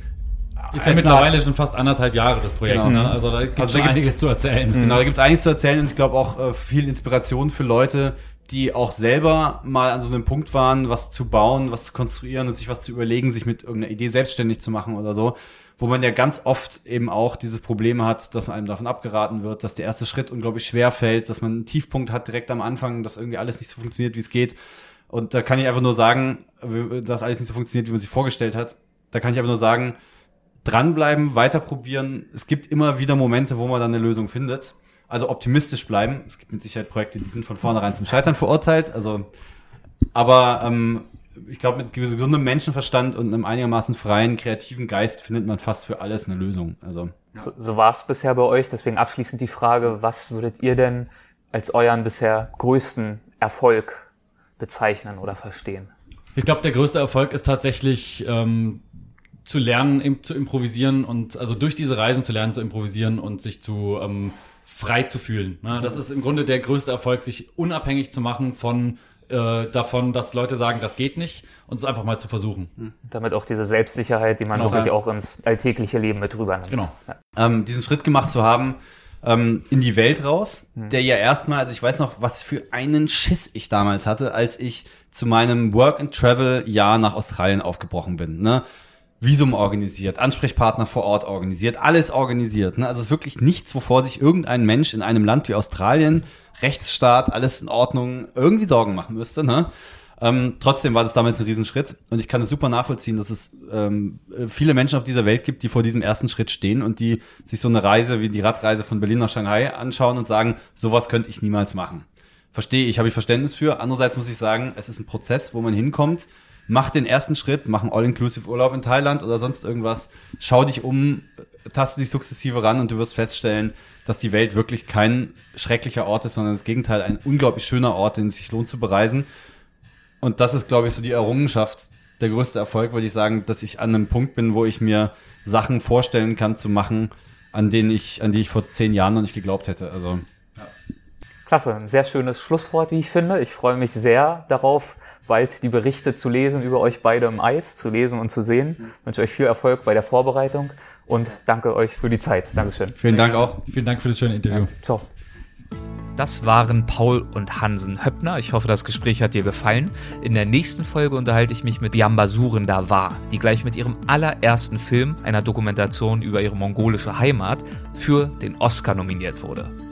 Ist ja mittlerweile schon fast anderthalb Jahre das Projekt, Genau. ne? Also da gibt es Also da schon gibt's- einiges zu erzählen. Genau, da gibt's einiges zu erzählen und ich glaube auch äh, viel Inspiration für Leute, die auch selber mal an so einem Punkt waren, was zu bauen, was zu konstruieren und sich was zu überlegen, sich mit irgendeiner Idee selbstständig zu machen oder so, wo man ja ganz oft eben auch dieses Problem hat, dass man einem davon abgeraten wird, dass der erste Schritt unglaublich schwer fällt, dass man einen Tiefpunkt hat direkt am Anfang, dass irgendwie alles nicht so funktioniert, wie es geht. Und da kann ich einfach nur sagen, dass alles nicht so funktioniert, wie man sich vorgestellt hat. Da kann ich einfach nur sagen, dranbleiben, weiter probieren. Es gibt immer wieder Momente, wo man dann eine Lösung findet. Also optimistisch bleiben. Es gibt mit Sicherheit Projekte, die sind von vornherein zum Scheitern verurteilt. Also, aber ähm, ich glaube, mit gesundem Menschenverstand und einem einigermaßen freien, kreativen Geist findet man fast für alles eine Lösung. Also So, so war es bisher bei euch. Deswegen abschließend die Frage, was würdet ihr denn als euren bisher größten Erfolg bezeichnen oder verstehen? Ich glaube, der größte Erfolg ist tatsächlich ähm, zu lernen, im, zu improvisieren und also durch diese Reisen zu lernen, zu improvisieren und sich zu ähm, frei zu fühlen. Ne? Das ist im Grunde der größte Erfolg, sich unabhängig zu machen von äh, davon, dass Leute sagen, das geht nicht, und es einfach mal zu versuchen. Damit auch diese Selbstsicherheit, die man Genau. wirklich auch ins alltägliche Leben mit rübernimmt. Genau. Ja. ähm, diesen Schritt gemacht zu haben ähm, in die Welt raus, der ja erstmal, also ich weiß noch, was für einen Schiss ich damals hatte, als ich zu meinem Work and Travel Jahr nach Australien aufgebrochen bin. Ne? Visum organisiert, Ansprechpartner vor Ort organisiert, alles organisiert. Ne? Also es ist wirklich nichts, wovor sich irgendein Mensch in einem Land wie Australien, Rechtsstaat, alles in Ordnung, irgendwie Sorgen machen müsste. Ne? Ähm, trotzdem war das damals ein Riesenschritt und ich kann es super nachvollziehen, dass es ähm, äh, viele Menschen auf dieser Welt gibt, die vor diesem ersten Schritt stehen und die sich so eine Reise wie die Radreise von Berlin nach Shanghai anschauen und sagen, sowas könnte ich niemals machen. Verstehe ich, habe ich Verständnis für. Andererseits muss ich sagen, es ist ein Prozess, wo man hinkommt, mach den ersten Schritt, mach einen All-Inclusive-Urlaub in Thailand oder sonst irgendwas, schau dich um, taste dich sukzessive ran und du wirst feststellen, dass die Welt wirklich kein schrecklicher Ort ist, sondern das Gegenteil, ein unglaublich schöner Ort, den es sich lohnt zu bereisen. Und das ist, glaube ich, so die Errungenschaft, der größte Erfolg, würde ich sagen, dass ich an einem Punkt bin, wo ich mir Sachen vorstellen kann zu machen, an denen ich, an die ich vor zehn Jahren noch nicht geglaubt hätte. Also Klasse, ein sehr schönes Schlusswort, wie ich finde. Ich freue mich sehr darauf, bald die Berichte zu lesen über euch beide im Eis, zu lesen und zu sehen. Ich wünsche euch viel Erfolg bei der Vorbereitung und danke euch für die Zeit. Dankeschön. vielen Dank auch. Vielen Dank für das schöne Interview. Ciao. Das waren Paul und Hansen Höppner. Ich hoffe, das Gespräch hat dir gefallen. In der nächsten Folge unterhalte ich mich mit Biamba Surenda War, die gleich mit ihrem allerersten Film, einer Dokumentation über ihre mongolische Heimat, für den Oscar nominiert wurde.